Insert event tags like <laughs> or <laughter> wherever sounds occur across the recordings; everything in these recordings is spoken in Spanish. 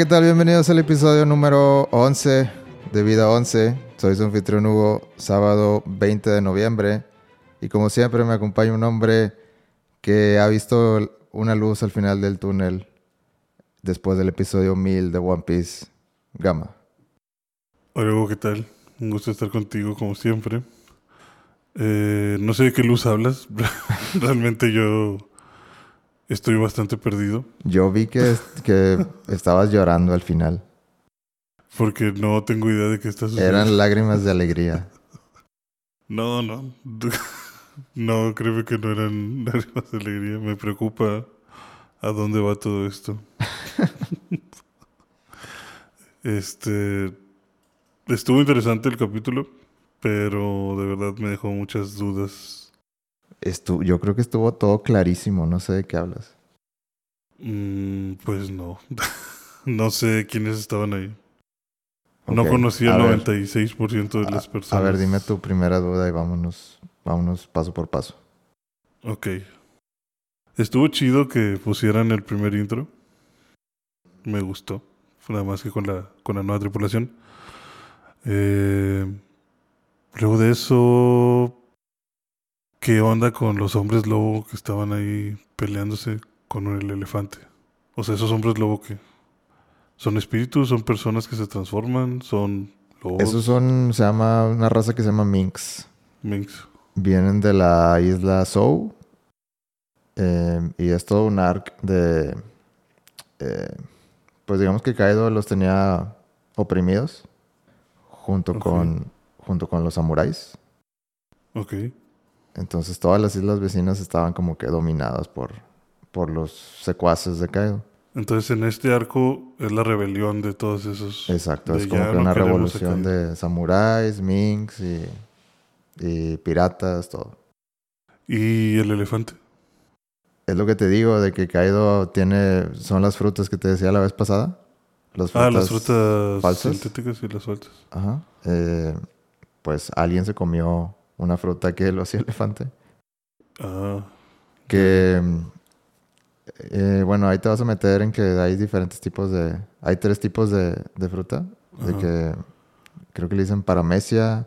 ¿qué tal? Bienvenidos al episodio número 11 de Vida 11. Soy su anfitrión Hugo, sábado 20 de noviembre. Y como siempre me acompaña un hombre que ha visto una luz al final del túnel después del episodio 1000 de One Piece, Gama. Hola Hugo, ¿qué tal? Un gusto estar contigo como siempre. Eh, no sé de qué luz hablas. <laughs> Realmente yo estoy bastante perdido. Yo vi que, que estabas llorando al final. Porque no tengo idea de qué está sucediendo. Eran lágrimas de alegría. No, no. <laughs> No, creo que no eran <laughs> lágrimas de alegría. Me preocupa a dónde va todo esto. <laughs> este. Estuvo interesante el capítulo, pero de verdad me dejó muchas dudas. Estu yo creo que estuvo todo clarísimo, no sé de qué hablas. Mm, pues no. <laughs> no sé quiénes estaban ahí. No conocía el 96% de las personas. A ver, dime tu primera duda y vámonos, vámonos paso por paso. Ok. Estuvo chido que pusieran el primer intro. Me gustó. Nada más que con la, con la nueva tripulación. Eh, luego de eso, ¿qué onda con los hombres lobo que estaban ahí peleándose con el elefante? O sea, esos hombres lobo que son espíritus, son personas que se transforman, son lobos. Esos son, se llama una raza que se llama Minx. Minx. Vienen de la isla Sou. Eh, y es todo un arc de. Eh, pues digamos que Kaido los tenía oprimidos junto con junto con los samuráis. Ok. Entonces todas las islas vecinas estaban como que dominadas por, por los secuaces de Kaido. Entonces en este arco es la rebelión de todos esos. Exacto, es como que una revolución de samuráis, minks y, y piratas, todo. ¿Y el elefante? Es lo que te digo, de que Kaido tiene. Son las frutas que te decía la vez pasada. Las frutas ah, las frutas falsas. sintéticas y las sueltas. Ajá. Eh, pues alguien se comió una fruta que lo hacía elefante. Ah. Que. Eh, bueno, ahí te vas a meter en que hay diferentes tipos de. Hay tres tipos de, de fruta. De que. Creo que le dicen paramecia,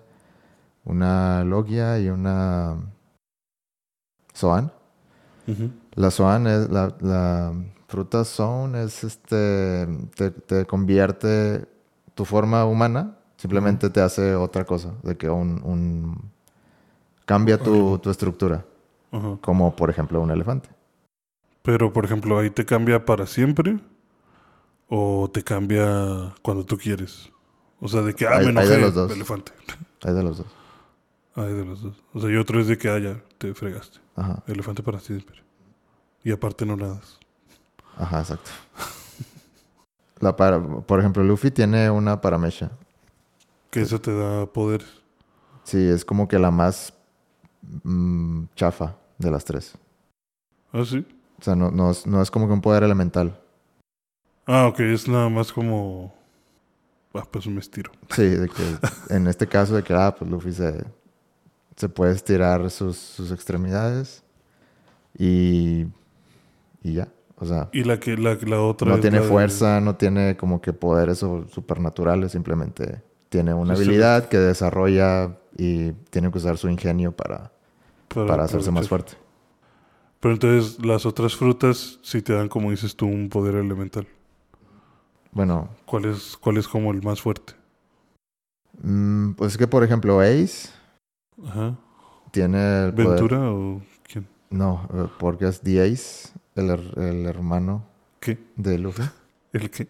una logia y una. Soan. La Swan es la, la fruta Swan es este te, convierte tu forma humana simplemente te hace otra cosa de que un, un cambia tu, tu estructura como por ejemplo un elefante pero por ejemplo ahí te cambia para siempre o te cambia cuando tú quieres o sea de que ah, hay, me de los dos elefante <laughs> hay de los dos hay de los dos o sea y otro es de que haya ah, te fregaste Ajá. Elefante para siempre. Y aparte no nadas. Ajá, exacto. La para, por ejemplo, Luffy tiene una paramecha. Que eso te da poder. Sí, es como que la más mm, chafa de las tres. ¿Ah, sí? O sea, no, no, es, no es como que un poder elemental. Ah, ok, es nada más como... Ah, pues me estiro. Sí, de que <laughs> en este caso de que, ah, pues Luffy se, se puede estirar sus, sus extremidades y, y ya. O sea, y la que la, la otra no tiene fuerza, no tiene como que poderes supernaturales, simplemente tiene una habilidad que desarrolla y tiene que usar su ingenio para, para, hacerse más fuerte. Pero entonces las otras frutas sí te dan, como dices tú, un poder elemental. Bueno. ¿Cuál es, cuál es como el más fuerte? Mm, pues es que, por ejemplo, Ace Ajá. Tiene el ¿Ventura o quién? No, eh, porque es The Ace, el, el hermano ¿Qué? de Luffy. ¿El qué?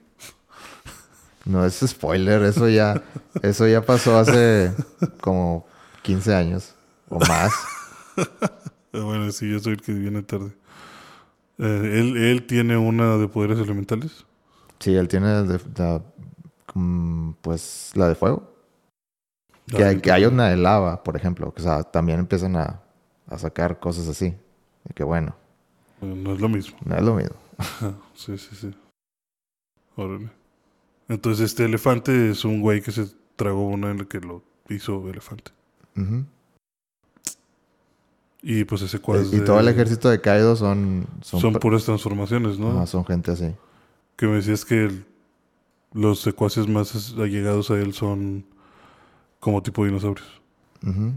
No es spoiler, eso ya, eso ya pasó hace como 15 años o más. <laughs> <laughs> bueno, sí, yo soy el que viene tarde. Eh, ¿él, ¿Él tiene una de poderes elementales? Sí, él tiene de, mm, pues la de fuego. Que, que, hay una de lava, por ejemplo. O sea, también empiezan a, a sacar cosas así. Y que bueno. No es lo mismo. No es lo mismo. <laughs> sí, sí, sí. Órale. Entonces este elefante es un güey que se tragó una en la que lo hizo elefante. Y pues ese cuadro. Y, todo el ejército de Kaido son. Son, puras transformaciones, ¿no? son gente así. Que me decías que los secuaces más allegados a él son como tipo dinosaurios. Ujú.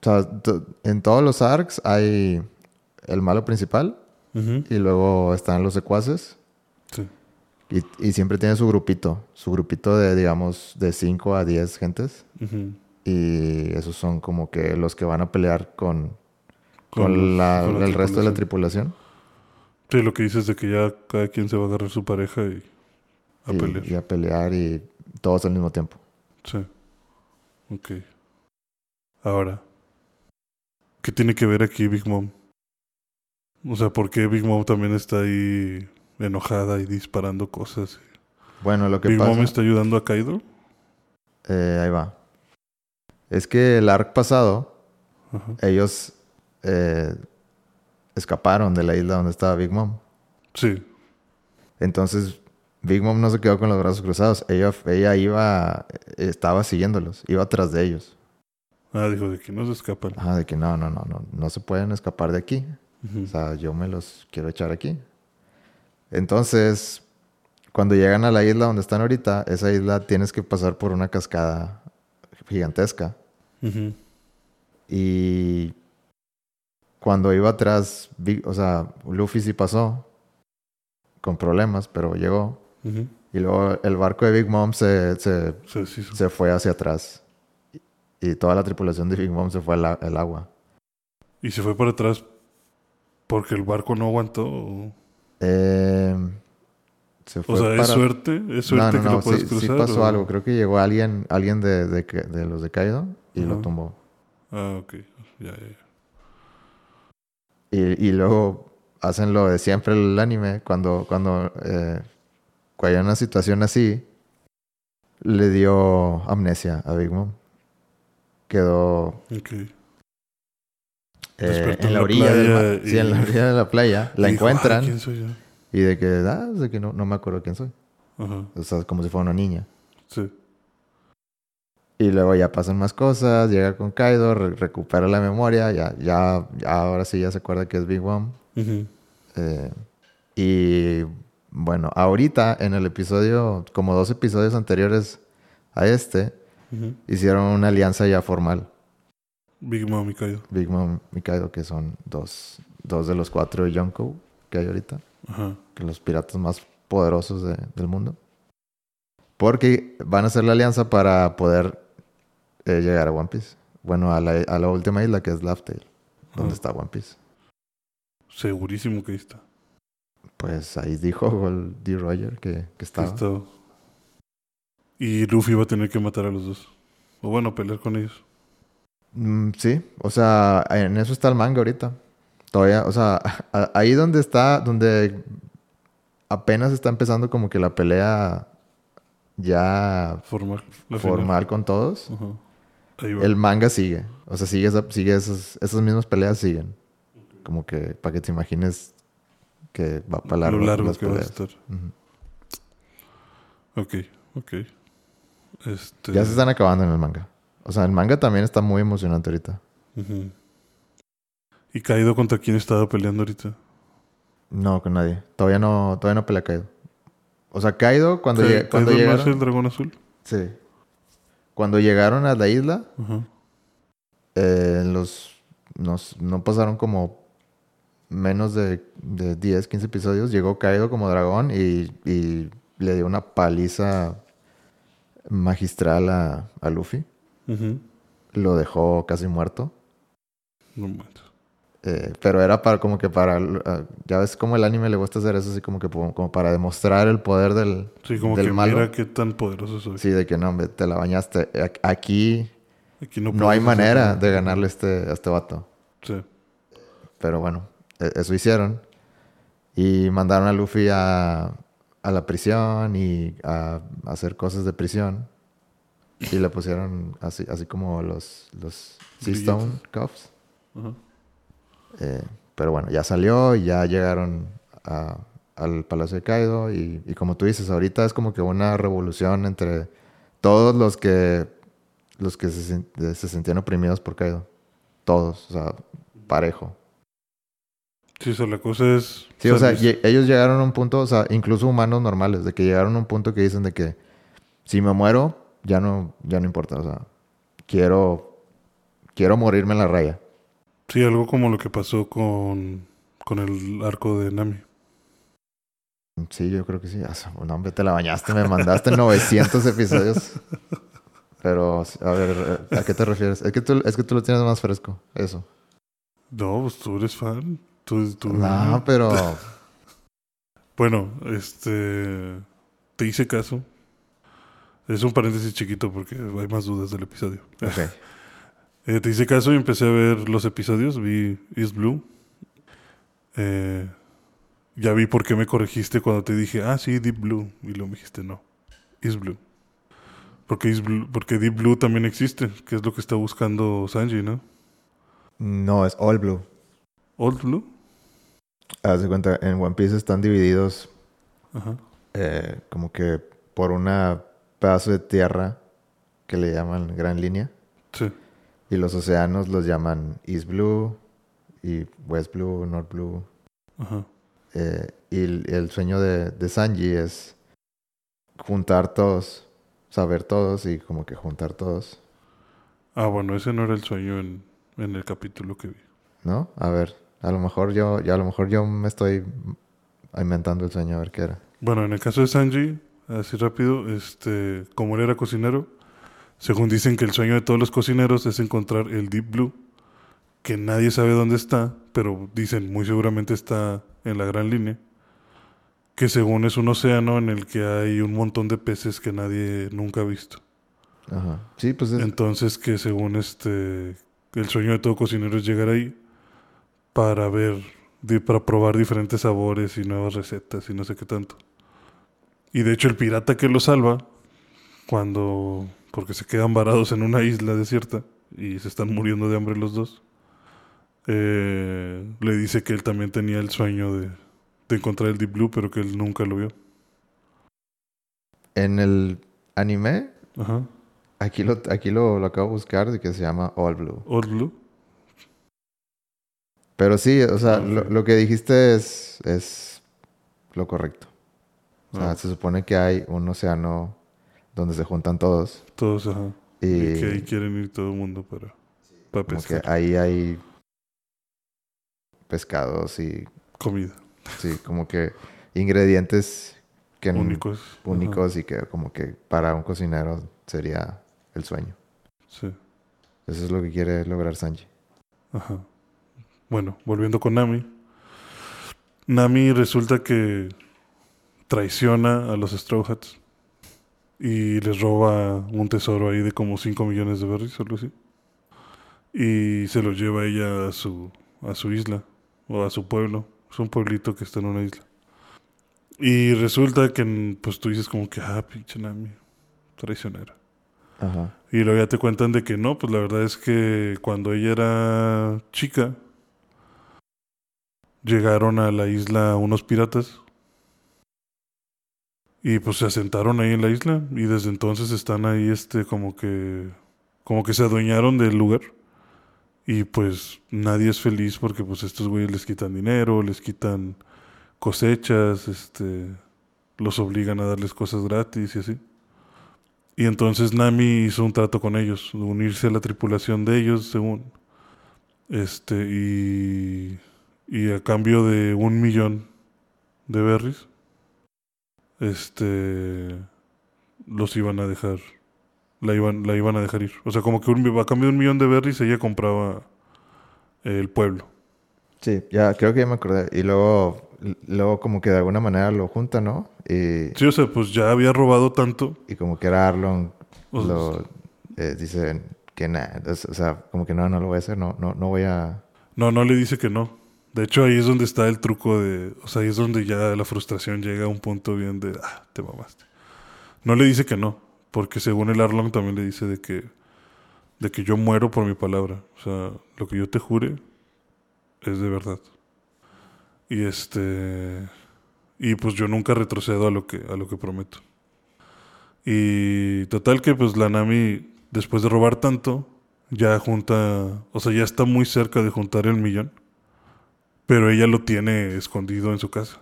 O sea, en todos los arcs hay el malo principal Ujú. y luego están los secuaces Sí. y, y siempre tiene su grupito, su grupito de, digamos, de 5 a 10 gentes Ujú. Y esos son como que los que van a pelear con, Con con, los- la- con la el resto de la tripulación. Sí, lo que dices de que ya cada quien se va a agarrar su pareja y a y, pelear. y a pelear y todos al mismo tiempo. Sí. Ok. Ahora, ¿qué tiene que ver aquí Big Mom? O sea, ¿por qué Big Mom también está ahí enojada y disparando cosas? Bueno, lo que ¿Big pasa... Mom está ayudando a Kaido? eh, ahí va. Es que el arc pasado ellos eh, escaparon de la isla donde estaba Big Mom. Sí. Entonces, Big Mom no se quedó con los brazos cruzados. Ella, ella iba, estaba siguiéndolos, iba atrás de ellos. Ah, dijo de que no se escapan. Ajá, de que no, no, no, no, no se pueden escapar de aquí. O sea, yo me los quiero echar aquí. Entonces, cuando llegan a la isla donde están ahorita, esa isla tienes que pasar por una cascada gigantesca. Ujú. Y cuando iba atrás, o sea, Luffy sí pasó con problemas, pero llegó. Y luego el barco de Big Mom se, se, Se fue hacia atrás. Y toda la tripulación de Big Mom se fue al, al agua. Y se fue para atrás porque el barco no aguantó. Eh, se o fue sea, ¿es para- suerte? ¿Es No, suerte no, que no, lo puedes sí, sí cruzar? pasó o- algo. Creo que llegó alguien, alguien de, de, que- de los de Kaido y lo Ajá. tumbó. Ah, ok. Ya, ya, ya. Y, y luego hacen lo de siempre el anime. Cuando, cuando, eh, cuando hay una situación así, le dio amnesia a Big Mom. Quedó Ok. eh, en la orilla, del playa mar- sí, en la y- orilla de la playa. La Y dijo, "Ay, encuentran ¿Quién soy yo? Y de que, ah, de que no, no me acuerdo quién soy. Ajá. O sea, como si fuera una niña. Sí. Y luego ya pasan más cosas, llega con Kaido, re- recupera la memoria, ya, ya, ya ahora sí ya se acuerda que es Big Mom. Eh, y bueno, ahorita en el episodio, como dos episodios anteriores a este, hicieron una alianza ya formal. Big Mom y Kaido. Big Mom y Kaido, que son dos, dos de los cuatro Yonko que hay ahorita, Ajá. que los piratas más poderosos de- del mundo. Porque van a hacer la alianza para poder eh, llegar a One Piece. Bueno, a la, a la última isla que es Laugh Tale, donde está One Piece. Segurísimo que ahí está. Pues ahí dijo el D. Roger que, estaba. Y Luffy va a tener que matar a los dos. O bueno, pelear con ellos. Mm, sí, o sea, en eso está el manga ahorita. Todavía, o sea, <laughs> ahí donde está, donde apenas está empezando como que la pelea ya Formal. formal con todos, el manga sigue. O sea, sigue, esa- sigue esas, esas mismas peleas siguen. Como que para que te imagines que va para largo, Lo largo las que va a peleas. estar. Ujú. Ok, ok. Este... Ya se están acabando en el manga. O sea, el manga también está muy emocionante ahorita. Ujú. ¿Y Kaido contra quién estaba peleando ahorita? No, con nadie. Todavía no, todavía no pelea Kaido. O sea, Kaido cuando, Ka- lle- cuando ¿Kaido no es llegaron... el dragón azul? Sí. Cuando llegaron a la isla, eh, los, nos- no pasaron como menos de, de 10, 15 episodios. Llegó Kaido como dragón y, y le dio una paliza magistral a, a Luffy. Lo dejó casi muerto. No. Eh, pero era para como que para... ah, ya ves cómo el anime le gusta hacer eso, así como que como, como para demostrar el poder del, Sí, como del que malo. mira qué tan poderoso soy. Sí, de que no, hombre, te la bañaste. Aquí Aquí no, no hay manera de ganarle este, a este vato. Sí. Pero bueno, e- eso hicieron. Y mandaron a Luffy a, a la prisión y a, a hacer cosas de prisión. Y le pusieron así, así como los, los Sea Stone Cuffs. Ajá. Eh, pero bueno, ya salió y ya llegaron a- al Palacio de Kaido. Y, y como tú dices, ahorita es como que una revolución entre todos los que, los que se, se sentían oprimidos por Kaido. Todos, o sea, parejo. Sí, o sea, la cosa es... Sí, o sea, ellos llegaron a un punto, o sea, incluso humanos normales, de que llegaron a un punto que dicen de que si me muero, ya no, ya no importa, o sea, quiero, quiero morirme en la raya. Sí, algo como lo que pasó con, con el arco de Nami. Sí, yo creo que sí. Ah, No, hombre, te la bañaste, me mandaste <laughs> 900 episodios. Pero, a ver, ¿a qué te refieres? Es que tú, es que tú lo tienes más fresco, eso. No, pues tú eres fan. Tú, tú- No, pero... <laughs> Bueno, este... Te hice caso. Es un paréntesis chiquito porque hay más dudas del episodio. Ok. <laughs> Eh, te hice caso y empecé a ver los episodios. Vi East Blue. Eh, ya vi por qué me corregiste cuando te dije, ah, sí, Deep Blue. Y luego me dijiste, no, East Blue. Porque, East Blue- porque Deep Blue también existe, que es lo que está buscando Sanji, ¿no? No, es All Blue. Old Blue. Haz de cuenta, en One Piece están divididos Ajá. eh, como que por una pedazo de tierra que le llaman Gran Línea. Sí. Y los océanos los llaman East Blue y West Blue, North Blue. Ajá. Eh, y el, el sueño de, de Sanji es juntar todos, saber todos y como que juntar todos, Ah, bueno, ese no era el sueño en, en el capítulo que vi. ¿no? A ver, a lo mejor yo, ya a lo mejor yo me estoy inventando el sueño a ver qué era. Bueno, en el caso de Sanji, así rápido, este, como él era cocinero, según dicen que el sueño de todos los cocineros es encontrar el Deep Blue, que nadie sabe dónde está, pero dicen muy seguramente está en la gran línea, que según es un océano en el que hay un montón de peces que nadie nunca ha visto. Ajá. Sí, pues es, Entonces que según este, el sueño de todo cocinero es llegar ahí para ver, para probar diferentes sabores y nuevas recetas y no sé qué tanto. Y de hecho el pirata que lo salva, cuando, porque se quedan varados en una isla desierta y se están muriendo de hambre los dos, eh, le dice que él también tenía el sueño de, de encontrar el Deep Blue, pero que él nunca lo vio. en el anime, Ajá. aquí lo, aquí lo, lo acabo de buscar de que se llama All Blue. Old Blue. Pero sí, o sea, Ah, lo, lo que dijiste es, es lo correcto. O sea, Ah, se supone que hay un océano donde se juntan todos todos, ajá. y, Y que ahí quieren ir todo el mundo para, para como que pescar ahí hay pescados y comida. sí, como que ingredientes que Únicos. únicos y que como que para un cocinero sería el sueño. Sí. Eso es lo que quiere lograr Sanji. Ajá. Bueno, volviendo con Nami. Nami resulta que traiciona a los Straw Hats y les roba un tesoro ahí de como 5 millones de berries o algo así. Y se lo lleva ella a su, a su isla o a su pueblo. Es un pueblito que está en una isla. Y resulta que pues tú dices como que, ah, pinche Nami, traicionera. Ajá. Y luego ya te cuentan de que no, pues la verdad es que cuando ella era chica, llegaron a la isla unos piratas. Y pues se asentaron ahí en la isla y desde entonces están ahí este como que como que se adueñaron del lugar. Y pues nadie es feliz porque pues estos güeyes les quitan dinero, les quitan cosechas, este los obligan a darles cosas gratis y así. Y entonces Nami hizo un trato con ellos, unirse a la tripulación de ellos, según. Este, y, y a cambio de un millón de berries, este, los iban a dejar, la iban, la iban a dejar ir. O sea, como que un- a cambio de un millón de berries ella compraba el pueblo. Sí, ya creo que ya me acordé. Y luego, luego como que de alguna manera lo juntan, ¿no? Y, Sí, o sea, pues ya había robado tanto. y como que era O sea, lo eh, dicen que nada, o sea, como que no, no lo voy a hacer, no, no, no voy a... No, no le dice que no. De hecho, ahí es donde está el truco de... O sea, ahí es donde ya la frustración llega a un punto bien de... Ah, te mamaste. No le dice que no. Porque según el Arlong también le dice de que... De que yo muero por mi palabra. O sea, lo que yo te jure es de verdad. Y este... Y pues yo nunca retrocedo a lo que, a lo que prometo. Y total que pues la Nami, después de robar tanto, ya junta, o sea, ya está muy cerca de juntar el millón. Pero ella lo tiene escondido en su casa.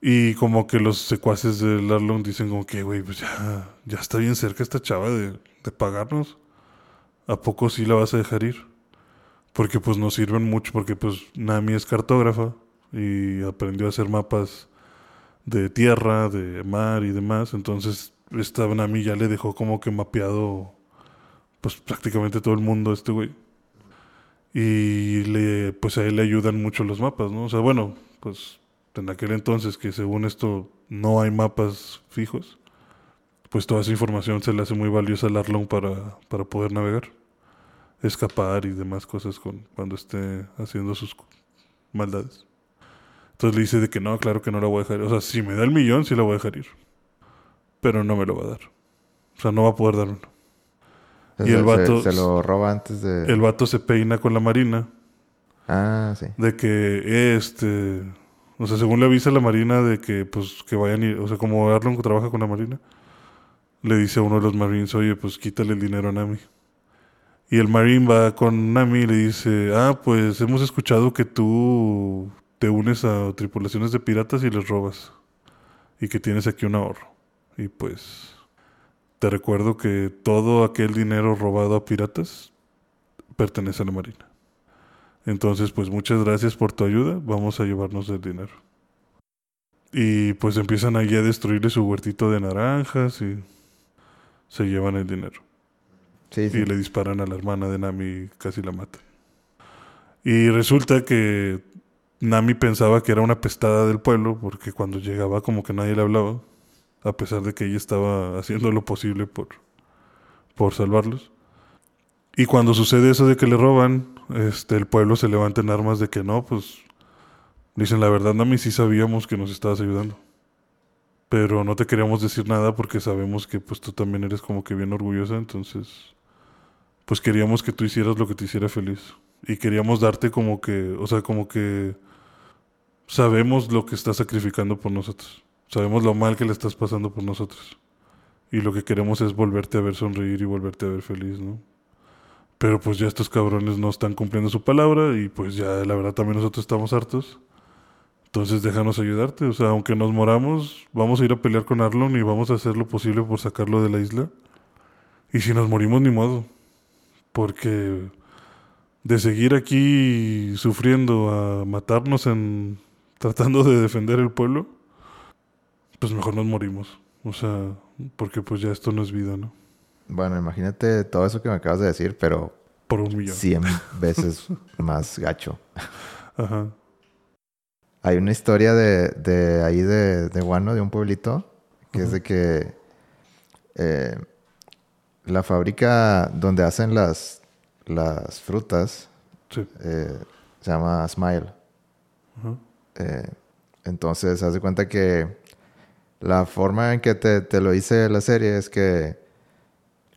Y como que los secuaces de Larlon dicen como que, güey, pues ya, ya está bien cerca esta chava de, de pagarnos. ¿A poco sí la vas a dejar ir? Porque pues nos sirven mucho, porque pues Nami es cartógrafa y aprendió a hacer mapas de tierra, de mar y demás. Entonces esta Nami ya le dejó como que mapeado pues prácticamente todo el mundo a este güey. Y le, pues a él le ayudan mucho los mapas, ¿no? O sea, bueno, pues en aquel entonces que según esto no hay mapas fijos, pues toda esa información se le hace muy valiosa al Arlong para, para poder navegar, escapar y demás cosas con, cuando esté haciendo sus maldades. Entonces le dice de que no, claro que no la voy a dejar. O sea, si me da el millón, sí la voy a dejar ir. Pero no me lo va a dar. O sea, no va a poder dármelo. Y el vato... Se, lo roba antes de... El vato se peina con la marina. Ah, sí. De que este... O sea, según le avisa a la marina de que, pues, que vayan y... O sea, como Arlong trabaja con la marina, le dice a uno de los marines, oye, pues quítale el dinero a Nami. Y el marine va con Nami y le dice, ah, pues hemos escuchado que tú te unes a tripulaciones de piratas y les robas. Y que tienes aquí un ahorro. Y pues te recuerdo que todo aquel dinero robado a piratas pertenece a la Marina. Entonces, pues muchas gracias por tu ayuda. Vamos a llevarnos el dinero. Y pues empiezan allí a destruirle su huertito de naranjas y se llevan el dinero. Sí, sí. Y le disparan a la hermana de Nami y casi la matan. Y resulta que Nami pensaba que era una pestada del pueblo porque cuando llegaba como que nadie le hablaba, a pesar de que ella estaba haciendo lo posible por, por salvarlos. Y cuando sucede eso de que le roban, este, el pueblo se levanta en armas de que no, pues dicen la verdad, Nami, sí sabíamos que nos estabas ayudando. Pero no te queríamos decir nada porque sabemos que pues tú también eres como que bien orgullosa, entonces pues queríamos que tú hicieras lo que te hiciera feliz. Y queríamos darte como que, o sea, como que sabemos lo que estás sacrificando por nosotros. Sabemos lo mal que le estás pasando por nosotros. Y lo que queremos es volverte a ver sonreír y volverte a ver feliz, ¿no? Pero pues ya estos cabrones no están cumpliendo su palabra y pues ya la verdad también nosotros estamos hartos. Entonces déjanos ayudarte. O sea, aunque nos moramos, vamos a ir a pelear con Arlon y vamos a hacer lo posible por sacarlo de la isla. Y si nos morimos, ni modo. Porque de seguir aquí sufriendo a matarnos en tratando de defender el pueblo, pues mejor nos morimos. O sea, porque pues ya esto no es vida, ¿no? Bueno, imagínate todo eso que me acabas de decir, pero... Por un millón. Cien <laughs> veces más gacho. Ajá. Hay una historia de, de ahí de, de Guano, de un pueblito, que es de que eh, la fábrica donde hacen las, las frutas eh, se llama Smile. Eh, entonces, haz de cuenta que la forma en que te, lo hice la serie es que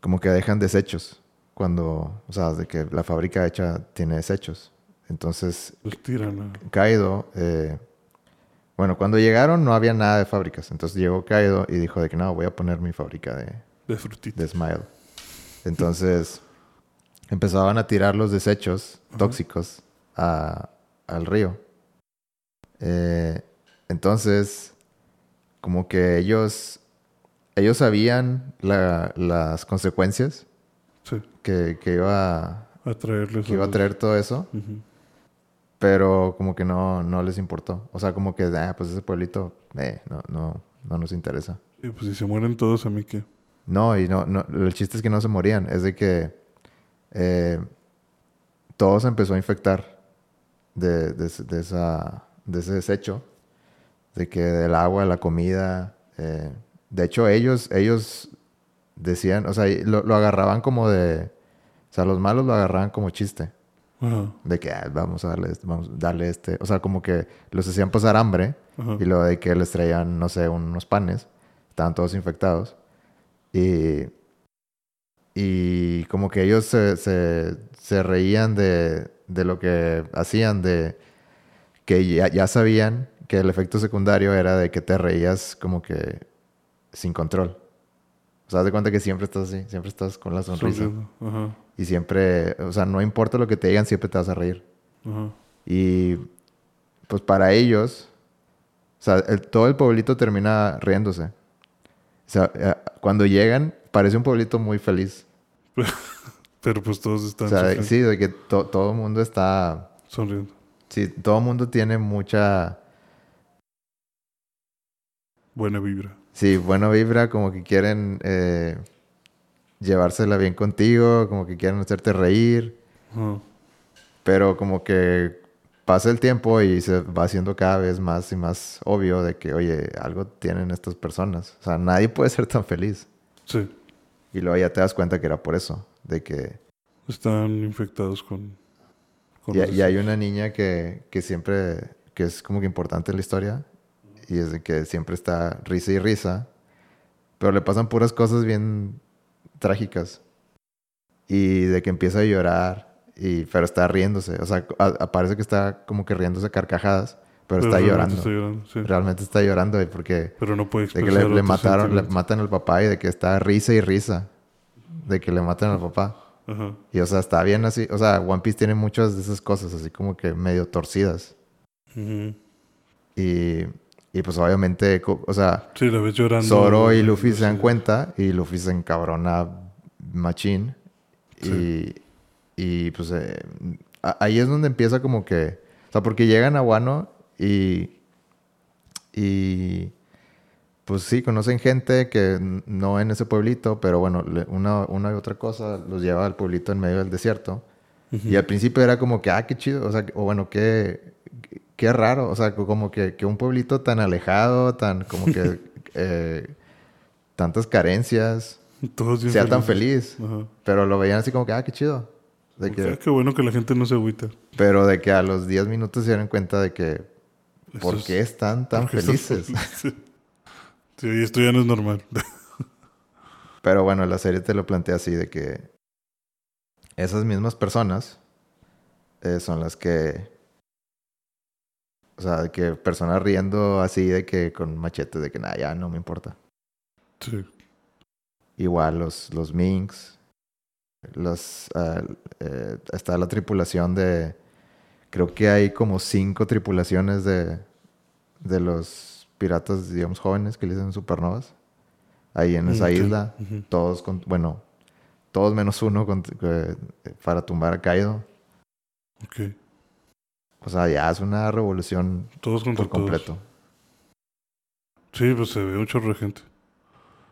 como que dejan desechos cuando, o sea, de que la fábrica hecha tiene desechos. Entonces, Kaido, eh, bueno, cuando llegaron no había nada de fábricas. Entonces llegó Kaido y dijo de que no, voy a poner mi fábrica de, de, de Smile. Entonces empezaban a tirar los desechos tóxicos al río. Eh, entonces, como que ellos, ellos sabían las consecuencias que, iba a, traerles que iba a traer todo eso. Pero como que no, no les importó. O sea, como que, ah, pues ese pueblito, eh, no, no, no nos interesa. Y pues si se mueren todos, ¿a mí qué? No, y no, no, el chiste es que no se morían. Es de que eh, todo se empezó a infectar de, de, esa, de ese desecho de que del agua, la comida. Eh, de hecho, ellos, ellos decían, o sea, lo, agarraban como de. O sea, los malos lo agarraban como chiste. De que vamos a darle, vamos a darle este. O sea, como que los hacían pasar hambre. Y luego de que les traían, no sé, unos panes. Estaban todos infectados. Y. Y como que ellos se, se, reían de, de, lo que hacían, de que ya, ya sabían que el efecto secundario era de que te reías como que sin control. O sea, haz de cuenta que siempre estás así, siempre estás con la sonrisa. Y siempre, o sea, no importa lo que te digan, siempre te vas a reír. Y pues para ellos, o sea, el- todo el pueblito termina riéndose. O sea, eh, cuando llegan, parece un pueblito muy feliz. <laughs> Pero pues todos están O sea, de- sufriendo, sí, de que to- todo el mundo está... sonriendo. Sí, todo el mundo tiene mucha... Buena vibra. Sí, buena vibra, como que quieren eh, llevársela bien contigo, como que quieren hacerte reír, pero como que pasa el tiempo y se va haciendo cada vez más y más obvio de que, oye, algo tienen estas personas. O sea, nadie puede ser tan feliz. Sí. Y luego ya te das cuenta que era por eso, de que... Están infectados con... con Y, y hay una niña que, que siempre, que es como que importante en la historia, y es de que siempre está risa y risa, pero le pasan puras cosas bien trágicas. Y de que empieza a llorar, y, pero está riéndose, o sea, parece que está como que riéndose a carcajadas, pero, está realmente llorando. está llorando, sí. Realmente está llorando, porque Pero no puede de que le, mataron, le matan al papá y de que está risa y risa, de que le matan al papá. Ajá. Y o sea, está bien así. O sea, One Piece tiene muchas de esas cosas así como que medio torcidas. Ujú. Y, y pues obviamente, o sea, Sí, la ves llorando. Zoro y Luffy se dan Sí. cuenta y Luffy se encabrona machín. Y, y pues eh, ahí es donde empieza como que... O sea, porque llegan a Wano y... Y... Pues sí, conocen gente que no en ese pueblito, pero bueno, una, una y otra cosa los lleva al pueblito en medio del desierto. Y al principio era como que, ah, qué chido, o sea, o bueno, qué, qué raro, o sea, como que, que un pueblito tan alejado, tan como que <laughs> eh, tantas carencias, Todos sea tan felices. feliz. Ajá. Pero lo veían así como que, ah, qué chido. De que- Ah, qué bueno que la gente no se agüita. pero de que a los 10 minutos se dieron cuenta de que, ¿por es- qué están tan felices? felices. <laughs> Sí, esto ya no es normal. <laughs> Pero bueno, la serie te lo plantea así, de que esas mismas personas eh, son las que... O sea, de que personas riendo así de que con machetes, de que nada, ya no me importa. Sí. Igual los, los Minks, los, eh, está la tripulación de... Creo que hay como cinco tripulaciones de, de los piratas, digamos, jóvenes que le dicen supernovas. Ahí en esa Ok. isla. Todos, con, bueno, todos menos uno con- eh, para tumbar a Kaido. Ok. O sea, ya es una revolución Todos contra por todos. completo. Sí, pues se ve un chorro de gente.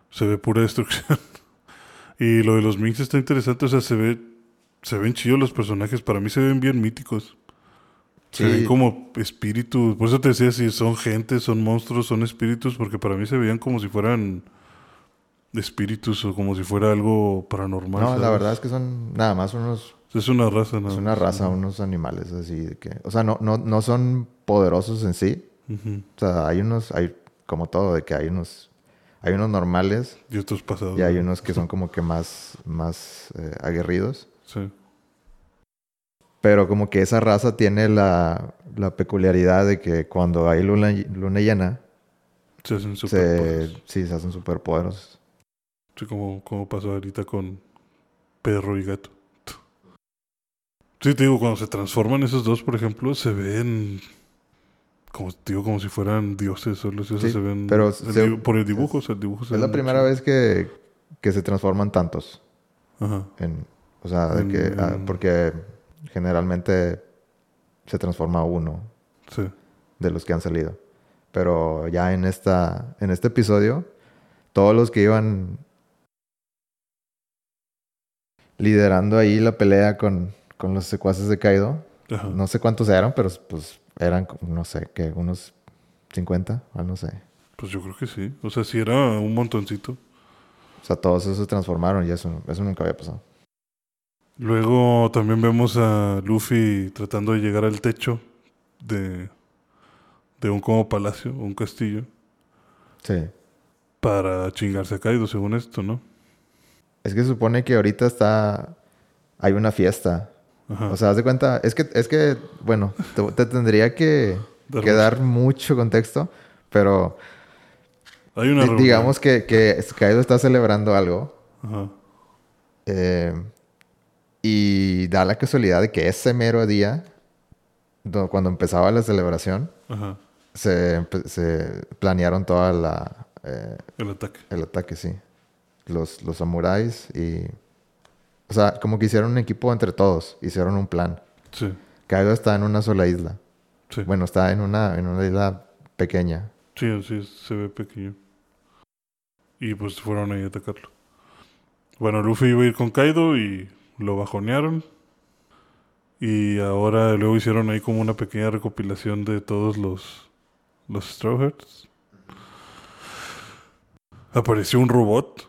Se ve pura destrucción. <laughs> y lo de los Minks está interesante. O sea, se ve... Se ven chidos los personajes. Para mí se ven bien míticos. Se ven como espíritus. Por eso te decía si son gente, son monstruos, son espíritus. Porque para mí se veían como si fueran espíritus o como si fuera algo paranormal. No, la verdad es que son nada más unos... Es una raza, ¿no? Es una raza, unos animales así de que... O sea, no, no, no son poderosos en sí. O sea, hay unos... Hay como todo, de que hay unos... Hay unos normales Y estos pasados. y hay ¿no? unos que son <laughs> como que más, más eh, aguerridos. Sí. Pero como que esa raza tiene la, la peculiaridad de que cuando hay luna, luna llena, Se hacen se, super sí, se hacen súper poderosos. Sí, como, como pasó ahorita con perro y gato. Sí, te digo, cuando se transforman esos dos, por ejemplo, se ven como, digo, como si fueran dioses. Solo eso Sí, se ven pero el se- dibu- por el dibujo, o sea, el dibujo se Es la primera mucho. vez que, que se transforman tantos. Ajá. En, o sea, de que, En- ah, porque generalmente se transforma uno Sí. de los que han salido. Pero ya en, esta, en este episodio, todos los que iban liderando ahí la pelea con, con los secuaces de Kaido, Ajá. no sé cuántos eran, pero pues eran, no sé, que unos 50, o no sé. Pues yo creo que sí. O sea, si era un montoncito. O sea, todos esos se transformaron y eso, eso nunca había pasado. Luego también vemos a Luffy tratando de llegar al techo de, de un como palacio, un castillo, Sí. para chingarse a Kaido, según esto, ¿no? Es que se supone que ahorita está. Hay una fiesta. Ajá. O sea, haz de cuenta. Es que, es que bueno, te, te tendría que, <laughs> Dar que dar mucho contexto. Pero Hay una digamos que, que Kaido está celebrando algo. Ajá. eh, y da la casualidad de que ese mero día do- cuando empezaba la celebración, Ajá. se, empe- se planearon toda la, eh, El ataque. el ataque, sí. Los, los samuráis y... O sea, como que hicieron un equipo entre todos, hicieron un plan. Sí. Kaido está en una sola isla. Sí. Bueno, está en una, en una isla pequeña. Sí, es, se ve pequeño. Y pues fueron ahí a atacarlo. Bueno, Luffy iba a ir con Kaido y lo bajonearon. Y ahora luego hicieron ahí como una pequeña recopilación de todos los, los Straw Hats. Apareció un robot.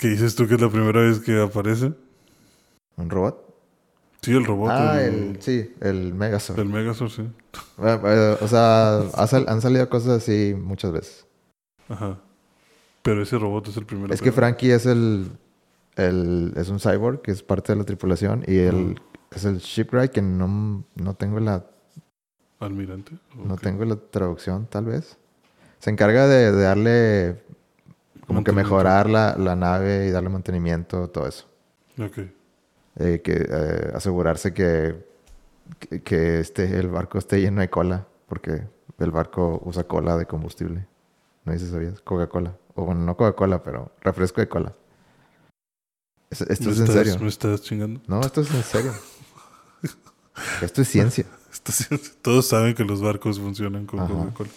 Que dices tú que es la primera vez que aparece. ¿Un robot? Sí, el robot. ah, el, el, sí, el Megazord. el Megazord, sí. Eh, o sea, han salido cosas así muchas veces. Ajá. Pero ese robot es el primero. Es que Frankie es el, el... Es un cyborg que es parte de la tripulación. Y él es el shipwright que no, no tengo la... Almirante. No tengo la traducción, tal vez. Se encarga de, de darle... Como que mejorar la, la nave y darle mantenimiento, todo eso. Ok. Eh, que eh, asegurarse que, que, que este, el barco esté lleno de cola, porque el barco usa cola de combustible. No sé si sabías, Coca-Cola. O bueno, no Coca-Cola, pero refresco de cola. Es- Esto ¿Me es en serio. ¿Me estás chingando? No, esto es en serio. <laughs> esto es ciencia. Esto sí- Todos saben que los barcos funcionan con. Coca-Cola.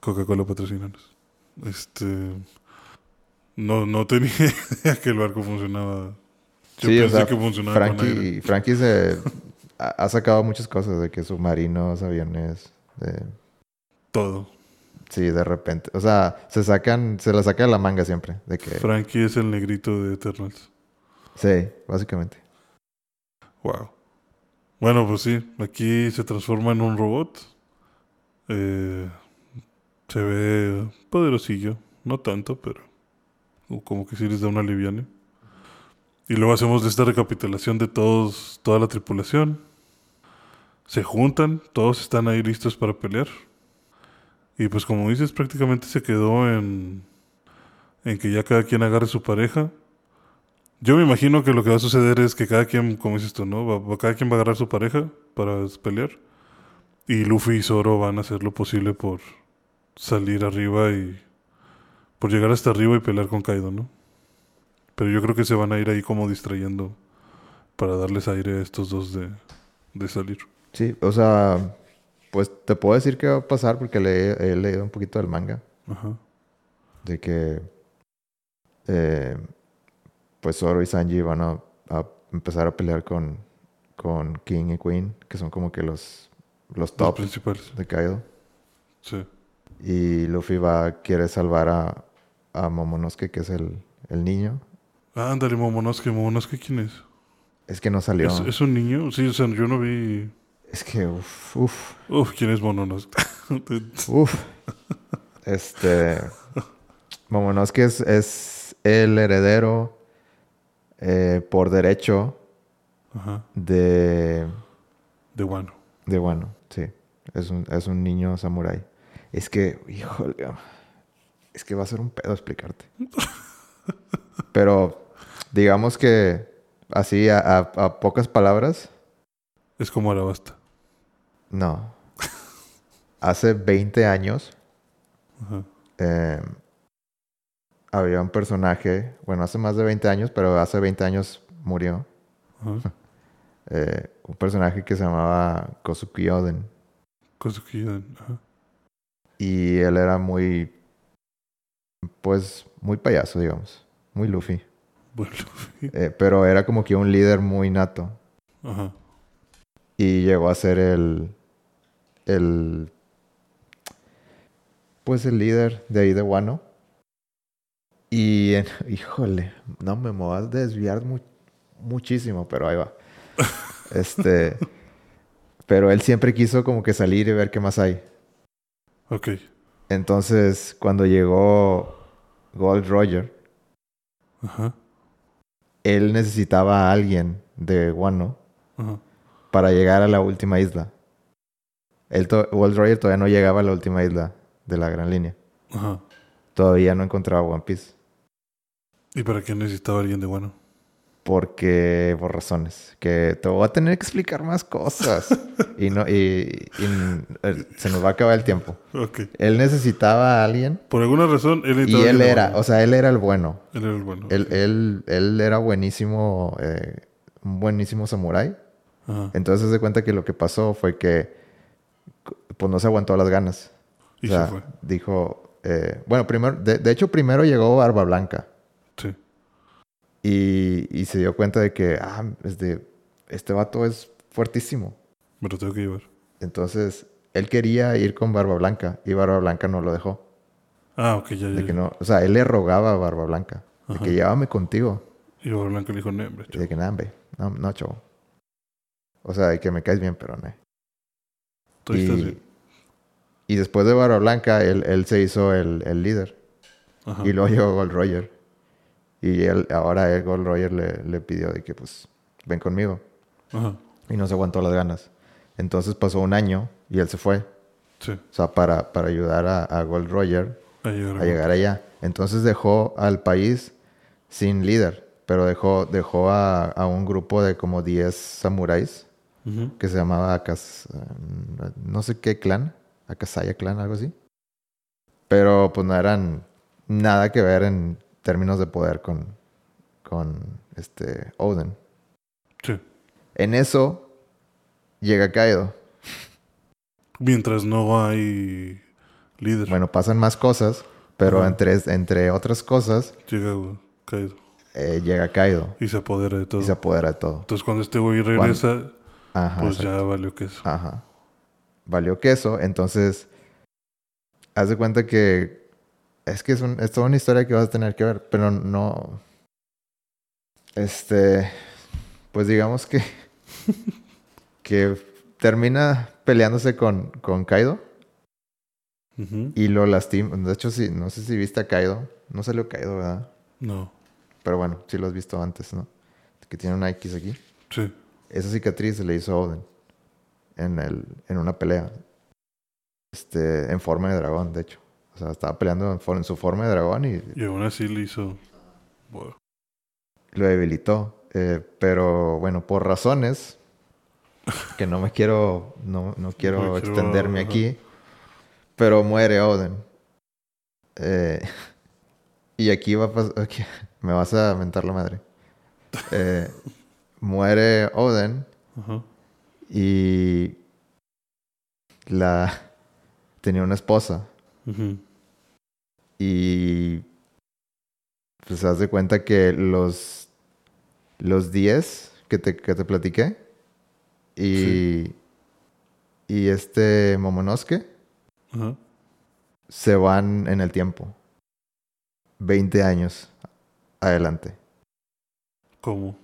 Coca-Cola patrocinanos. Este. No, no tenía <laughs> idea que el barco funcionaba. Yo Sí, o pensé sea, que funcionaba con aire. Frankie, Frankie se <laughs> ha, ha sacado muchas cosas de que submarinos, aviones, de, Todo. sí, de repente. O sea, se sacan, se la saca de la manga siempre. De que, Frankie es el negrito de Eternals. sí, básicamente. Wow. Bueno, pues sí. Aquí se transforma en un robot. Eh, se ve poderosillo. No tanto, pero como que sí les da una liviana. Y luego hacemos esta recapitulación de todos, toda la tripulación. Se juntan, todos están ahí listos para pelear. Y pues como dices, prácticamente se quedó en, en que ya cada quien agarre su pareja. Yo me imagino que lo que va a suceder es que cada quien, como dices tú, ¿no? Va- cada quien va a agarrar su pareja para pelear. Y Luffy y Zoro van a hacer lo posible por salir arriba y... Por llegar hasta arriba y pelear con Kaido, ¿no? Pero yo creo que se van a ir ahí como distrayendo para darles aire a estos dos de, de salir. Sí, o sea, pues te puedo decir qué va a pasar porque le he, leído un poquito del manga. Ajá. De que, eh, pues Zoro y Sanji van a, a empezar a pelear con, con King y Queen, que son como que los, los Los top principales. de Kaido. Sí. Y Luffy va, quiere salvar a, a Momonosuke, que es el, el niño. Ándale, Momonosuke. ¿Momonosuke quién es? Es que no salió. ¿Es, es un niño? Sí, o sea, yo no vi... Es que, uff, uff, Uf, ¿quién es Momonosuke? <laughs> uff. este. Momonosuke es, es el heredero eh, por derecho Ajá. de. De Wano. De bueno, sí. Es un, es un niño samurái. Es que, híjole. Es que va a ser un pedo explicarte. <laughs> Pero, digamos que así a, a- a pocas palabras, Es como Arabasta. no. Hace 20 años Ajá. eh, había un personaje, bueno, hace más de 20 años, pero hace 20 años murió. Ajá. <laughs> eh, un personaje que se llamaba Kosuki Oden. Kosuke Oden, Ajá. Y él era muy, pues, muy payaso, digamos. Muy Luffy. Bueno, Eh, pero era como que un líder muy nato. ajá. Y llegó a ser el, el, pues, el líder de ahí de Wano. Y, en- <laughs> híjole, no me voy a desviar mu- muchísimo, pero ahí va. <laughs> Este, pero él siempre quiso como que salir y ver qué más hay. Ok. Entonces, cuando llegó Gold Roger, Ajá. él necesitaba a alguien de Wano Ajá. para llegar a la última isla. Él to- Gold Roger todavía no llegaba a la última isla de la Gran Línea. Ajá. Todavía no encontraba One Piece. ¿Y para qué necesitaba alguien de Wano? Porque, por razones, que te voy a tener que explicar más cosas. <laughs> y no, y, y, eh, se nos va a acabar el tiempo. Ok. Él necesitaba a alguien Por alguna razón, él y él era, bueno. o sea, él era el bueno. Él era el bueno. Él, él, él era buenísimo, eh, un buenísimo samurái. Entonces se cuenta que lo que pasó fue que pues no se aguantó las ganas. Y o sea, se fue. dijo, eh, bueno, primero, de, de hecho primero llegó Barba Blanca. Y, y se dio cuenta de que, ah, este, este vato es fuertísimo. Me lo tengo que llevar. Entonces él quería ir con Barba Blanca y Barba Blanca no lo dejó. Ah, ok, ya, ya. De que ya. no, o sea, él le rogaba a Barba Blanca de que llévame contigo. Y Barba Blanca le dijo, no, hombre, Y chavo". de que nada, hombre, no, no, chavo. O sea, de que me caes bien, pero no. Tú estás Y, bien. y después de Barba Blanca, él, él se hizo el, el líder. Ajá. Y luego llegó Gold Roger. Y él, ahora él, Gold Roger le, le pidió de que, pues, ven conmigo. Ajá. Y no se aguantó las ganas. Entonces pasó un año y él se fue. Sí. O sea, para, para ayudar a, a Gold Roger a llegar allá. Entonces dejó al país sin líder. Pero dejó, dejó a, a un grupo de como 10 samuráis que se llamaba Akas, eh, no sé qué clan, Akasaya clan, algo así. Pero pues no eran nada que ver en términos de poder con, con este Odin. Sí. En eso llega Kaido. Mientras no hay líder. Bueno, pasan más cosas, pero Ajá. entre, entre otras cosas Llega caído. eh, llega Kaido Y se apodera de todo. y se apodera de todo. Entonces cuando este güey regresa, Ajá, pues exacto. ya valió que eso. Ajá. Valió queso, entonces haz de cuenta que es que es, un- es toda una historia que vas a tener que ver, pero no. Este, pues digamos que <laughs> que termina peleándose con, con Kaido y lo lastima. De hecho, sí, no sé si viste a Kaido. No salió Kaido, ¿verdad? No. Pero bueno, sí lo has visto antes, ¿no? Que tiene una X aquí. Sí. Esa cicatriz se le hizo a Odin en, el, en una pelea. Este, en forma de dragón, de hecho. O sea, estaba peleando en, su forma de dragón y Y aún así le hizo... Bueno, lo debilitó. Eh, pero bueno, por razones que no me quiero, no, no quiero No extenderme aquí. Pero muere Odin. Eh, y aquí va a pasar, me vas a mentar la madre. Eh, muere Odin. Y la tenía una esposa Ujú. Y pues haz de cuenta que los los 10 que te, que te platiqué y y este Momonosuke Ajá. se van en el tiempo 20 años adelante ¿Cómo?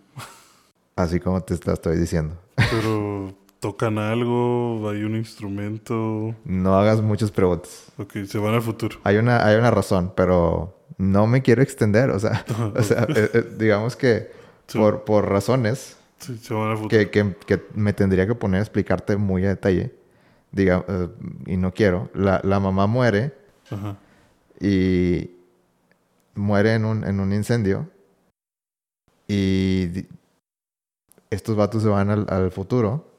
así como te estoy diciendo Pero <laughs> tocan algo, hay un instrumento. no hagas muchas preguntas Ok, se van al futuro. Hay una, hay una razón, pero no me quiero extender. O sea, Ajá, <laughs> o sea eh, eh, digamos que Sí. por, por razones Sí, se van al futuro. que, que, que me tendría que poner a explicarte muy a detalle, diga, eh, y no quiero, la, la mamá muere Ajá. y muere en un, en un incendio y estos vatos se van al, al futuro.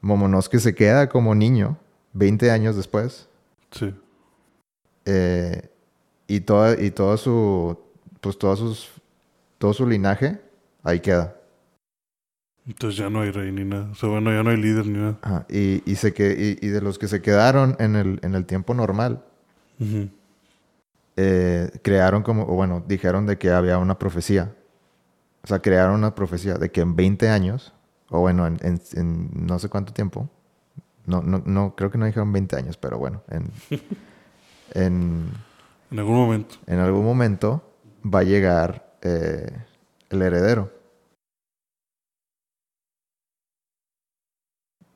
Momonosuke se queda como niño 20 años después. Sí. Eh, y toda y todo su pues todos sus todo su linaje ahí queda Entonces ya no hay rey ni nada. O sea, bueno, ya no hay líder ni nada. Ajá, y, y se que y, y de los que se quedaron en el en el tiempo normal Ujú. eh, crearon como o bueno dijeron de que había una profecía o sea crearon una profecía de que en 20 años o bueno en, en- en no sé cuánto tiempo no no no creo que no dijeron 20 años pero bueno en <laughs> en En algún momento. en algún momento va a llegar eh, el heredero.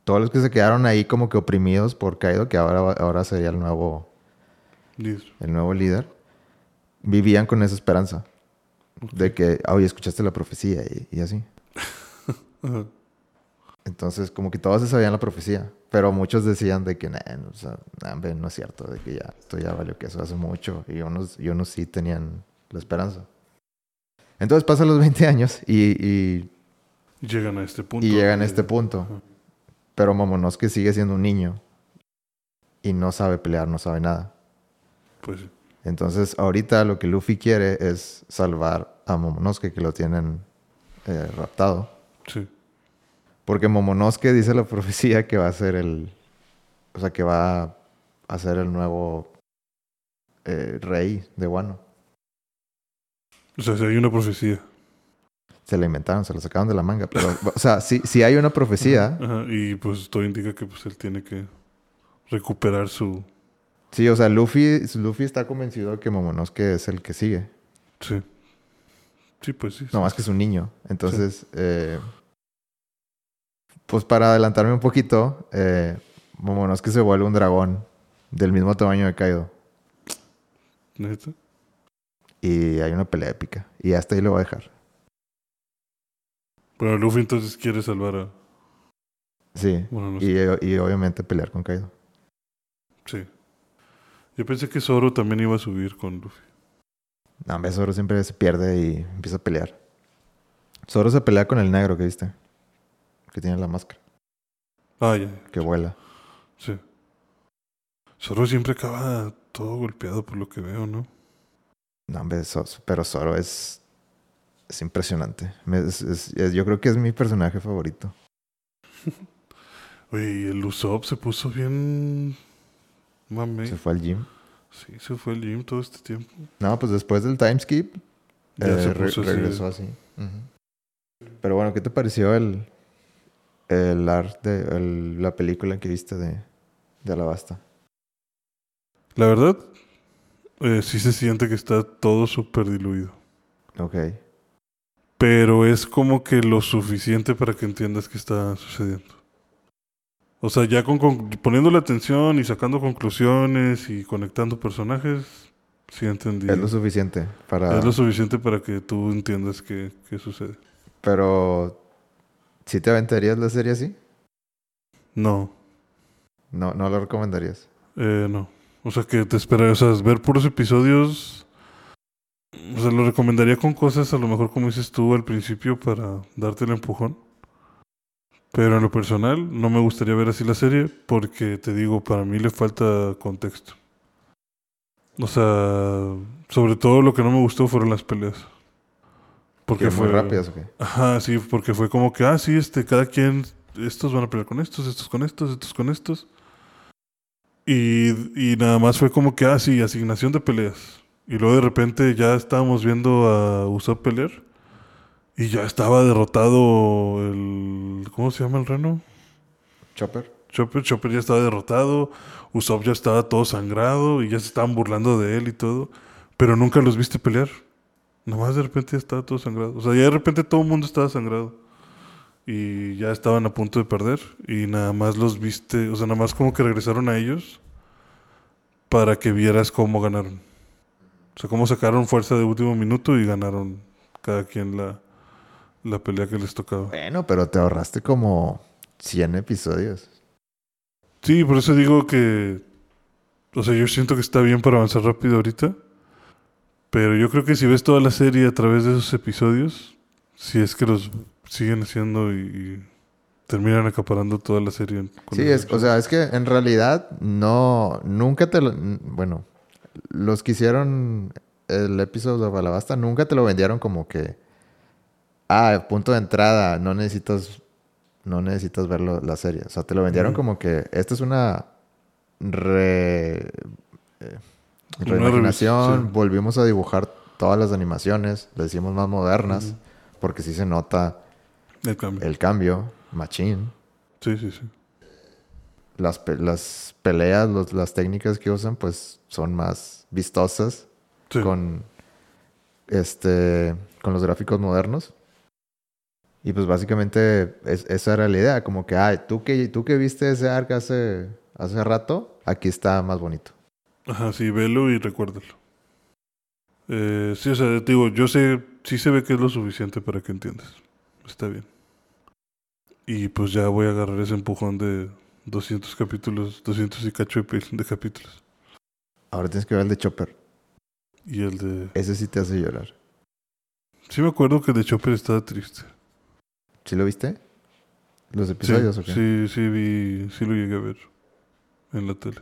Todos los que se quedaron ahí como que oprimidos por Kaido, que ahora, ahora sería el nuevo, Líder. el nuevo líder, vivían con esa esperanza de que, "Ah, oye, escuchaste la profecía y, y así. Ajá. <laughs> Entonces, como que todos se sabían la profecía, pero muchos decían de que, "Nah, no, o sea, nah, hombre, no es cierto, de que ya, esto ya valió que eso hace mucho, y unos, y unos sí tenían la esperanza. Entonces pasan los 20 años y, y, Llegan a este punto. y llegan a este punto. Ajá. Pero Momonosuke sigue siendo un niño. Y no sabe pelear, no sabe nada. Pues sí. Entonces, ahorita lo que Luffy quiere es salvar a Momonosuke, que lo tienen eh, raptado. Sí. Porque Momonosuke dice la <laughs> profecía que va a ser el. O sea, que va a ser el nuevo eh, rey de Wano. O sea, si hay una profecía. Se la inventaron, se la sacaron de la manga. Pero, <laughs> o sea, si, si hay una profecía, Ajá, Y pues todo indica que pues él tiene que recuperar su... sí, o sea, Luffy, Luffy está convencido que Momonosuke es el que sigue. Sí. Sí, pues sí. No más que es un niño. Entonces, eh, pues para adelantarme un poquito, eh, Momonosuke se vuelve un dragón del mismo tamaño de Kaido. ¿Neta? Y hay una pelea épica. Y hasta ahí lo voy a dejar. Bueno, Luffy entonces quiere salvar a... Sí. Bueno, no sé. Y, y obviamente pelear con Kaido. Sí. Yo pensé que Zoro también iba a subir con Luffy. No, hombre, Zoro siempre se pierde y empieza a pelear. Zoro se pelea con el negro que viste. Que tiene la máscara. Ah, ya. Que vuela. Sí. Zoro siempre acaba todo golpeado por lo que veo, ¿no? No, hombre, pero Zoro es... Es impresionante. Me- es- es- es- yo creo que es mi personaje favorito. <laughs> Oye, el Usopp se puso bien... Mame. Se fue al gym. Sí, se fue al gym todo este tiempo. No, pues después del time skip, Ya eh, re- así. regresó así. Pero bueno, ¿qué te pareció el, el arte, el- la película que viste de, de Alabasta? La verdad, eh, sí se siente que está todo súper diluido. Ok. Pero es como que lo suficiente para que entiendas qué está sucediendo. O sea, ya con, con- poniéndole atención y sacando conclusiones y conectando personajes, sí entendí. Es lo suficiente para... Es lo suficiente para que tú entiendas qué, qué sucede. Pero, ¿sí te aventarías la serie así? No, No, no lo recomendarías. eh, no. O sea, que te esperaría, o sea, ver puros episodios. O sea, lo recomendaría con cosas, a lo mejor como dices tú al principio, para darte el empujón. Pero en lo personal, no me gustaría ver así la serie, porque te digo, para mí le falta contexto. O sea, sobre todo lo que no me gustó fueron las peleas. Porque ¿Que fue muy rápidas o qué? Ajá, sí, porque fue como que, ah, sí, este, cada quien, estos van a pelear con estos, estos con estos, estos con estos. Y, y nada más fue como que, ah, sí, asignación de peleas. Y luego de repente ya estábamos viendo a Usopp pelear. Y ya estaba derrotado el... ¿Cómo se llama el reno? Chopper. Chopper, Chopper ya estaba derrotado, Usopp ya estaba todo sangrado y ya se estaban burlando de él y todo, pero nunca los viste pelear. Nomás de repente estaba todo sangrado. O sea, ya de repente todo el mundo estaba sangrado. Y ya estaban a punto de perder. Y nada más los viste, o sea, nada más como que regresaron a ellos para que vieras cómo ganaron. O sea, cómo sacaron fuerza de último minuto y ganaron cada quien la, la pelea que les tocaba. Bueno, pero te ahorraste como 100 episodios. Sí, por eso digo que. O sea, yo siento que está bien para avanzar rápido ahorita. Pero yo creo que si ves toda la serie a través de esos episodios, si es que los siguen haciendo y, y terminan acaparando toda la serie. Sí, es, o sea, es que en realidad no, nunca te lo, bueno, los que hicieron el episodio de Alabasta nunca te lo vendieron como que, ah, punto de entrada, no necesitas, no necesitas ver lo- la serie. O sea, te lo vendieron como que esta es una re, eh, Una reimaginación, sí. volvimos a dibujar todas las animaciones, le hicimos más modernas, porque sí se nota El cambio. el cambio, machín Sí, sí, sí. las, pe- las peleas, los- las técnicas que usan, pues son más vistosas Sí. con este con los gráficos modernos. Y pues básicamente es- esa era la idea, como que, ay, tú que, tú que viste ese arc hace, hace rato, aquí está más bonito. Ajá, sí, velo y recuérdalo. Eh, sí, o sea, te digo, yo sé, sí se ve que es lo suficiente para que entiendas. Está bien. Y pues ya voy a agarrar ese empujón de 200 capítulos, 200 y cacho de, capítulos. Ahora tienes que ver el de Chopper. Y el de... Ese sí te hace llorar. Sí me acuerdo que de Chopper estaba triste. ¿Sí lo viste? ¿Los Sí, episodios o qué? sí, sí vi, sí lo llegué a ver en la tele.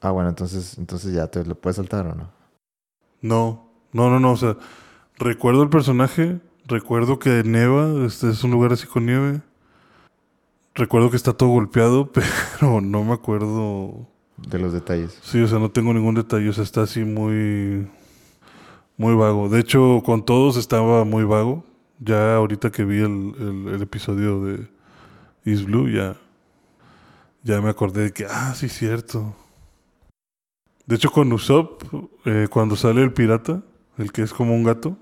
Ah, bueno, entonces, entonces ya te lo puedes saltar o no. No, no, no, no, o sea, recuerdo el personaje, recuerdo que neva, este es un lugar así con nieve. Recuerdo que está todo golpeado, <laughs> pero no me acuerdo. De los detalles. Sí, o sea, no tengo ningún detalle, o sea, está así muy muy vago. De hecho, con todos estaba muy vago. Ya ahorita que vi el, el- el episodio de East Blue, ya, ya me acordé de que, ah, sí, cierto. De hecho, con Usopp, eh, cuando sale el pirata, el que es como un gato,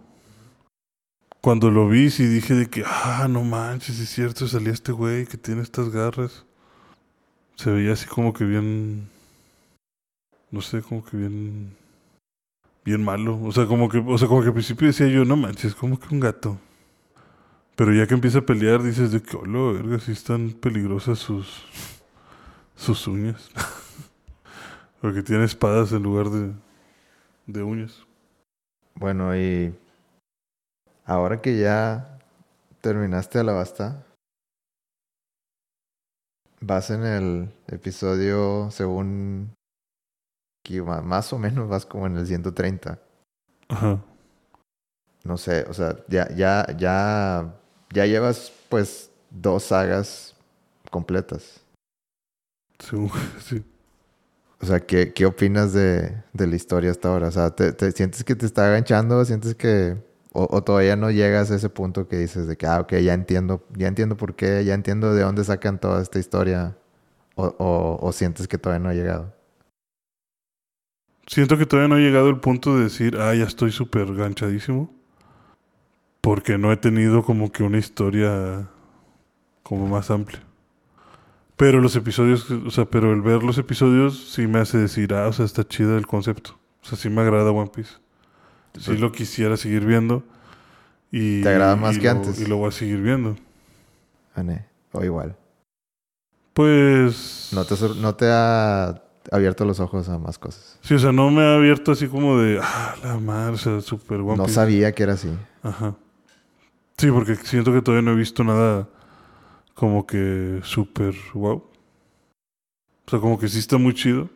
cuando lo vi, sí dije de que, ah, no manches, es cierto, salía este güey que tiene estas garras. Se veía así como que bien, no sé, como que bien bien malo. O sea, como que, o sea, como que al principio decía yo, no manches, como que un gato. Pero ya que empieza a pelear, dices de que, hola, verga, sí están peligrosas sus, sus uñas. <laughs> Porque tiene espadas en lugar de, de uñas. Bueno, y ahora que ya terminaste Alabasta, vas en el episodio según que más o menos vas como en el 130. Ajá. No sé, o sea, ya, ya, ya, ya llevas pues dos sagas completas. Según, <laughs> sí. O sea, ¿qué, qué opinas de, de la historia hasta ahora? O sea, ¿te, te sientes que te está aganchando? ¿Sientes que... O, o todavía no llegas a ese punto que dices de que, ah, ok, ya entiendo, ya entiendo por qué, ya entiendo de dónde sacan toda esta historia? O, o, sientes que todavía no ha llegado? Siento que todavía no he llegado al punto de decir, ah, ya estoy súper ganchadísimo. Porque no he tenido como que una historia como más amplia. Pero los episodios, o sea, pero el ver los episodios sí me hace decir, ah, o sea, está chido el concepto. O sea, sí me agrada One Piece. Sí lo quisiera seguir viendo. Y, ¿Te agrada más y que lo- antes? Y lo voy a seguir viendo. Ane, o igual. Pues... No te, no te ha abierto los ojos a más cosas. Sí, o sea, no me ha abierto así como de, ah, la madre, o sea, súper One no Piece. sabía que era así. Ajá. Sí, porque siento que todavía no he visto nada como que súper wow. O sea, como que sí está muy chido.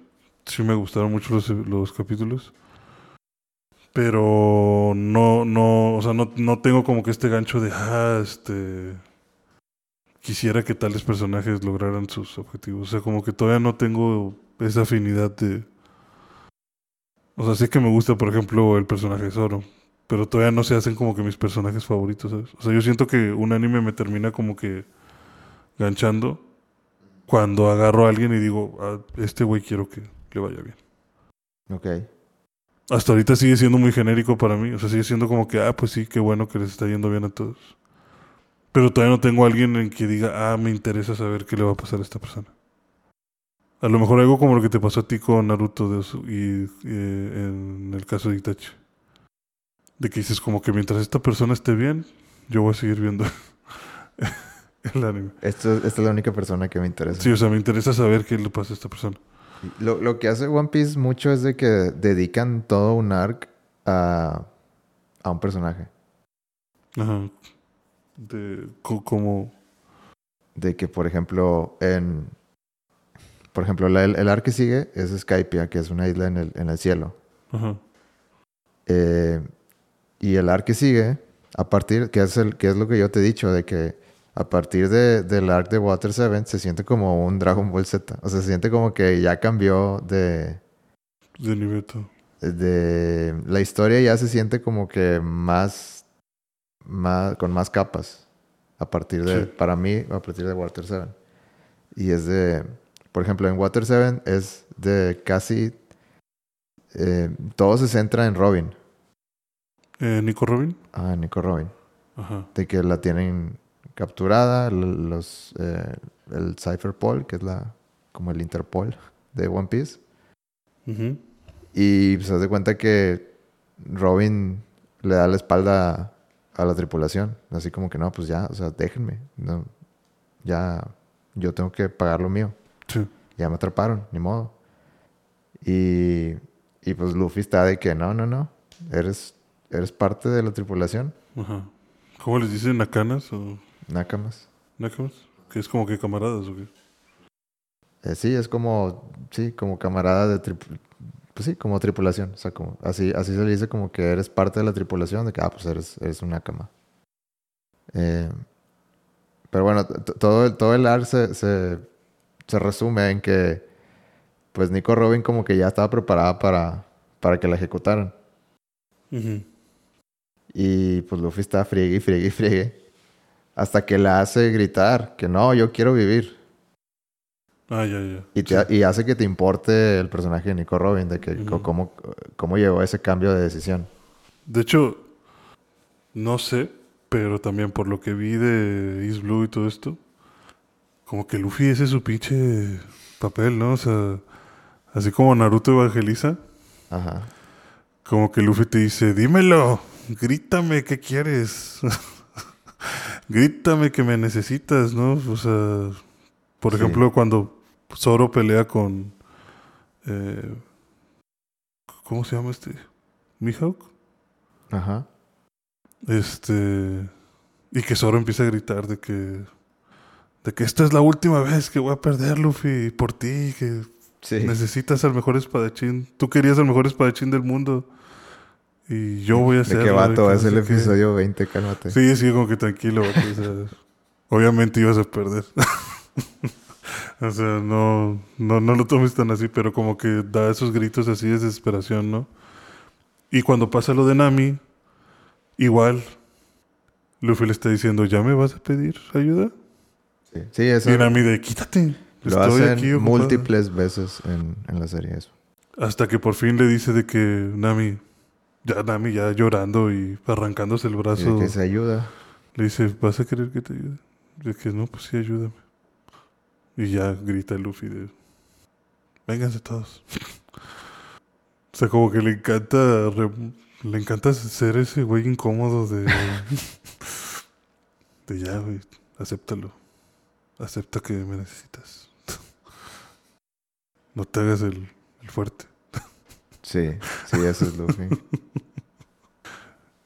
Sí me gustaron mucho los, los capítulos. Pero no, no, o sea, no, no tengo como que este gancho de, ah, este... Quisiera que tales personajes lograran sus objetivos. O sea, como que todavía no tengo esa afinidad de... O sea, sé que me gusta, por ejemplo, el personaje de Zoro. Pero todavía no se hacen como que mis personajes favoritos, ¿sabes? O sea, yo siento que un anime me termina como que ganchando cuando agarro a alguien y digo, ah, este güey quiero que le vaya bien. Ok. Hasta ahorita sigue siendo muy genérico para mí. O sea, sigue siendo como que, ah, pues sí, qué bueno que les está yendo bien a todos. Pero todavía no tengo a alguien en que diga, ah, me interesa saber qué le va a pasar a esta persona. A lo mejor algo como lo que te pasó a ti con Naruto de Osu- y, eh, en el caso de Itachi. De que dices como que mientras esta persona esté bien, yo voy a seguir viendo <laughs> <laughs> el anime. Esto, esta es la única persona que me interesa. Sí, o sea, me interesa saber qué le pasa a esta persona. Lo, lo que hace One Piece mucho es de que dedican todo un arc a, a un personaje. Ajá. De co- como... De que, por ejemplo, en... Por ejemplo, la- el, el arc que sigue es Skypia, que es una isla en el, en el cielo. Ajá. Eh, y el arc que sigue, a partir, que es, el, que es lo que yo te he dicho, de que a partir de, del arc de Water 7 se siente como un Dragon Ball Z. O sea, se siente como que ya cambió de... De Niveto. de la historia ya se siente como que más, más con más capas a partir de Sí. para mí a partir de Water 7 y es de por ejemplo en Water 7 es de casi eh, todo se centra en Robin Eh, Nico Robin. ah Nico Robin Ajá. de que la tienen capturada los eh, el Cypher Pol que es la como el Interpol de One Piece. Y se das de cuenta que Robin le da la espalda a la tripulación. Así como que no, pues ya, o sea, déjenme. No, ya, yo tengo que pagar lo mío. Sí. Ya me atraparon, ni modo. Y, y pues Luffy está de que no, no, no. Eres, eres parte de la tripulación. Ajá. ¿Cómo les dicen? ¿Nakanas o Nakamas. nakamas? Que es como que camaradas o qué. Eh, sí, es como, sí, como camarada de tripulación. Pues sí, como tripulación. O sea, como, así, así se le dice como que eres parte de la tripulación, de que, ah, pues eres, eres un Nakama. Eh, pero bueno, todo, el- todo el arc se, se, se resume en que, pues Nico Robin como que ya estaba preparada para, para que la ejecutaran. Ujú. Y pues Luffy está friegue y friegue y friegue. Hasta que la hace gritar que no, yo quiero vivir. Ah, ya, ya. Y, te- y hace que te importe el personaje de Nico Robin, de que Ujú. co- cómo, cómo llegó a ese cambio de decisión. De hecho, no sé, pero también por lo que vi de East Blue y todo esto, como que Luffy ese es su pinche papel, ¿no? O sea, así como Naruto evangeliza, Ajá. como que Luffy te dice, dímelo, grítame, ¿qué quieres? <laughs> grítame que me necesitas, ¿no? O sea, por Sí. ejemplo, cuando Zoro pelea con... eh, ¿Cómo se llama este? ¿Mihawk? Ajá. Este. Y que Zoro empieza a gritar de que. De que esta es la última vez que voy a perder, Luffy, por ti, que Sí. necesitas al mejor espadachín. Tú querías al mejor espadachín del mundo. Y yo voy a De ser. qué vato, es el episodio 20, cálmate. Sí, sí, como que tranquilo, vato, o sea, <laughs> obviamente ibas a perder. <laughs> o sea, no, no, no lo tomes tan así, pero como que da esos gritos así de desesperación, ¿no? Y cuando pasa lo de Nami, igual, Luffy le está diciendo, ¿ya me vas a pedir ayuda? Sí, Sí, eso Y Nami de, quítate. lo Estoy hacen aquí ocupada". múltiples veces en, en la serie eso. Hasta que por fin le dice de que Nami, ya Nami ya llorando y arrancándose el brazo. que se ayuda. Le dice, ¿vas a querer que te ayude? De que no, pues sí, ayúdame. Y ya grita Luffy de, vénganse todos. o sea, como que le encanta, re- le encanta ser ese güey incómodo de, <laughs> de ya, güey, acéptalo. Acepta que me necesitas. <laughs> no te hagas el, el fuerte. Sí, sí, eso es Luffy. <laughs>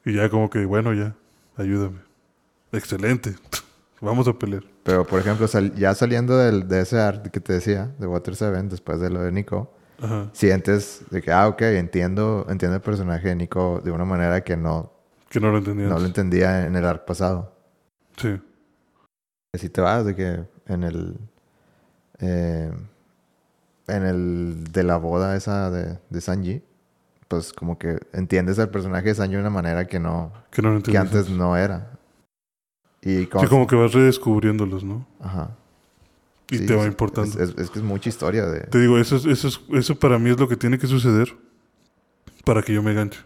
Y ya como que, bueno, ya, ayúdame. Excelente. <laughs> Vamos a pelear. Pero, por ejemplo, sal- ya saliendo del, de ese art que te decía, de Water Seven, después de lo de Nico, Ajá. sientes de que, ah, ok, entiendo, entiendo el personaje de Nico de una manera que no, Que no lo entendías. no lo entendía en el arc pasado. Sí. Así te vas, de que en el. eh, en el de la boda esa de, de Sanji, pues como que entiendes al personaje de Sanji de una manera que no. Que no antes no era. Y Sí, como. como que vas redescubriéndolos, ¿no? Ajá. Y Sí, te va es- importando. Es, es- es que es mucha historia de. Te digo, eso, es- eso, es- eso para mí es lo que tiene que suceder para que yo me ganche.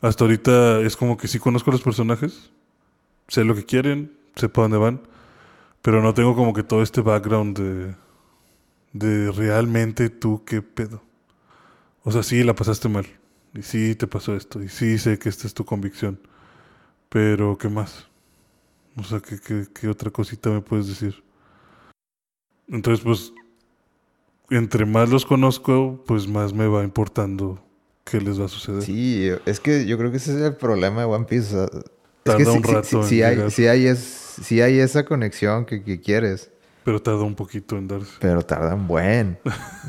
Hasta ahorita es como que sí conozco a los personajes, sé lo que quieren, sé para dónde van, pero no tengo como que todo este background de, de realmente tú qué pedo. O sea, sí la pasaste mal, y sí te pasó esto, y sí sé que esta es tu convicción, pero ¿qué más? O sea, ¿qué, qué, qué otra cosita me puedes decir? Entonces, pues, entre más los conozco, pues más me va importando qué les va a suceder. Sí, es que yo creo que ese es el problema de One Piece. o sea, es Tarda que un rato sí hay, sí hay es, sí hay esa conexión que, que quieres, Pero tarda un poquito en darse. pero tarda un buen,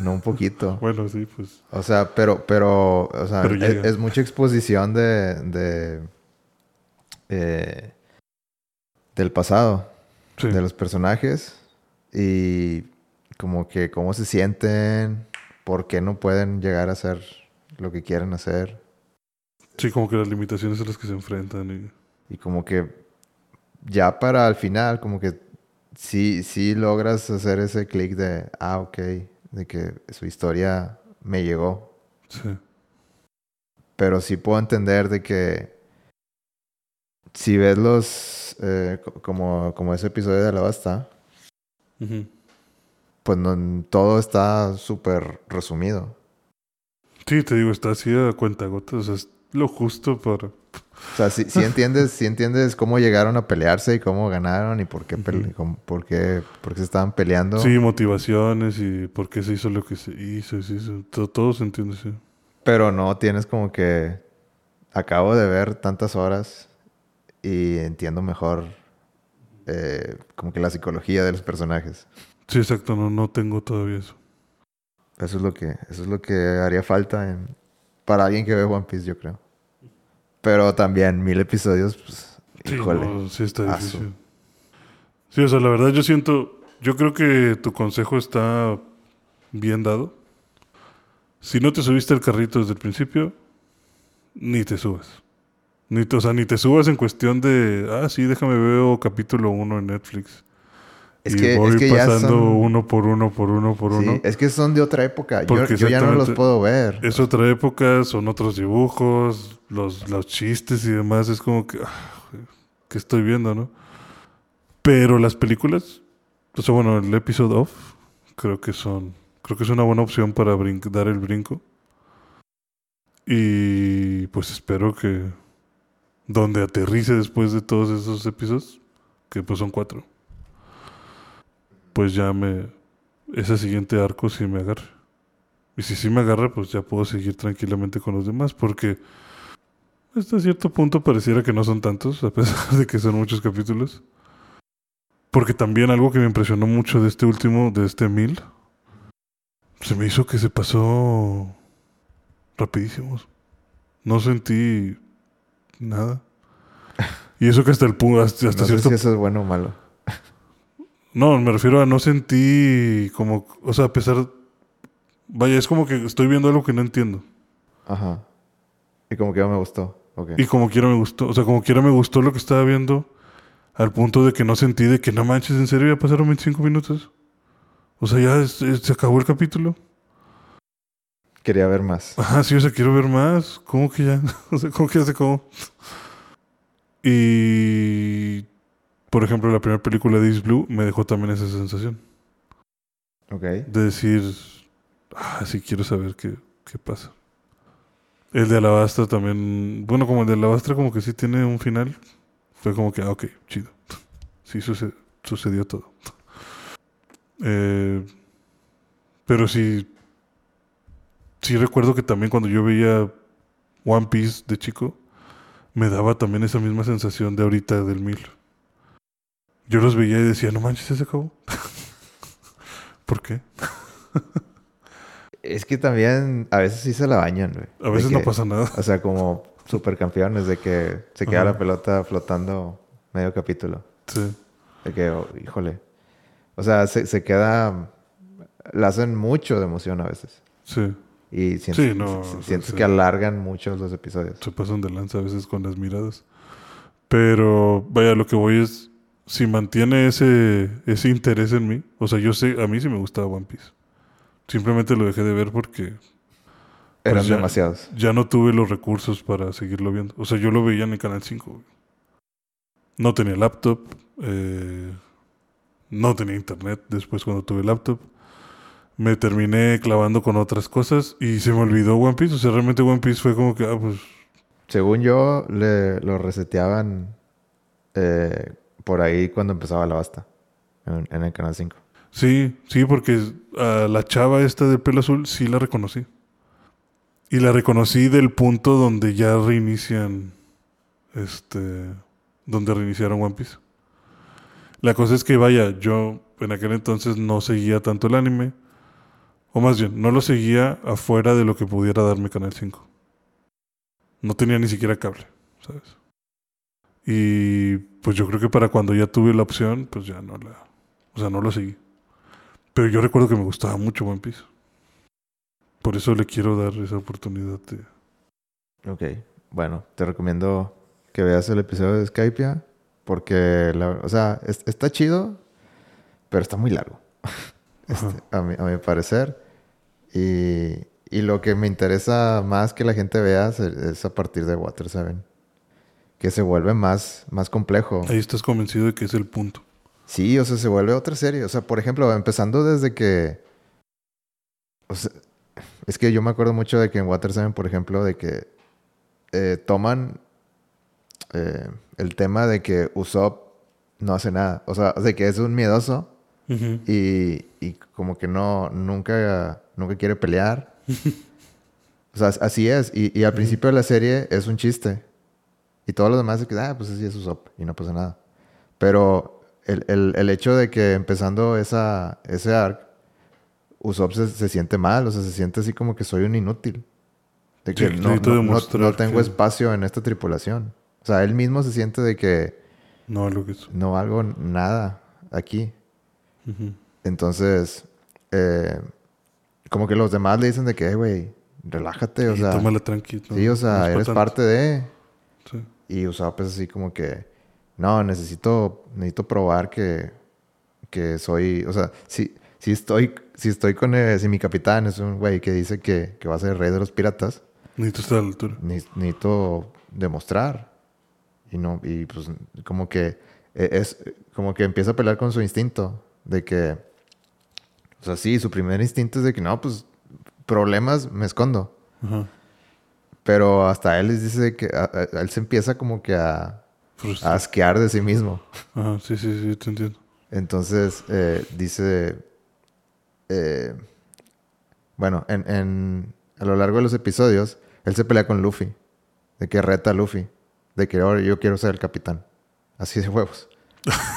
no un poquito. <laughs> Bueno, sí, pues. O sea, pero, pero, o sea, Pero es, mucha exposición de, de eh, del pasado, Sí. de los personajes y como que cómo se sienten, por qué no pueden llegar a hacer lo que quieren hacer Sí, como que las limitaciones a las que se enfrentan. Y... y como que ya para al final como que sí, sí logras hacer ese clic de, ah, ok, de que su historia me llegó. Sí. Pero sí puedo entender de que si ves los, eh, co- como, como ese episodio de la basta, pues no, todo está súper resumido. Sí, te digo, está así a cuentagotas. O sea, es lo justo para. O sea, sí, sí <laughs> entiendes, sí entiendes cómo llegaron a pelearse y cómo ganaron y por qué, pele- cómo- por qué, por qué se estaban peleando. Sí, motivaciones y por qué se hizo lo que se hizo. se hizo. Todo, todo se entiende, sí. Pero no tienes como que acabo de ver tantas horas y entiendo mejor eh, como que la psicología de los personajes. Sí, exacto, no, no tengo todavía eso. Eso es lo que, eso es lo que haría falta en- para alguien que ve One Piece, yo creo. Pero también mil episodios, pues, Sí, híjole. no, sí está difícil. Sí, o sea, la verdad yo siento, yo creo que tu consejo está bien dado. Si no te subiste al carrito desde el principio, ni te subas. Ni te, o sea, ni te subas en cuestión de, ah, sí, déjame ver capítulo uno en Netflix. Es y que, voy es que ya pasando son... uno por uno, por uno, por sí, uno. es que son de otra época. Yo, ya no los puedo ver. Es otra época, son otros dibujos, los, los chistes y demás. Es como que, ah, que estoy viendo, ¿no? Pero las películas, o sea, bueno, el episode off, creo que son, creo que es una buena opción para dar el brinco. Y pues espero que donde aterrice después de todos esos episodios, que pues son cuatro, pues ya me, ese siguiente arco sí me agarre. Y si sí me agarra, pues ya puedo seguir tranquilamente con los demás, porque hasta cierto punto pareciera que no son tantos, a pesar <laughs> de que son muchos capítulos. Porque también algo que me impresionó mucho de este último, de este mil, se me hizo que se pasó rapidísimos. No sentí nada. <laughs> Y eso que hasta el punto, hasta, hasta no sé cierto si eso es bueno o malo. No, me refiero a no sentí como, o sea, a pesar, vaya, es como que estoy viendo algo que no entiendo. Ajá. Y como que no me gustó. Ok. Y como quiera me gustó, o sea, como quiera me gustó lo que estaba viendo, al punto de que no sentí de que no manches, en serio, ya pasaron 25 minutos. O sea, ya es- es- se acabó el capítulo. Quería ver más. Ajá, sí, o sea, quiero ver más. ¿Cómo que ya? <laughs> O sea, ¿cómo que ya se acabó? Y, por ejemplo, la primera película de East Blue me dejó también esa sensación. Ok. de decir, ah, sí quiero saber qué, qué pasa. El de Alabastra también, bueno, como el de Alabastra como que sí tiene un final, fue como que, ah, ok, chido. Sí suce- sucedió todo. Eh, pero sí, sí recuerdo que también cuando yo veía One Piece de chico, me daba también esa misma sensación de ahorita del mil. Yo los veía y decía, no manches, ya se acabó. ¿Por qué? Es que también a veces sí se la bañan, güey. A veces no pasa nada. O sea, como supercampeones de que se queda Ajá. la pelota flotando medio capítulo. Sí. De que, oh, híjole. O sea, se, se queda... La hacen mucho de emoción a veces. Sí. Y sientes, Sí, no, si- o sea, sientes sí. que alargan mucho los episodios. Se pasan de lanza a veces con las miradas. Pero, vaya, lo que voy es, si mantiene ese, ese interés en mí, o sea, yo sé, a mí sí me gustaba One Piece. Simplemente lo dejé de ver porque Eran ya- demasiados. ya no tuve los recursos para seguirlo viendo. O sea, yo lo veía en el Canal 5. güey. No tenía laptop. eh, no tenía internet después cuando tuve laptop. Me terminé clavando con otras cosas y se me olvidó One Piece. O sea, realmente One Piece fue como que, ah, pues, Según yo, le, lo reseteaban eh, por ahí cuando empezaba la basta. En, el Canal 5. Sí, sí, porque a la chava esta del pelo azul sí la reconocí. Y la reconocí del punto donde ya reinician, este, donde reiniciaron One Piece. La cosa es que, vaya, yo en aquel entonces no seguía tanto el anime. O más bien, no lo seguía afuera de lo que pudiera darme Canal 5. No tenía ni siquiera cable, ¿sabes? Y pues yo creo que para cuando ya tuve la opción, pues ya no la... O sea, no lo seguí. Pero yo recuerdo que me gustaba mucho One Piece. Por eso le quiero dar esa oportunidad de... Ok. Bueno, te recomiendo que veas el episodio de Skypia. Porque, la- o sea, es- está chido, pero está muy largo. <laughs> Este, a, mi, a mi parecer. Y, y lo que me interesa más que la gente vea es, es a partir de Water 7. Que se vuelve más, más complejo. Ahí estás convencido de que es el punto. Sí, o sea, se vuelve otra serie. O sea, por ejemplo, empezando desde que. O sea, es que yo me acuerdo mucho de que en Water 7, por ejemplo, de que eh, toman eh, el tema de que Usopp no hace nada. O sea, de que es un miedoso y, y como que no, nunca, nunca quiere pelear. <laughs> O sea, así es. Y, y al principio de la serie es un chiste. Y todo lo demás ah, pues así es Usopp. Y no pasa nada. Pero el, el, el hecho de que empezando esa, ese arc, Usopp se, se siente mal. O sea, se siente así como que soy un inútil. De que Sí, no, no- no- no tengo que- espacio en esta tripulación. O sea, él mismo se siente de que No, lo que es. no hago nada aquí. Entonces, eh, como que los demás le dicen de que, "Eh, güey, relájate, o sea, tómala tranquilo. sí, o sea, eres parte de... Sí. Y Usopp es así como que, no, necesito, necesito probar que, que soy, o sea, si, si estoy, si estoy con, eh, si mi capitán es un güey que dice que, que va a ser el rey de los piratas, Necesito estar a la altura. ne- necesito demostrar. Y no, y pues como que eh, es como que empieza a pelear con su instinto de que, o sea, sí, su primer instinto es de que no, pues problemas me escondo. Ajá. Pero hasta él les dice que a- a- él se empieza como que a, asquear de sí mismo. Ajá, sí, sí, sí, te entiendo. Entonces eh, dice, eh, bueno, en, en- a lo largo de los episodios, él se pelea con Luffy, de que reta a Luffy, de que ahora yo quiero ser el capitán, así de huevos.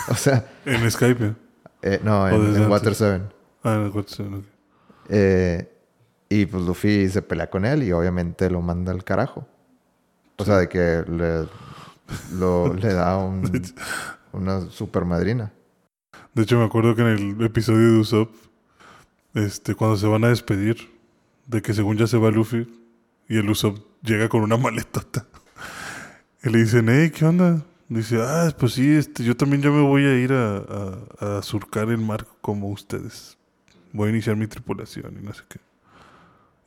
o sea, <laughs> En Skype. ¿eh? no, en, en Water antes. 7. Ah, en WhatsApp. ok. Eh, y pues Luffy se pelea con él y obviamente lo manda al carajo. O sea, de que le, lo- <laughs> le da un- una super madrina. De hecho, me acuerdo que en el episodio de Usopp, este, cuando se van a despedir, de que según ya se va Luffy, y el Usopp llega con una <laughs> maletota. Y le dicen, hey, ¿qué onda? Dice, ah, pues sí, este, yo también ya me voy a ir a, a- a surcar el mar como ustedes. Voy a iniciar mi tripulación y no sé qué.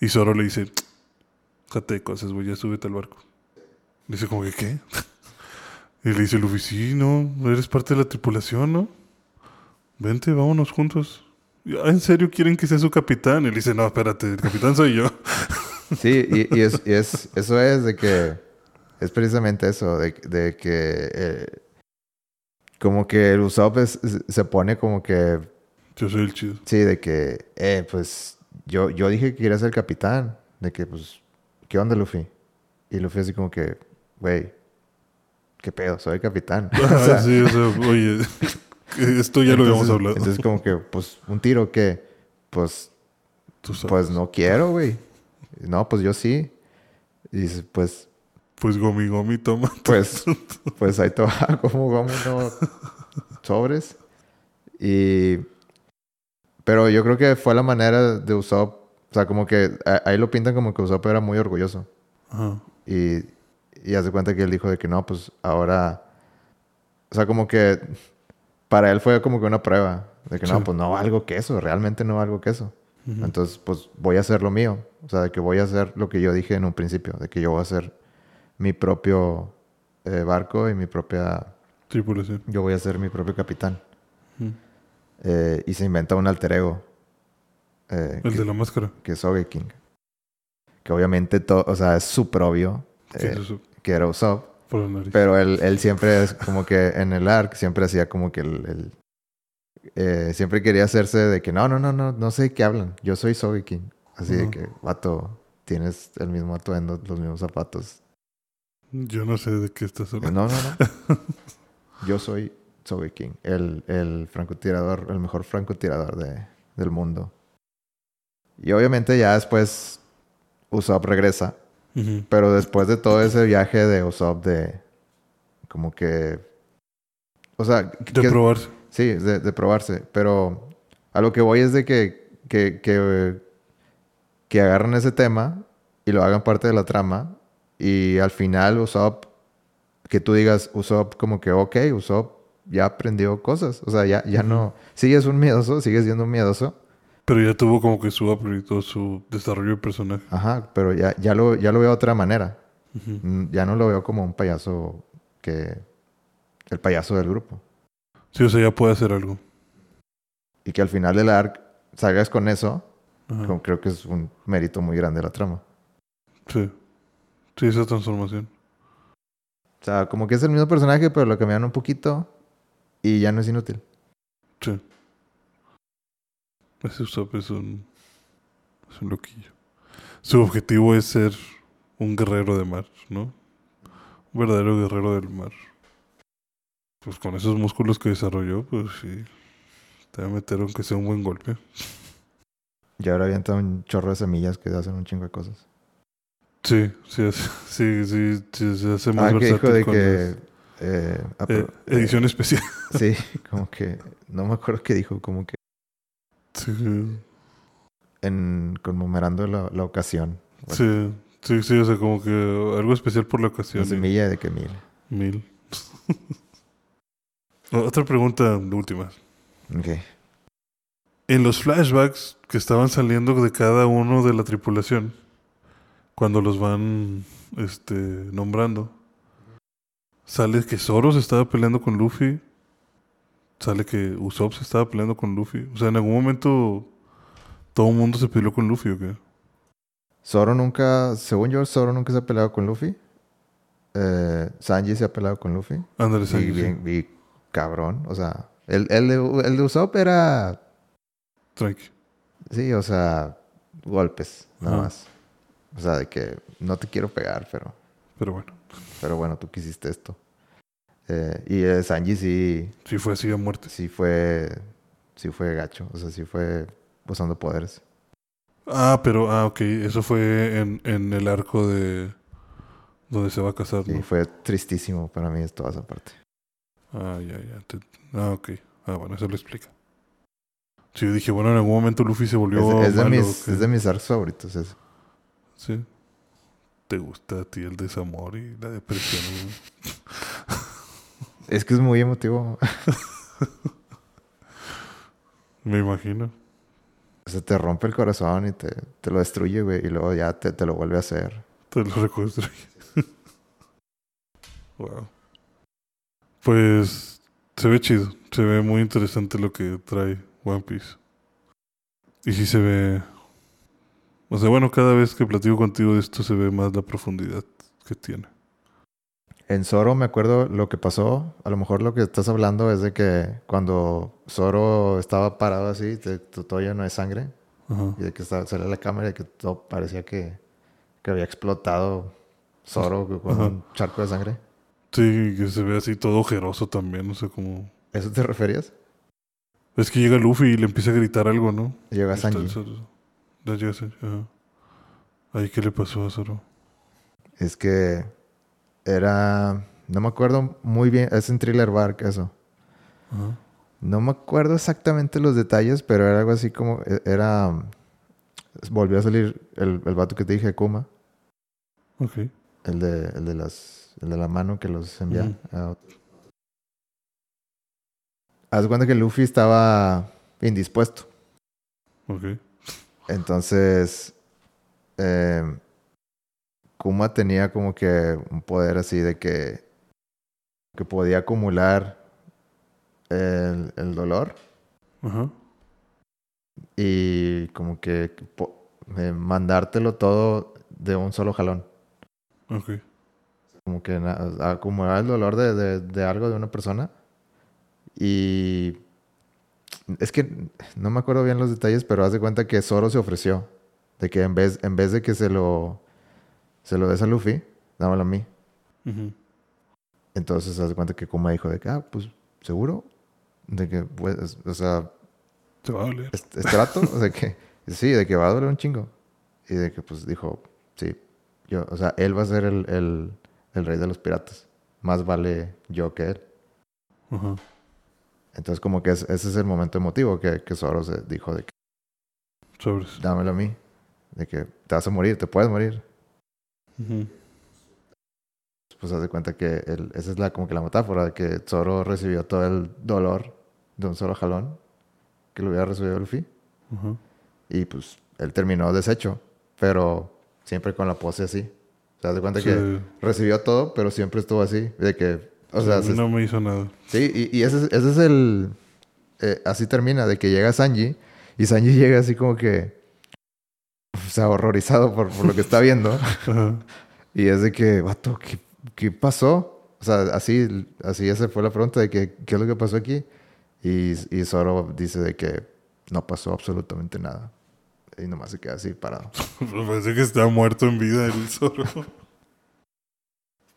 Y Zoro le dice, jate de cosas, güey, ya súbete al barco. Dice como que, ¿qué? Y le dice Luffy, sí, no, eres parte de la tripulación, ¿no? Vente, vámonos juntos. "Ah, ¿En serio quieren que sea su capitán? Y le dice, no, espérate, el capitán soy yo. <laughs> Sí, y, y es, y es- eso es de que es precisamente eso, de, de que eh, como que el Usopp es- se pone como que, Yo soy el chido. sí, de que, eh, pues yo, yo dije que quería ser capitán, de que, pues, ¿qué onda, Luffy? Y Luffy así como que, güey, ¿qué pedo? Soy el capitán. <laughs> <laughs> O Ah, sea, sí, o sea, oye, <laughs> esto ya lo habíamos entonces- hablado. Entonces como que, pues, un tiro que, pues, pues no quiero, güey. No, pues yo sí. Y dices, pues, Pues gomi gomi, toma. Pues, pues ahí te va, como vamos, no sobres. Y. Pero yo creo que fue la manera de Usopp. O sea, como que a- ahí lo pintan como que Usopp era muy orgulloso. Ajá. Y, y hace cuenta que él dijo de que no, pues ahora. O sea, como que para él fue como que una prueba. De que no, pues no valgo queso, realmente no valgo queso. Ujú. Entonces, pues voy a hacer lo mío. O sea, de que voy a hacer lo que yo dije en un principio, de que yo voy a hacer mi propio eh, barco y mi propia... Tripulación. Yo voy a ser mi propio capitán. Ujú. Eh, y se inventa un alter ego. eh, El que, de la máscara. que es Sogeking. Que obviamente, o sea, es súper obvio ¿Qué eh, es que era Usopp. Por la nariz. Pero él, él siempre es como que en el arc siempre hacía como que el... el- siempre quería hacerse de que no, no, no, no, no sé de qué hablan. Yo soy Sogeking. Así de que, vato, tienes el mismo atuendo, los mismos zapatos. Yo no sé de qué estás No, hablando. no, no. <laughs> Yo soy Sogeking, el, el francotirador, el mejor francotirador de, del mundo. Y obviamente ya después Usopp regresa. Pero después de todo ese viaje de Usopp de... Como que... O sea, De que- probarse. Sí, de, de probarse. Pero a lo que voy es de que, que, que, que agarran ese tema y lo hagan parte de la trama. Y al final Usopp, que tú digas Usopp como que, ok, Usopp ya aprendió cosas. O sea, ya, ya no... Sigues un miedoso, sigues siendo un miedoso. Pero ya tuvo como que su todo su desarrollo de personaje. Ajá, pero ya, ya, lo, ya lo veo de otra manera. Mm, Ya no lo veo como un payaso que... El payaso del grupo. Sí, o sea, ya puede hacer algo. Y que al final del arc salgas con eso, como creo que es un mérito muy grande de la trama. Sí. Sí, esa transformación. O sea, como que es el mismo personaje, pero lo cambiaron un poquito y ya no es inútil. Ese Usopp es un... Es un loquillo. su objetivo es ser un guerrero de mar, ¿no? Un verdadero guerrero del mar. Pues con esos músculos que desarrolló, pues sí. Te va a meter aunque sea un buen golpe. Y ahora avienta un chorro de semillas que hacen un chingo de cosas. Sí, sí, <laughs> sí, sí, sí, se hace más Ah, dijo versátil de que... eh, apro- eh, edición especial. <laughs> Sí, como que... No me acuerdo qué dijo, como que... Sí, En, conmemorando la, la ocasión. Bueno, sí, sí, sí, o sea, como que algo especial por la La ocasión. semilla de que mil. Mil. <laughs> Otra pregunta última. Ok. En los flashbacks que estaban saliendo de cada uno de la tripulación, cuando los van este, nombrando, sale que Zoro se estaba peleando con Luffy, sale que Usopp se estaba peleando con Luffy. O sea, en algún momento todo el mundo se peleó con Luffy, ¿o qué? Zoro nunca... Según yo, Zoro nunca se ha peleado con Luffy. Eh, Sanji se ha peleado con Luffy. Ándale, Y Sanji, sí. y cabrón. O sea, el, el, de, el de Usopp era... Tranqui. Sí, o sea, golpes, nada Ajá. más. O sea, de que no te quiero pegar, pero, Pero bueno, pero bueno, tú quisiste esto. Eh, y eh, Sanji sí, sí fue así a muerte. sí fue, sí fue gacho, o sea, sí fue usando poderes. Ah, pero, ah, ok, eso fue en, en el arco de donde se va a casar, Sí, ¿no? fue tristísimo para mí toda esa parte. Ah, ya, ya. te- Ah, ok. Ah, bueno, eso lo explica. Sí, dije, bueno, en algún momento Luffy se volvió Es, es de malo, mis, es de mis arcos favoritos. ese. Sí. ¿Te gusta a ti el desamor y la depresión? Es que es muy emotivo. <laughs> Me imagino. O sea, te rompe el corazón y te, te lo destruye, güey. Y luego ya te, te lo vuelve a hacer. Te lo reconstruye. <laughs> wow. Pues se ve chido. Se ve muy interesante lo que trae One Piece. Y sí se ve. O sea, bueno, cada vez que platico contigo de esto se ve más la profundidad que tiene. En Zoro me acuerdo lo que pasó. A lo mejor lo que estás hablando es de que cuando Zoro estaba parado así, todo lleno de sangre, Ajá. y de que salía la cámara y que todo parecía que, que había explotado Zoro con Ajá. un charco de sangre. Sí, que se ve así todo ojeroso también. No sé cómo. ¿Eso te referías? Es que llega Luffy y le empieza a gritar algo, ¿no? Llega Sanji. Ajá. Ahí, ¿qué le pasó a Zoro? Es que era... No me acuerdo muy bien. Es en Thriller Bark eso. Ajá. No me acuerdo exactamente los detalles, pero era algo así como... e- Era... Volvió a salir el, el vato que te dije, Kuma. Ok. El de, el de las... El de la mano que los envía. A otro. Haz cuenta que Luffy estaba indispuesto. Ok. Entonces... eh, Kuma tenía como que un poder así de que... Que podía acumular el, el dolor. Ajá. y como que eh, mandártelo todo de un solo jalón. Ok. Como que acumular el dolor de, de- de algo de una persona. Y es que no me acuerdo bien los detalles, pero haz de cuenta que Zoro se ofreció. De que en vez, en vez de que se lo, se lo des a Luffy, dámelo a mí. Entonces haz de cuenta que Kuma dijo de que, ah, pues, ¿seguro? De que, pues, o sea, Te va a doler. ¿Es, es trato? O sea, que sí, de que va a doler un chingo. Y de que pues dijo, sí, yo, o sea, él va a ser el, el, el rey de los piratas. Más vale yo que él. Ajá. Entonces como que es- ese es el momento emotivo que, que Zoro se dijo de que Sobres. dámelo a mí. De que te vas a morir, te puedes morir. Ujú. Pues haz de cuenta que el- esa es la, como que la metáfora de que Zoro recibió todo el dolor de un solo jalón que lo hubiera recibido Luffy. Ajá. Y pues él terminó deshecho, pero siempre con la pose así. O sea, de cuenta Sí. que recibió todo, pero siempre estuvo así. De que, o sea, se- no me hizo nada. sí, y, y ese, es- ese es el. eh, así termina, de que llega Sanji, y Sanji <laughs> llega así como que. O sea, horrorizado por, por lo que está viendo. <laughs> Ajá. y es de que, vato, ¿qué, qué pasó? O sea, así, así esa fue la pregunta de que, ¿qué es lo que pasó aquí? Y, y Zoro dice de que no pasó absolutamente nada. Y nomás se queda así parado. <laughs> Parece que está muerto en vida el Zoro.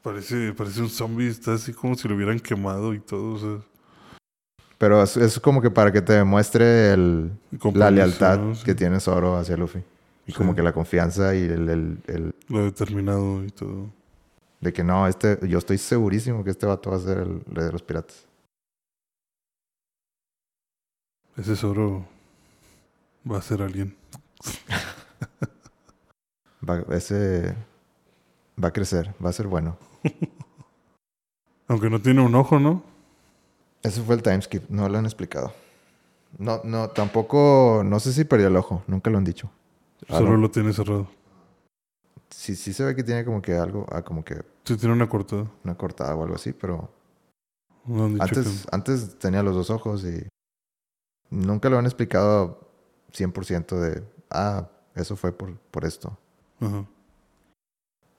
Parece, parece un zombie, está así como si lo hubieran quemado y todo. O sea, Pero es, es como que para que te demuestre el, la lealtad ¿no? Sí, que tiene Zoro hacia Luffy. Y Sí. como que la confianza y el, el- el- Lo determinado y todo. de que no, este, yo estoy segurísimo que este vato va a ser el rey de los piratas. Ese Zoro va a ser alguien. <laughs> Va, ese va a crecer, va a ser bueno. <laughs> Aunque no tiene un ojo, ¿no? Ese fue el timeskip, no lo han explicado. No, no, tampoco, no sé si perdió el ojo, nunca lo han dicho. Solo Algo- lo tiene cerrado. sí, sí se ve que tiene como que algo, ah, como que Sí, tiene una cortada. una cortada o algo así, pero No han dicho antes, antes tenía los dos ojos y nunca lo han explicado 100% de, ah, eso fue por, por esto. Ajá.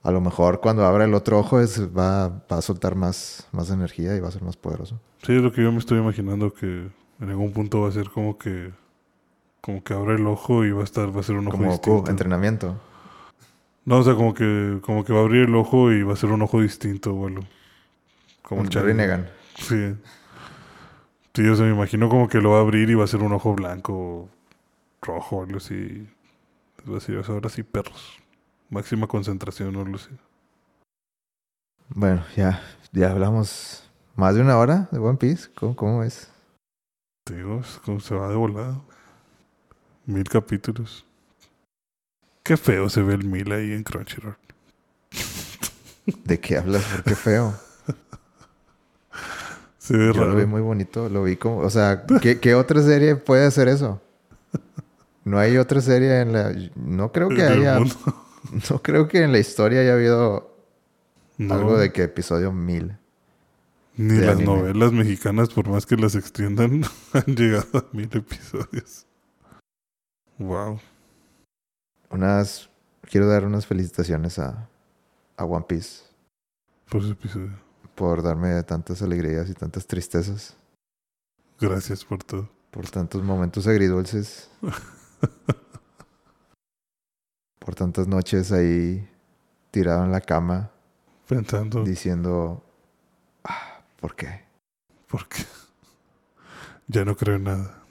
A lo mejor cuando abra el otro ojo es, va, va a soltar más, más energía y va a ser más poderoso. Sí, es lo que yo me estoy imaginando que en algún punto va a ser como que... Como que abre el ojo y va a estar... Va a ser un ojo Como distinto. entrenamiento. No, o sea, como que... Como que va a abrir el ojo y va a ser un ojo distinto o algo. Como el Charlie Rinnegan. Sí. Sí, o sea, me imagino como que lo va a abrir y va a ser un ojo blanco rojo algo así. Sea, ahora sí, perros. Máxima concentración o algo. Bueno, ya, ya hablamos más de una hora de One Piece. ¿Cómo, cómo es? Te digo, es como se va de volada. Mil capítulos. Qué feo se ve el mil ahí en Crunchyroll. <laughs> ¿De qué hablas? ¿Por qué feo? <laughs> Se ve Yo lo vi raro. muy bonito, lo vi como... O sea, ¿qué, qué otra serie puede hacer eso? No hay otra serie en la... No creo que <laughs> haya... <laughs> No creo que en la historia haya habido No, algo de que episodio mil. Ni de las anime. novelas mexicanas, por más que las extiendan, <laughs> han llegado a mil episodios. Wow. Unas... Quiero dar unas felicitaciones a, a One Piece Por ese episodio. por darme tantas alegrías y tantas tristezas. Gracias por todo. Por tantos momentos agridulces. <laughs> por tantas noches ahí tirado en la cama Pensando, diciendo, ah, ¿por qué? porque <laughs> ya no creo en nada.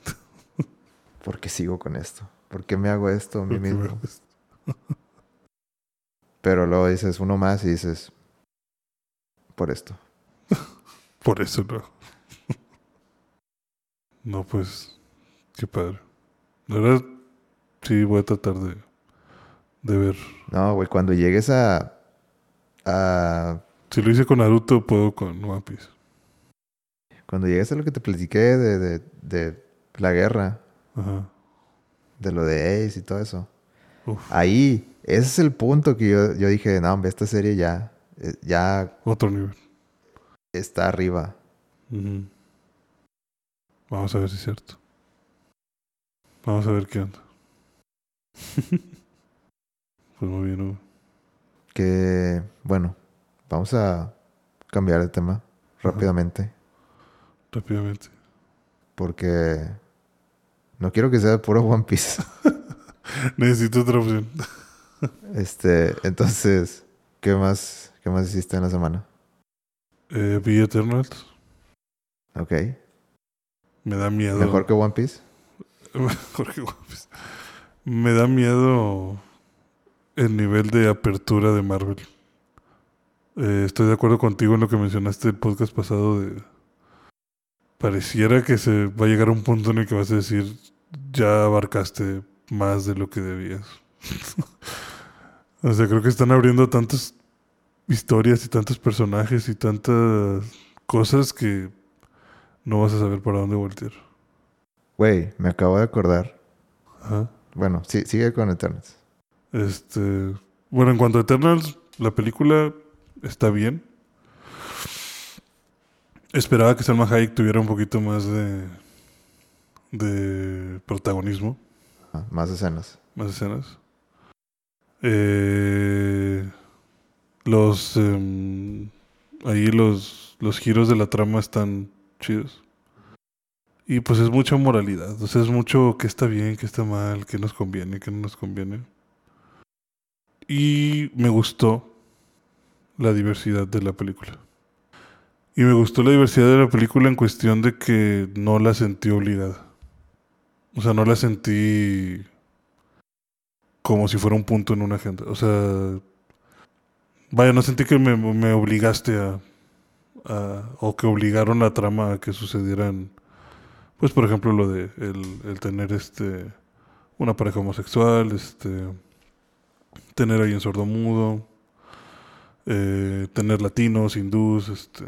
<laughs> ¿Por qué sigo con esto? ¿Por qué me hago esto a mí mismo? <laughs> Pero luego dices uno más y dices, por esto. Por eso no. No, pues, qué padre. La verdad, sí, voy a tratar de, de ver. No, güey, cuando llegues a... a Si lo hice con Naruto, puedo con One Piece. cuando llegues a lo que te platiqué de, de, de la guerra, Ajá. de lo de Ace y todo eso. Uf. Ahí, ese es el punto que yo, yo dije, no, hombre, esta serie ya, eh, ya Otro nivel. está arriba. Ujú. Vamos a ver si es cierto. Vamos a ver qué onda. <laughs> pues muy bien, Hugo. Que, bueno, vamos a cambiar de tema rápidamente. Rápidamente. Porque no quiero que sea puro One Piece. <laughs> Necesito otra opción. <laughs> Este, entonces, ¿qué más, qué más hiciste en la semana? Eh, vi Eternals. Ok. Me da miedo. ¿Mejor que One Piece? <laughs> Mejor que One Piece. Me da miedo el nivel de apertura de Marvel. Eh, estoy de acuerdo contigo en lo que mencionaste el podcast pasado de... Pareciera que se va a llegar a un punto en el que vas a decir, ya abarcaste más de lo que debías. <laughs> o sea, creo que están abriendo tantas historias y tantos personajes y tantas cosas que no vas a saber para dónde voltear. Güey, me acabo de acordar. Ajá. Bueno, sí, sigue con Eternals. Este, bueno, en cuanto a Eternals, la película está bien. Esperaba que Salma Hayek tuviera un poquito más de de protagonismo, Ah, más escenas. más escenas. Eh, los em, ahí los los giros de la trama están chidos. Y pues es mucha moralidad. O sea, es mucho que está bien, que está mal, que nos conviene, que no nos conviene. Y me gustó la diversidad de la película. Y me gustó la diversidad de la película en cuestión de que no la sentí obligada. O sea, no la sentí como si fuera un punto en una agenda. O sea, vaya, no sentí que me, me obligaste a, a, o que obligaron la trama a que sucedieran, pues por ejemplo lo de el, el tener este una pareja homosexual, este tener ahí en sordomudo, eh, tener latinos, hindús, este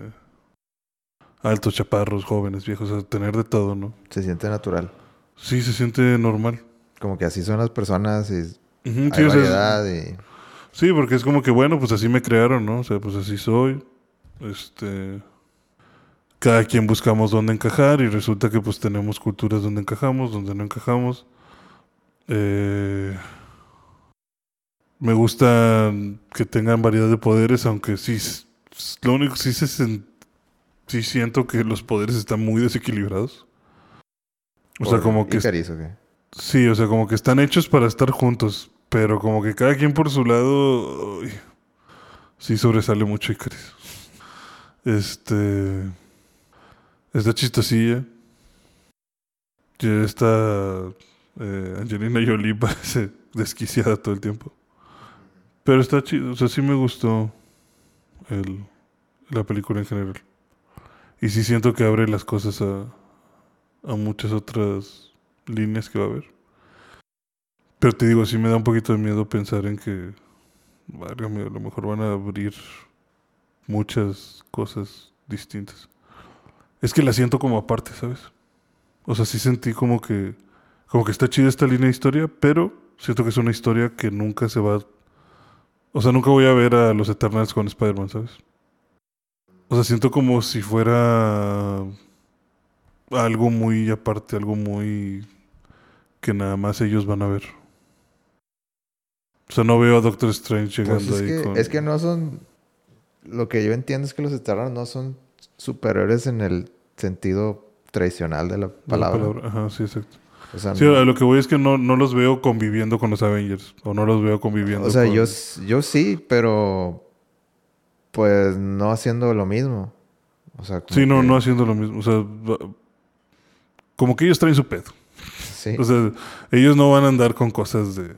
altos, chaparros, jóvenes, viejos, o sea, tener de todo, ¿no? Se siente natural. Sí, se siente normal. Como que así son las personas y Ujú, hay sí, o sea, variedad y... Sí, porque es como que, bueno, pues así me crearon, ¿no? O sea, pues así soy. Este. Cada quien buscamos dónde encajar y resulta que pues tenemos culturas donde encajamos, donde no encajamos. Eh, me gusta que tengan variedad de poderes, aunque sí, lo único sí se sí siento que los poderes están muy desequilibrados. O sea, por como que Icaris, ¿o qué? Sí, o sea, como que están hechos para estar juntos, pero como que cada quien por su lado, uy, sí sobresale mucho Icaris. Este, está chistosilla. Ya está eh, Angelina Jolie <laughs> parece desquiciada todo el tiempo. Pero está chido, o sea, sí me gustó el, la película en general. Y sí siento que abre las cosas a, a muchas otras líneas que va a haber. Pero te digo, sí me da un poquito de miedo pensar en que, válgame, a lo mejor van a abrir muchas cosas distintas. Es que la siento como aparte, ¿sabes? O sea, sí sentí como que, como que está chida esta línea de historia, pero siento que es una historia que nunca se va... O sea, nunca voy a ver a los Eternals con Spider-Man, ¿sabes? O sea, siento como si fuera algo muy aparte, algo muy que nada más ellos van a ver. O sea, no veo a Doctor Strange Pues llegando es, ahí que, con... es que no son... Lo que yo entiendo es que los Eternals no son superiores en el sentido tradicional de la la palabra. Ajá, sí, exacto. O sea, Sí, no- lo que voy es que no, no los veo conviviendo con los Avengers. O no los veo conviviendo o sea, con... yo, yo sí, pero pues no haciendo lo mismo. O sea, como Sí, no, que- no haciendo lo mismo. O sea, como que ellos traen su pedo. Sí. O sea, ellos no van a andar con cosas de,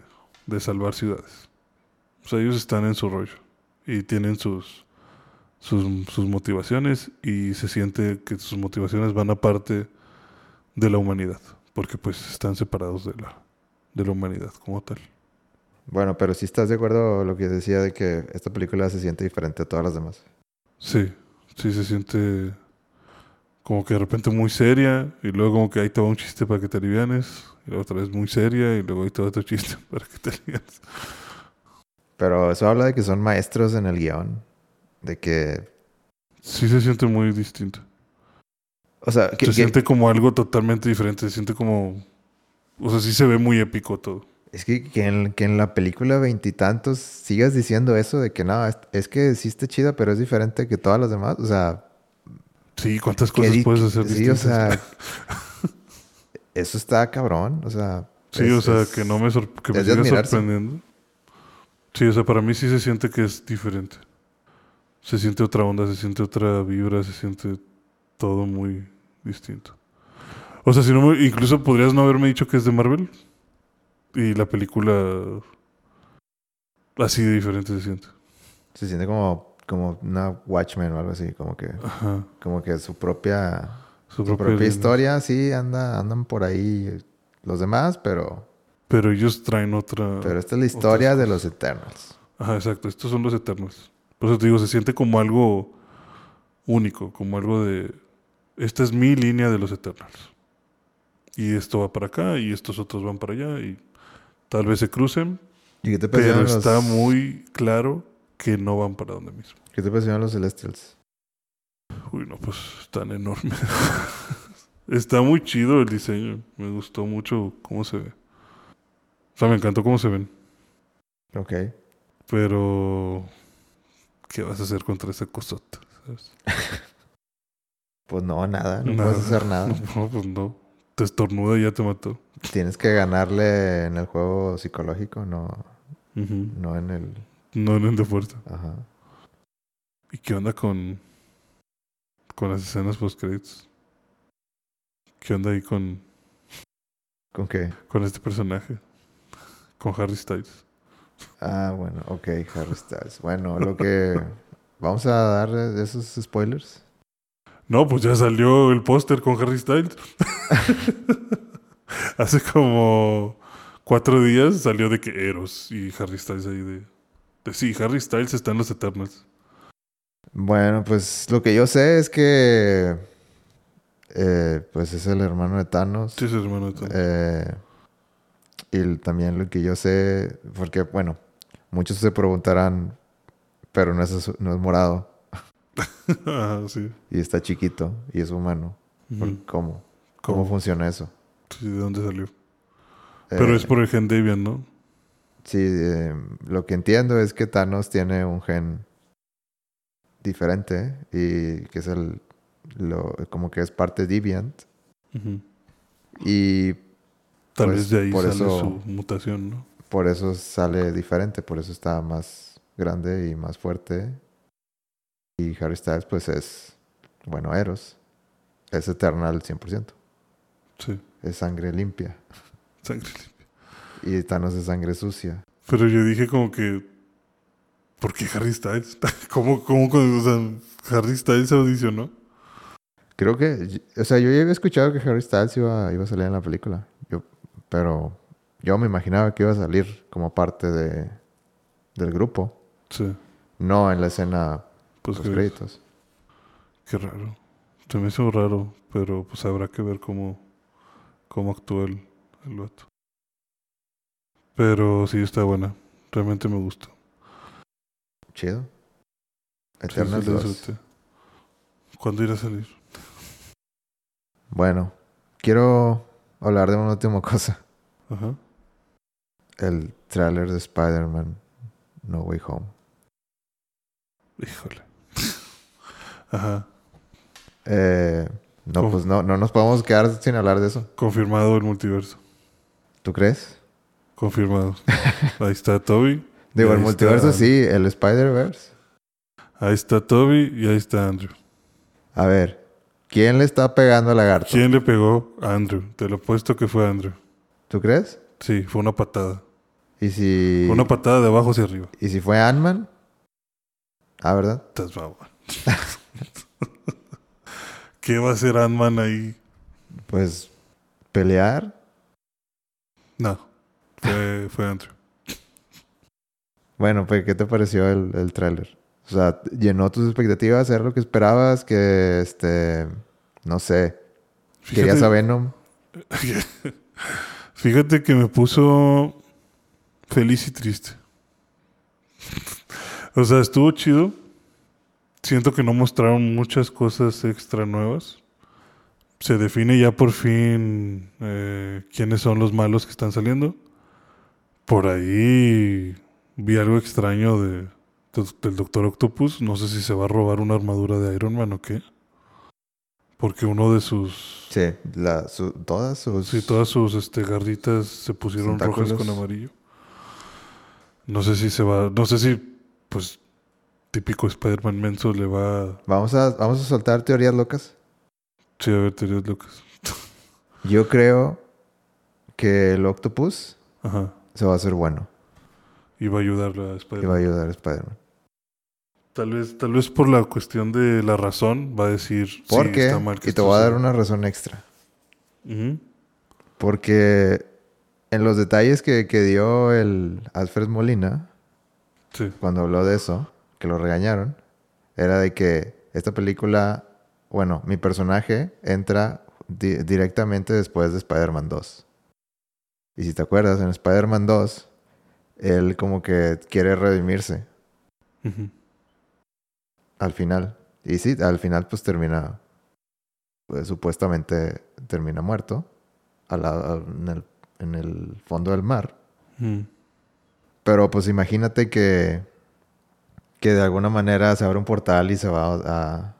de salvar ciudades. O sea, ellos están en su rollo. Y tienen sus, sus, sus motivaciones. Y se siente que sus motivaciones van aparte de la humanidad. Porque pues están separados de la, de la humanidad como tal. Bueno, pero si estás de acuerdo con lo que decía de que esta película se siente diferente a todas las demás. Sí, sí se siente como que de repente muy seria y luego como que ahí te va un chiste para que te alivianes y luego otra vez muy seria y luego ahí te va otro chiste <laughs> para que te alivianes. Pero eso habla de que son maestros en el guion. De que... Sí se siente muy distinto. O sea, que, se que- siente como algo totalmente diferente, se siente como... O sea, sí se ve muy épico todo. es que, que en, que en la película veintitantos sigas diciendo eso de que no, es, es que sí está chida, pero es diferente que todas las demás. O sea, Sí, ¿cuántas que cosas puedes hacer Sí, o distintas? sea... <laughs> eso está cabrón. O sea... sí, es- o sea, es- que no me, sor- que me es de siga sorprendiendo. Sí, o sea, para mí sí se siente que es diferente. Se siente otra onda, se siente otra vibra, se siente todo muy distinto. O sea, si no incluso podrías no haberme dicho que es de Marvel y la película así de diferente se siente. Se siente como, como una Watchmen o algo así. Como que, Ajá. como que su propia... Su Su propia historia, sí, anda, andan por ahí los demás, pero, Pero ellos traen otra. pero esta es la historia de los Eternals. Ajá, exacto. Estos son los eternos. Por eso te digo, se siente como algo único, como algo de. Esta es mi línea de los eternos. Y esto va para acá y estos otros van para allá y tal vez se crucen, ¿Y qué te pero los, está muy claro que no van para donde mismo. ¿Qué te parecieron los Celestials? Uy, no, pues están enormes. <laughs> está muy chido el diseño. Me gustó mucho cómo se ve. O sea, me encantó cómo se ven. Ok. Pero. ¿Qué vas a hacer contra esa cosota? ¿Sabes? <laughs> Pues no, nada, no Nada. puedes hacer nada. <laughs> No, pues no. Te estornuda y ya te mató. Tienes que ganarle en el juego psicológico, no, no en el... No en el de fuerza. Ajá. ¿Y qué onda con, con las escenas post créditos? ¿Qué onda ahí con, ¿Con qué? con este personaje? Con Harry Styles. Ah, bueno, ok, Harry Styles. Bueno, lo que... <laughs> Vamos a dar esos spoilers. No, pues ya salió el póster con Harry Styles. <laughs> Hace como cuatro días salió de que Eros y Harry Styles ahí de, de sí, Harry Styles está en los Eternals. Bueno, pues lo que yo sé es que... eh, pues es el hermano de Thanos. Sí, es hermano de todo. Eh, y el- también lo que yo sé, porque bueno, muchos se preguntarán, pero no es, no es morado <laughs> Sí. y está chiquito y es humano. ¿Por- Ujú. ¿Cómo? ¿Cómo ¿Cómo? funciona eso? Sí, ¿de dónde salió? Pero Eh, es por el gen Debian, ¿no? Sí, eh, lo que entiendo es que Thanos tiene un gen diferente y que es el, lo, como que es parte Deviant y Tal Pues, vez de ahí por sale eso- su mutación, ¿no? por eso sale diferente, por eso está más grande y más fuerte. Y Harry Styles pues es, bueno, Eros, es Eternal 100%, Sí, es sangre limpia <laughs> sangre limpia. y Thanos es sangre sucia. Pero yo dije como que... ¿Por qué Harry Styles? <laughs> ¿Cómo, cómo, o sea, Harry Styles audicionó? Creo que, o sea, yo ya había escuchado que Harry Styles iba, iba a salir en la película, yo, pero yo me imaginaba que iba a salir como parte de, del grupo, Sí, no en la escena pues que- créditos. Qué raro. Se me hizo raro, pero pues habrá que ver cómo, cómo actúa el, el vato. Pero sí está buena. Realmente me gustó. Chido. Sí, Eternals sí la 2. disfruté. ¿Cuándo irá a salir? Bueno, quiero hablar de una última cosa. Ajá. El tráiler de Spider-Man No Way Home. Híjole. Ajá. Eh, no, pues no, no nos podemos quedar sin hablar de eso. Confirmado el multiverso. ¿Tú crees? Confirmado. Ahí está Toby. Digo, el multiverso está- sí, el Spider-Verse. Ahí está Toby y ahí está Andrew. A ver, ¿quién le está pegando al lagarto? ¿Quién le pegó a Andrew? Te lo apuesto que fue Andrew. ¿Tú crees? Sí, fue una patada. ¿Y si, Fue una patada de abajo hacia arriba. ¿y si fue Ant-Man? Ah, ¿verdad? Estás. <laughs> <laughs> ¿Qué va a hacer Ant-Man ahí? Pues pelear. No, fue, fue Andrew. Bueno, pues, ¿qué te pareció el, el tráiler? O sea, ¿llenó tus expectativas? ¿Era lo que esperabas? Que, este, no sé, querías a Venom. <laughs> Fíjate que me puso feliz y triste. <laughs> O sea, estuvo chido. Siento que no mostraron muchas cosas extra nuevas. Se define ya por fin eh, quiénes son los malos que están saliendo. Por ahí vi algo extraño de, de- del Doctor Octopus. No sé si se va a robar una armadura de Iron Man o qué. Porque uno de sus Sí, la, su- todas sus... Sí, todas sus este, garritas se pusieron rojas con amarillo. No sé si se va, no sé si, pues, típico Spider-Man menso le va... Vamos a, vamos a soltar teorías locas. Sí, a ver, teorías locas. <laughs> Yo creo que el Octopus Ajá. se va a hacer bueno. Y va a ayudarle a Y va a Spider-Man. ayudar a Spider-Man. Tal vez, tal vez por la cuestión de la razón va a decir... sí, ¿Por está qué? mal que y te voy a dar una razón extra. Porque en los detalles que, que dio el Alfred Molina, Sí, cuando habló de eso, que lo regañaron, era de que esta película, bueno, mi personaje entra di- directamente después de Spider-Man 2. Y si te acuerdas, en Spider-Man 2, él como que quiere redimirse al final. Y sí, al final pues termina, pues supuestamente termina muerto al- en, el, en el fondo del mar. Pero pues imagínate que, que de alguna manera se abre un portal y se va a,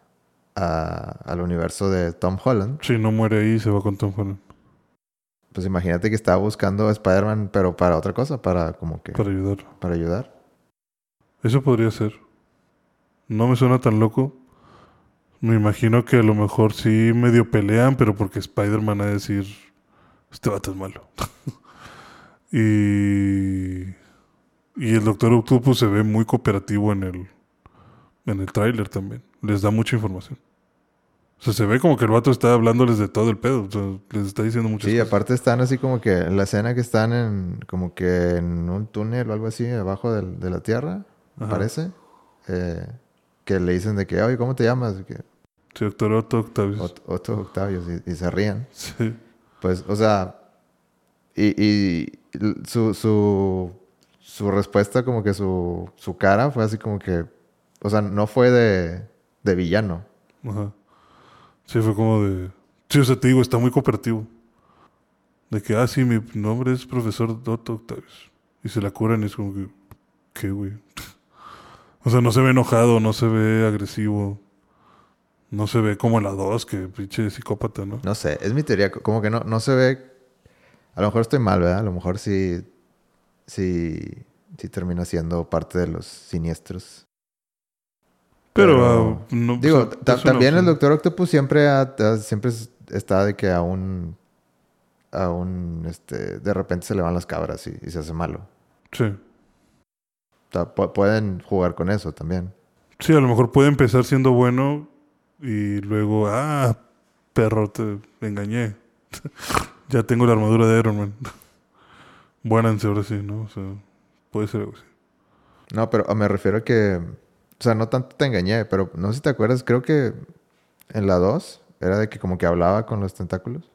a- al universo de Tom Holland. Si no muere ahí, se va con Tom Holland. Pues imagínate que estaba buscando a Spider-Man, pero para otra cosa, para como que... Para ayudarlo. para ayudar. Eso podría ser. No me suena tan loco. Me imagino que a lo mejor sí medio pelean, pero porque Spider-Man de decir, este vato es malo. <laughs> y, y el Doctor Octopus se ve muy cooperativo en el, en el tráiler también. Les da mucha información. O sea, se ve como que el vato está hablándoles de todo el pedo. O sea, les está diciendo muchas Sí, cosas. aparte están así como que en la escena que están en como que en un túnel o algo así abajo del- de la tierra, me parece. eh, que le dicen de que, oye, ¿cómo te llamas? De que, Sí, Doctor Otto Octavius. Ot- Otto Octavius y, y se ríen. <laughs> Sí. Pues, o sea, y, y su, su, su respuesta, como que su, su cara fue así como que, o sea, no fue de, de villano. Ajá. Sí, fue como de... Sí, o sea, te digo, está muy cooperativo. De que, ah, sí, mi nombre es profesor Otto Octavius. Y se la curan y es como que... ¿Qué, güey? <laughs> o sea, no se ve enojado, no se ve agresivo. No se ve como la 2, que pinche psicópata, ¿no? No sé, es mi teoría, co- como que no, no se ve, a lo mejor estoy mal, ¿verdad? A lo mejor sí, sí, sí termina siendo parte de los siniestros. Pero, Pero, ah, no, Digo, o sea, ta- es una también el. Doctor Octopus siempre ha- siempre es- está de que a un, a un, este, de repente se le van las cabras y, y se hace malo. Sí. O sea, pu- pueden jugar con eso también. Sí, a lo mejor puede empezar siendo bueno y luego, ah, perro, te engañé. <laughs> ya tengo la armadura de Iron Man. Buénanse ahora sí, ¿no? O sea, puede ser algo así. No, pero ah, me refiero a que, o sea, no tanto te engañé, pero no sé si te acuerdas, creo que en la 2 era de que como que hablaba con los tentáculos.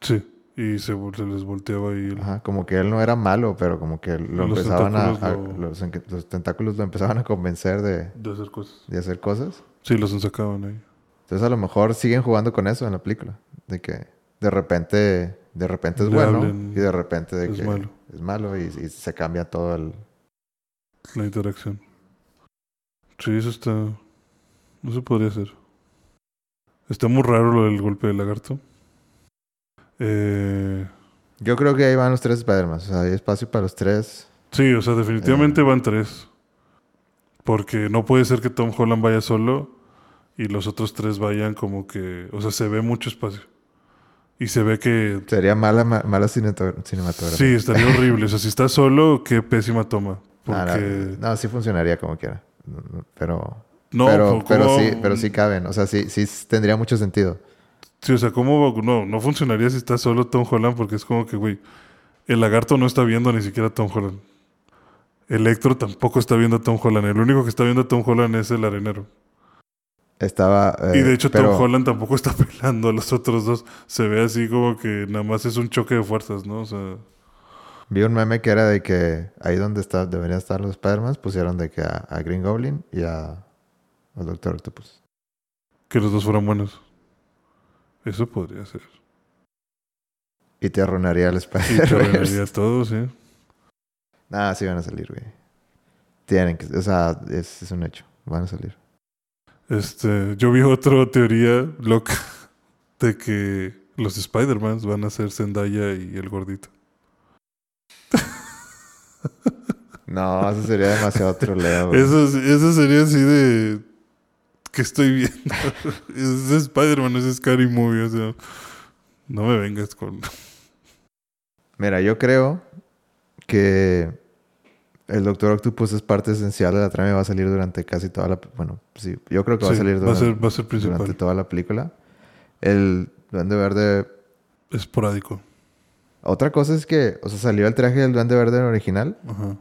Sí, y se, se les volteaba el- Ajá, como que él no era malo, pero como que lo Los empezaban a, a- tentáculos lo- los, en- los tentáculos lo empezaban a convencer de, De hacer cosas. de hacer cosas. Sí, los ensacaban ahí. Entonces a lo mejor siguen jugando con eso en la película. De que de repente, de repente es Le bueno hablen, y de repente de es que malo. Es malo y, y se cambia todo el... La interacción. Sí, eso está... No se podría hacer. Está muy raro lo del golpe del lagarto. Eh... Yo creo que ahí van los tres Spider-Man. O sea, hay espacio para los tres. Sí, o sea, definitivamente Eh. van tres. Porque no puede ser que Tom Holland vaya solo y los otros tres vayan como que... O sea, se ve mucho espacio. Y se ve que... Sería mala, ma- mala cinematografía. Sí, estaría horrible. O sea, si está solo, qué pésima toma. No, sí funcionaría como quiera. Pero, No, pero, ¿cómo- pero sí, pero sí caben. O sea, sí, sí tendría mucho sentido. Sí, o sea, ¿cómo No, no funcionaría si está solo Tom Holland porque es como que, güey, el lagarto no está viendo ni siquiera a Tom Holland. Electro tampoco está viendo a Tom Holland. El único que está viendo a Tom Holland es el arenero. Estaba. eh, y de hecho pero, Tom Holland tampoco está <laughs> pelando a los otros dos. Se ve así como que nada más es un choque de fuerzas, ¿no? O sea, Vi un meme que era de que ahí donde está, deberían estar los Spider-Man, pusieron de que a, a Green Goblin y a, al Doctor Octopus. que los dos fueran buenos. Eso podría ser. Y te arruinaría el Y te Spider-Man. arruinaría todo, sí. Nada, sí van a salir, güey. Tienen que, o sea, es, es un hecho. Van a salir. Este, yo vi otra teoría loca <laughs> de que los Spider-Mans van a ser Zendaya y el gordito. No, eso sería demasiado troleo. Eso, eso sería así de... que estoy viendo? <laughs> es Spider-Man, es Scary Movie, o sea... No me vengas con... Mira, yo creo que el Doctor Octopus es parte esencial de la trama y va a salir durante casi toda la... Bueno, sí, yo creo que va a salir va a durante, ser, va a ser durante principal. toda la película. El Duende Verde... Esporádico. Otra cosa es que, o sea, salió el traje del Duende Verde original Ajá.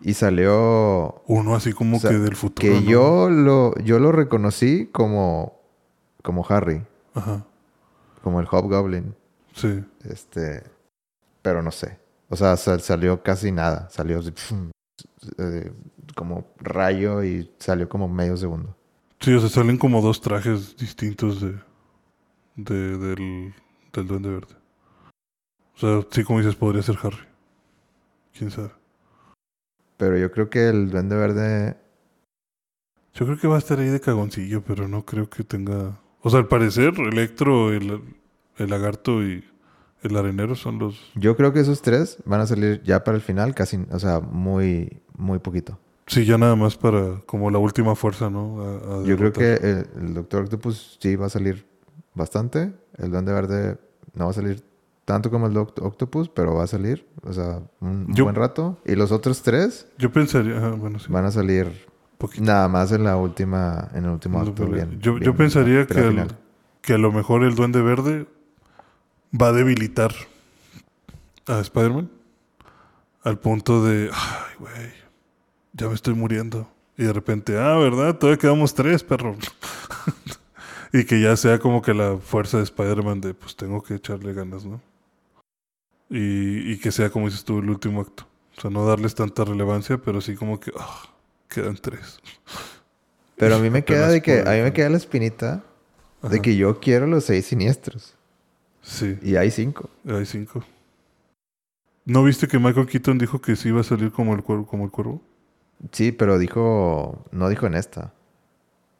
y salió... Uno así como O sea, que del futuro. Que ¿no? yo lo, yo lo reconocí como, como Harry, Ajá. como el Hobgoblin. Sí. Este, pero no sé. O sea, sal- salió casi nada. Salió así, pfum, eh, como rayo y salió como medio segundo. Sí, o sea, salen como dos trajes distintos de, de del, del Duende Verde. O sea, sí, como dices, podría ser Harry. ¿Quién sabe? Pero yo creo que el Duende Verde, Yo creo que va a estar ahí de cagoncillo, pero no creo que tenga... O sea, al parecer, Electro, el, el lagarto y el arenero son los... Yo creo que esos tres van a salir ya para el final, casi, o sea, muy, muy poquito. Sí, ya nada más para como la última fuerza, ¿no? A- a Yo creo que el, el Doctor Octopus sí va a salir bastante. El Duende Verde no va a salir tanto como el Doct- Octopus, pero va a salir, o sea, un, Yo- buen rato. Y los otros tres Yo pensaría... ah, bueno, sí. van a salir poquito. nada más en la última, en el último acto. bien- yo, bien- yo pensaría que, al que a lo mejor el Duende Verde va a debilitar a Spider-Man al punto de, ay, güey, ya me estoy muriendo. Y de repente, ah, ¿verdad? Todavía quedamos tres, perro. <laughs> y que ya sea como que la fuerza de Spider-Man de, pues tengo que echarle ganas, ¿no? Y, y que sea, como dices tú, el último acto. O sea, no darles tanta relevancia, pero sí como que, ah, quedan tres. Pero a mí me <laughs> queda de que, a mí me queda la espinita de que yo quiero los seis siniestros. Sí. Y hay cinco. Hay cinco. ¿No viste que Michael Keaton dijo que sí iba a salir como el cuervo? Como el cuervo? Sí, pero dijo, no dijo en esta.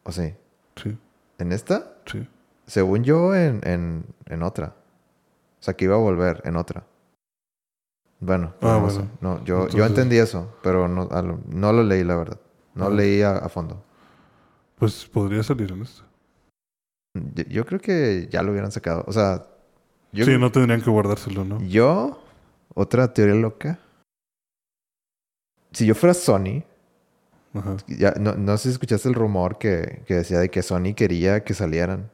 ¿O sí? Sí, ¿En esta? sí. Según yo, en, en, en otra. O sea, que iba a volver en otra. Bueno, Ah, no, bueno. sé. No, yo, yo entendí eso, pero no, lo- no lo leí, la verdad. No Ah. leí a, a fondo. Pues podría salir en. Yo, yo creo que ya lo hubieran sacado. O sea, yo, sí, no tendrían que guardárselo, ¿no? yo, otra teoría loca. Si yo fuera Sony, Ajá. ya, no, no sé si escuchaste el rumor que, que decía de que Sony quería que salieran.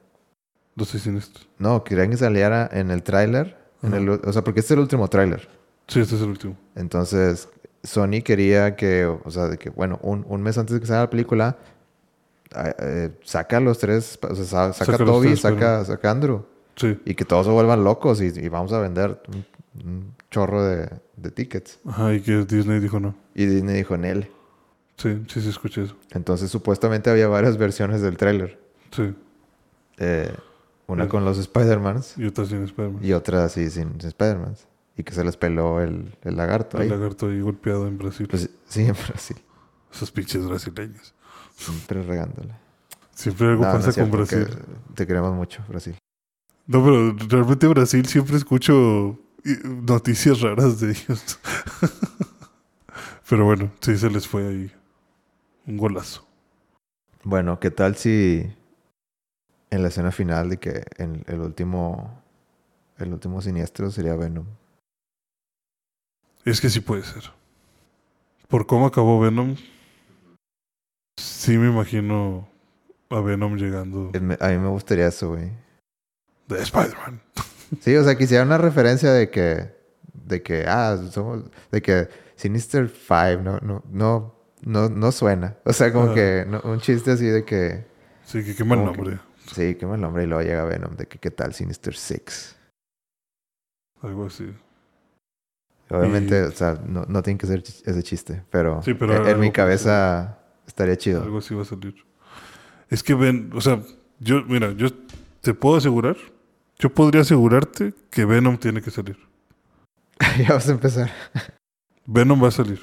Los seis siniestros. No, querían que saliera en el tráiler. O sea, porque este es el último tráiler. Sí, este es el último. Entonces, Sony quería que, o sea, de que, bueno, un, un mes antes de que salga la película, eh, saca los tres, o sea, sa- saca, Saca Toby, tres, saca, saca Andrew, Sí. y que todos se vuelvan locos y, y vamos a vender un, un chorro de, de tickets. Ajá, y que Disney dijo no. Y Disney dijo en él. Sí, sí, sí, escuché eso. Entonces, supuestamente había varias versiones del tráiler. Sí. Eh, una Sí. con los Spider-Mans Y otra sin Spider-Man. y otra así sin, sin Spider-Mans. Y que se les peló el, el lagarto ahí. El lagarto ahí golpeado en Brasil. Pues sí, en Brasil. Esos pinches brasileños. Siempre regándole. Siempre algo No, pasa con Brasil. Te queremos mucho, Brasil. No, pero realmente Brasil siempre escucho eh, noticias raras de ellos. <laughs> pero bueno, sí se les fue ahí un golazo. Bueno, ¿qué tal si en la escena final de que en el último el último siniestro sería Venom? Es que sí puede ser. Por cómo acabó Venom, sí me imagino a Venom llegando A mí me gustaría eso, güey. De Spider-Man. Sí, o sea, quisiera una referencia de que de que ah, somos de que Sinister Five no no no no, no suena. O sea, como Ah. que no- un chiste así de que Sí, que qué mal nombre. sí, qué mal nombre y luego llega Venom de que qué tal Sinister Six. Algo así. Obviamente, Y- o sea, no, no tiene que ser ch- ese chiste, pero, Sí, pero en- en, algo mi cabeza estaría chido. Algo así va a salir. Es que ven, o sea, yo, mira, yo te puedo asegurar, yo podría asegurarte que Venom tiene que salir. <laughs> ya vas a empezar. Venom va a salir.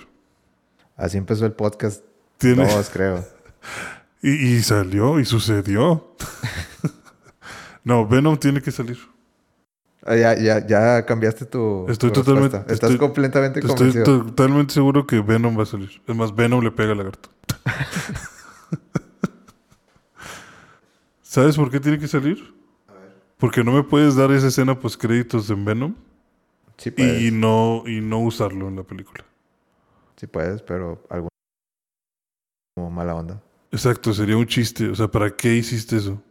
Así empezó el podcast Tiene, todos, creo. <laughs> y, y salió y sucedió. <laughs> no, Venom tiene que salir. Ah, Ya, ya, ya cambiaste tu. Estoy tu totalmente- respuesta. Estás estoy- completamente Estoy convencido. totalmente seguro que Venom va a salir. Es más, Venom le pega al lagarto. ¿Sabes por qué tiene que salir? Porque no me puedes dar esa escena post créditos en Venom Sí puedes, y no, y no usarlo en la película. sí puedes, pero algún como mala onda. Exacto, sería un chiste. O sea, ¿para qué hiciste eso?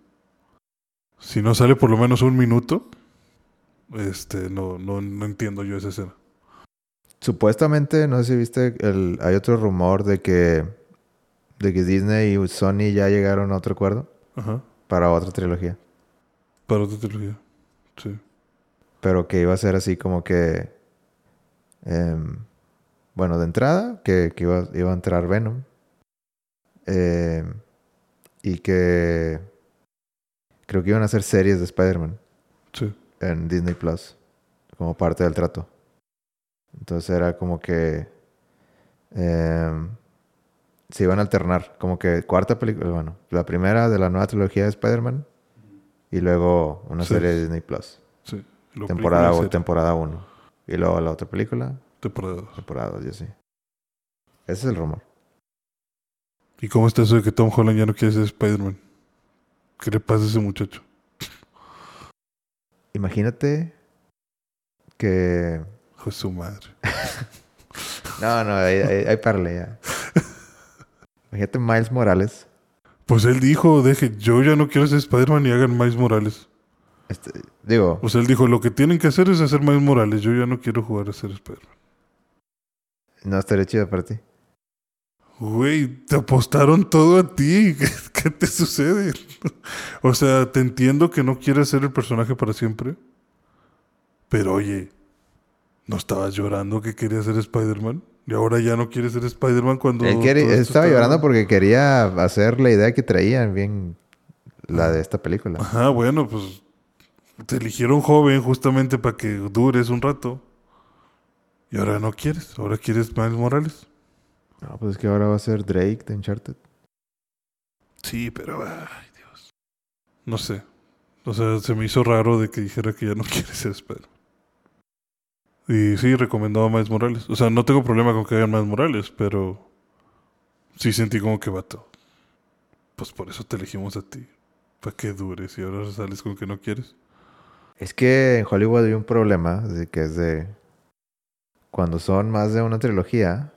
Si no sale por lo menos un minuto, este, no, no, no entiendo yo esa escena. Supuestamente, no sé si viste, el, hay otro rumor de que de que Disney y Sony ya llegaron a otro acuerdo Ajá. para otra trilogía. Para otra trilogía. Sí. pero que iba a ser así como que em, bueno de entrada que, que iba, iba a entrar Venom Em, y que creo que iban a hacer series de Spider-Man Sí. en Disney Plus como parte del trato entonces era como que em, se iban a alternar. Como que cuarta película, bueno, la primera de la nueva trilogía de Spider-Man y luego una Sí. serie de Disney Plus. Sí. Temporada, o- temporada 1. Y luego la otra película, Temporada dos. temporada 2, yo sí. Ese es el rumor. ¿Y cómo está eso de que Tom Holland ya no quiere ser Spider-Man? ¿Qué le pasa a ese muchacho? Imagínate que... Hijo de su madre. <laughs> No, no, hay, hay, hay parle ya. <laughs> Imagínate Miles Morales. Pues él dijo, deje, yo ya no quiero ser Spider-Man y hagan Miles Morales. Este, digo, sea, él dijo, lo que tienen que hacer es hacer Miles Morales. Yo ya no quiero jugar a ser Spider-Man. no estaría chido para ti. Güey, te apostaron todo a ti. <laughs> ¿Qué, qué te sucede? <laughs> o sea, te entiendo que no quieres ser el personaje para siempre. Pero oye, ¿no estabas llorando que querías ser Spider-Man? Y ahora ya no quieres ser Spider-Man cuando... Él, estaba está- llorando porque quería hacer la idea que traían bien la de esta película. Ajá, bueno, pues te eligieron joven justamente para que dures un rato. Y ahora no quieres, ahora quieres Miles Morales. No, pues es que ahora va a ser Drake de Uncharted. Sí, pero ay, Dios. No sé. O sea, se me hizo raro de que dijera que ya no <laughs> quiere ser Spider. Y sí, recomendaba Miles Morales. O sea, no tengo problema con que hagan Miles Morales, pero sí sentí como que vato. Pues por eso te elegimos a ti. Para que dures y ahora sales con que no quieres. Es que en Hollywood hay un problema que es de cuando son más de una trilogía,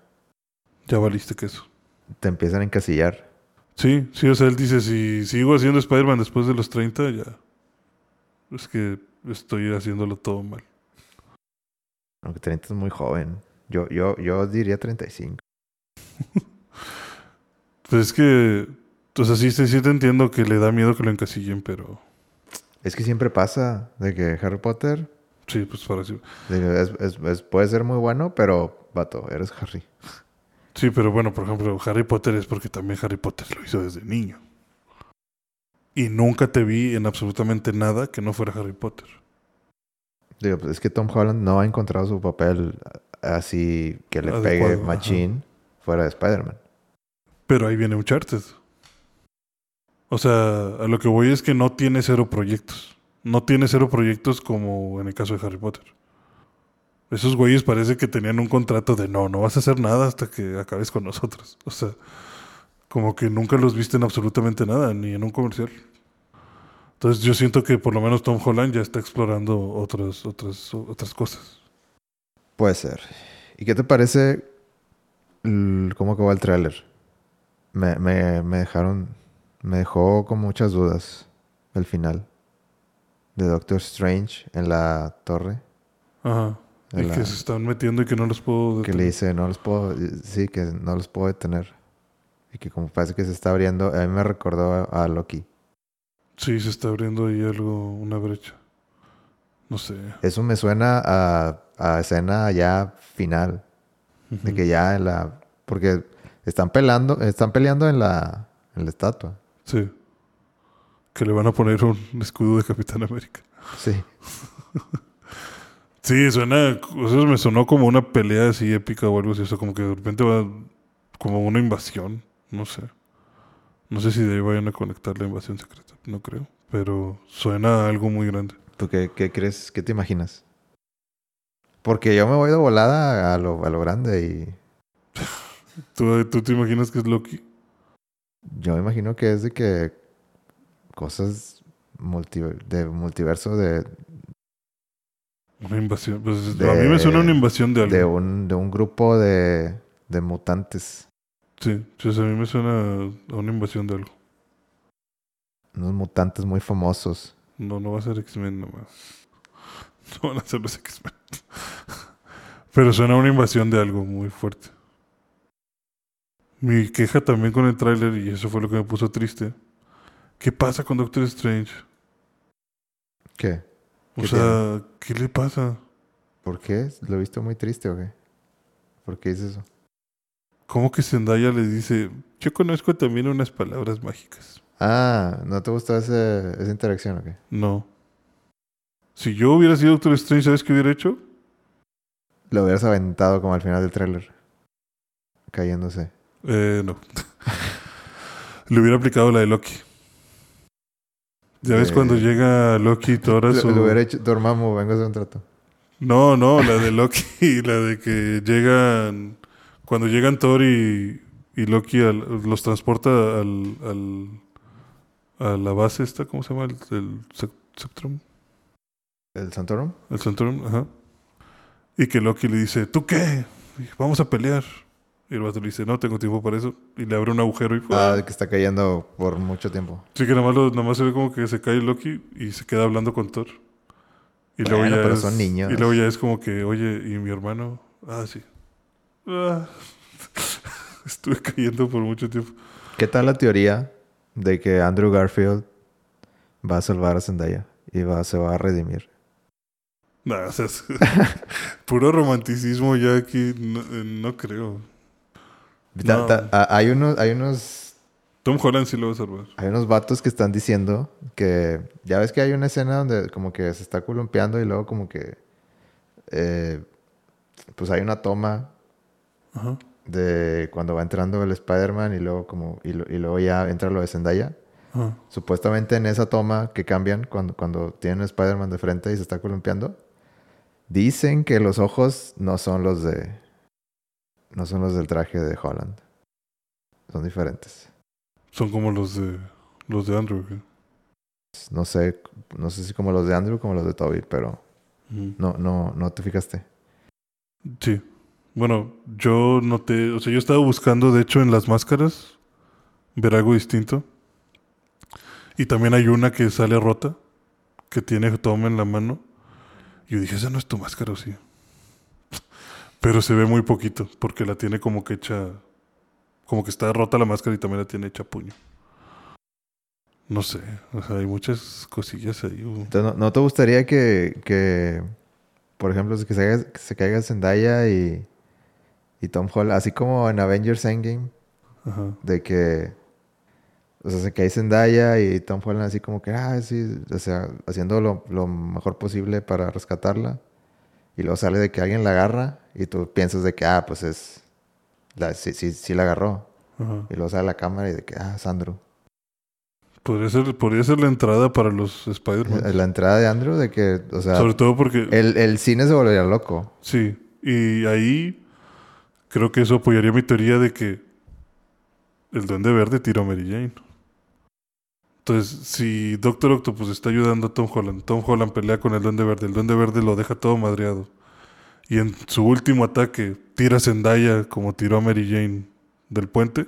Ya valiste que eso. te empiezan a encasillar. Sí, sí, o sea, él dice, si sigo haciendo Spider-Man después de los 30, ya. Es que estoy haciéndolo todo mal. Aunque 30 es muy joven. Yo, yo, yo diría 35. <laughs> Pues es que, o sea, sí, sí, te entiendo que le da miedo que lo encasillen, pero Es que siempre pasa de que Harry Potter sí, pues para sí. de que es- es- es- puede ser muy bueno, pero vato, eres Harry. Sí, pero bueno, por ejemplo, Harry Potter es porque también Harry Potter lo hizo desde niño. Y nunca te vi en absolutamente nada que no fuera Harry Potter. Digo, pues es que Tom Holland no ha encontrado su papel así que le Adecuado, pegue ajá. machín fuera de Spider-Man. Pero ahí viene Uncharted. O sea, a lo que voy es que no tiene cero proyectos. No tiene cero proyectos como en el caso de Harry Potter. Esos güeyes parece que tenían un contrato de no, no vas a hacer nada hasta que acabes con nosotros. O sea, como que nunca los viste en absolutamente nada, ni en un comercial. Entonces yo siento que por lo menos Tom Holland ya está explorando otras, otras, otras cosas. Puede ser. ¿Y qué te parece l- cómo acabó el tráiler? Me, me, me dejaron, me dejó con muchas dudas el final de Doctor Strange en la torre. Ajá. Y la- que se están metiendo y que no los puedo que detener. le dice, no los puedo, sí, que no los puedo detener. Y que como parece que se está abriendo, a mí me recordó a, a Loki. Sí, se está abriendo ahí algo, una brecha. No sé. Eso me suena a, a escena ya final. De que ya en la... Porque están peleando, están peleando en la, en la estatua. Sí. Que le van a poner un escudo de Capitán América. Sí. <laughs> Sí, suena. O sea, me sonó como una pelea así épica o algo así. O sea, como que de repente va. Como una invasión. No sé. No sé si de ahí vayan a conectar la invasión secreta. No creo. Pero suena a algo muy grande. ¿Tú qué, qué crees? ¿Qué te imaginas? Porque yo me voy de volada a lo, a lo grande y <laughs> ¿Tú, ¿Tú te imaginas que es Loki? yo me imagino que es de que cosas multi- de multiverso de, Una invasión. Pues, De- a mí me suena una invasión de algo. de un, de un grupo de, de mutantes. Sí, sea, a mí me suena a una invasión de algo. Unos mutantes muy famosos. No, no va a ser X-Men nomás. <laughs> No van a ser los X-Men. Pero suena una invasión de algo muy fuerte. Mi queja también con el tráiler, y eso fue lo que me puso triste. ¿Qué pasa con Doctor Strange? ¿Qué? O ¿Qué sea, ¿qué le pasa? ¿Por qué? ¿Lo he visto muy triste o qué? ¿Por qué dices eso? ¿Cómo que Zendaya le dice, yo conozco también unas palabras mágicas? Ah, ¿no te gustó ese, esa interacción o qué? No. Si yo hubiera sido Doctor Strange, ¿sabes qué hubiera hecho? Lo hubieras aventado como al final del tráiler. Cayéndose. Eh, no. <laughs> Le hubiera aplicado la de Loki. ¿Ya ves Eh, cuando llega Loki y Thor a <laughs> Le, su... le hubiera hecho, Dormammu, vengo a hacer un trato. No, no, la de Loki, <laughs> la de que llegan... Cuando llegan Thor y, y Loki al- los transporta al, al- a la base esta, ¿cómo se llama? El, el Spectrum. ¿El Santorum? El Centurion, ajá. Y que Loki le dice, ¿tú qué? Vamos a pelear. Y el vato le dice, no tengo tiempo para eso. Y le abre un agujero y Ah, que está cayendo por mucho tiempo. Sí, que nada más, lo- nada más se ve como que se cae Loki y se queda hablando con Thor. Y luego ya pero es, son niños. Y luego ya es como que, oye, ¿y mi hermano? Ah, sí. Ah. <laughs> Estuve cayendo por mucho tiempo. ¿Qué tal la teoría de que Andrew Garfield va a salvar a Zendaya y va, se va a redimir? Nah, o <laughs> sea, es- puro romanticismo ya aquí, no, eh, no creo. Ta- No. ta- a- hay unos, hay unos, Tom Holland sí lo va a salvar. hay unos vatos que están diciendo que ya ves que hay una escena donde como que se está columpiando y luego como que eh, pues hay una toma Ajá. De cuando va entrando el Spider-Man y luego como y, lo- y luego ya entra lo de Zendaya. Ajá. Supuestamente en esa toma que cambian cuando, cuando tienen a Spider-Man de frente y se está columpiando, dicen que los ojos no son los de. No son los del traje de Holland. Son diferentes. Son como los de los de Andrew. ¿qué? No sé, no sé si como los de Andrew como los de Toby, pero Ujú. no, no, no te fijaste. Sí. Bueno, yo noté, o sea, yo estaba buscando, de hecho, en las máscaras, ver algo distinto. Y también hay una que sale rota, que tiene Tom en la mano. Y yo dije, esa no es tu máscara, ¿o sí? Pero se ve muy poquito, porque la tiene como que hecha, como que está rota la máscara y también la tiene hecha puño. No sé, o sea, hay muchas cosillas ahí. ¿no, te gustaría que, que por ejemplo, se, caiga- que se caiga Zendaya y, y Tom Holland, así como en Avengers Endgame, Ajá. de que, o sea, se cae Zendaya y Tom Holland así como que, ah, sí, o sea, haciendo lo, lo mejor posible para rescatarla. Y luego sale de que alguien la agarra y tú piensas de que, ah, pues es, la, sí, sí, sí la agarró. Ajá. Y luego sale la cámara y de que, ah, Sandro. Podría ser, podría ser la entrada para los Spider-Man. La entrada de Andrew de que, o sea, Sobre todo porque... el, el cine se volvería loco. Sí, y ahí creo que eso apoyaría mi teoría de que el Duende Verde tiró a Mary Jane. Entonces, si Doctor Octopus está ayudando a Tom Holland, Tom Holland pelea con el Duende Verde, el Duende Verde lo deja todo madreado. Y en su último ataque tira Zendaya como tiró a Mary Jane del puente.